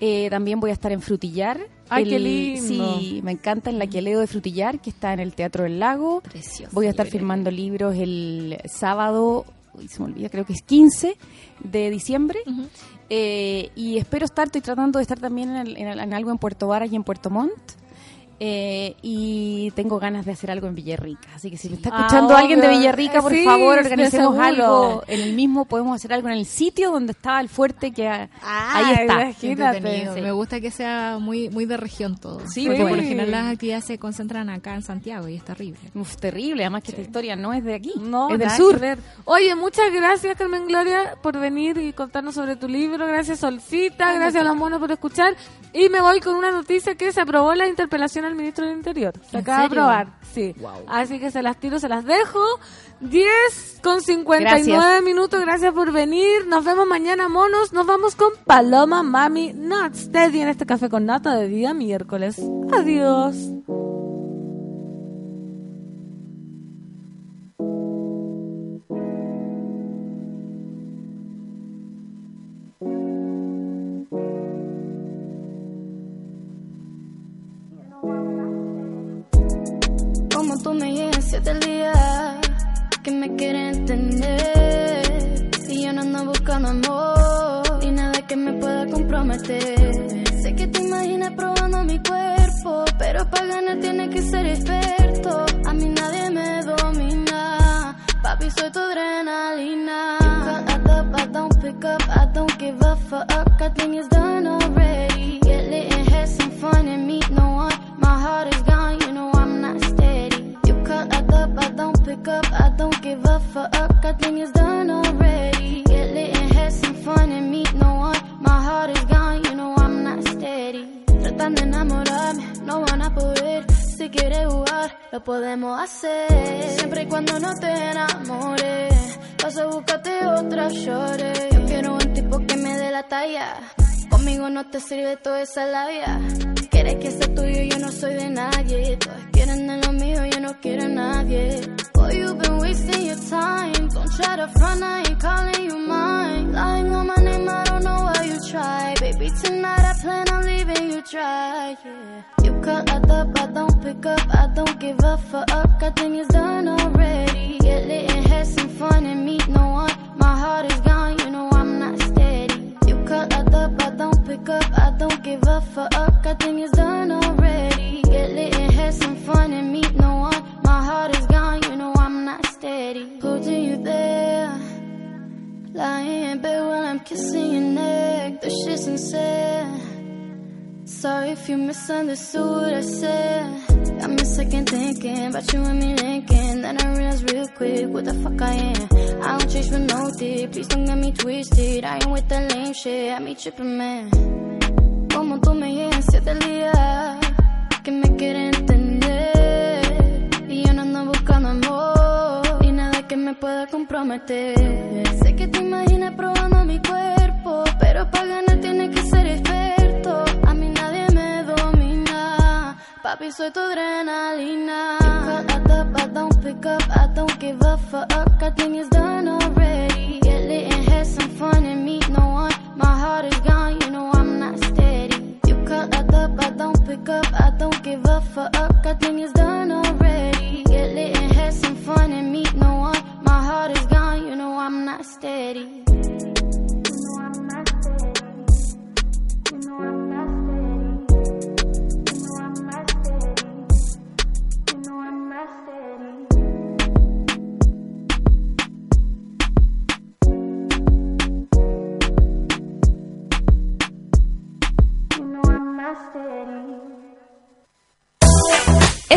Eh, también voy a estar en Frutillar. Ay, El- qué lindo. Sí, me encanta en la que leo de Frutillar, que está en el Teatro del Lago. Precioso. Voy a estar firmando libros el sábado, uy, se me olvida, creo que es 15 de diciembre. Eh, y espero estar, estoy tratando de estar también en, el- en el- en algo en Puerto Varas y en Puerto Montt. Eh, y tengo ganas de hacer algo en Villarrica. Así que si me está Ah, escuchando alguien de. Villarrica, por Sí, favor, organicemos algo. En el mismo podemos hacer algo en el sitio donde estaba el fuerte que a- ahí está. Sí. Me gusta que sea muy muy de región todo. Sí, porque por bueno. lo general las actividades se concentran acá en Santiago y es terrible. Uf, terrible, además que esta historia no es de aquí, No, es del sur. Oye, muchas gracias, Carmen Gloria, por venir y contarnos sobre tu libro. Gracias, Solcita. Gracias a los monos por escuchar. Y me voy con una noticia que se aprobó la interpelación al ministro del Interior. Se ¿En acaba de aprobar. Sí. Así que se las tiro, se las dejo. 10 con 59 Gracias. minutos. Gracias por venir. Nos vemos mañana, monos. Nos vamos con Paloma Mami Nuts. Teddy en este café con nata de día miércoles. Adiós.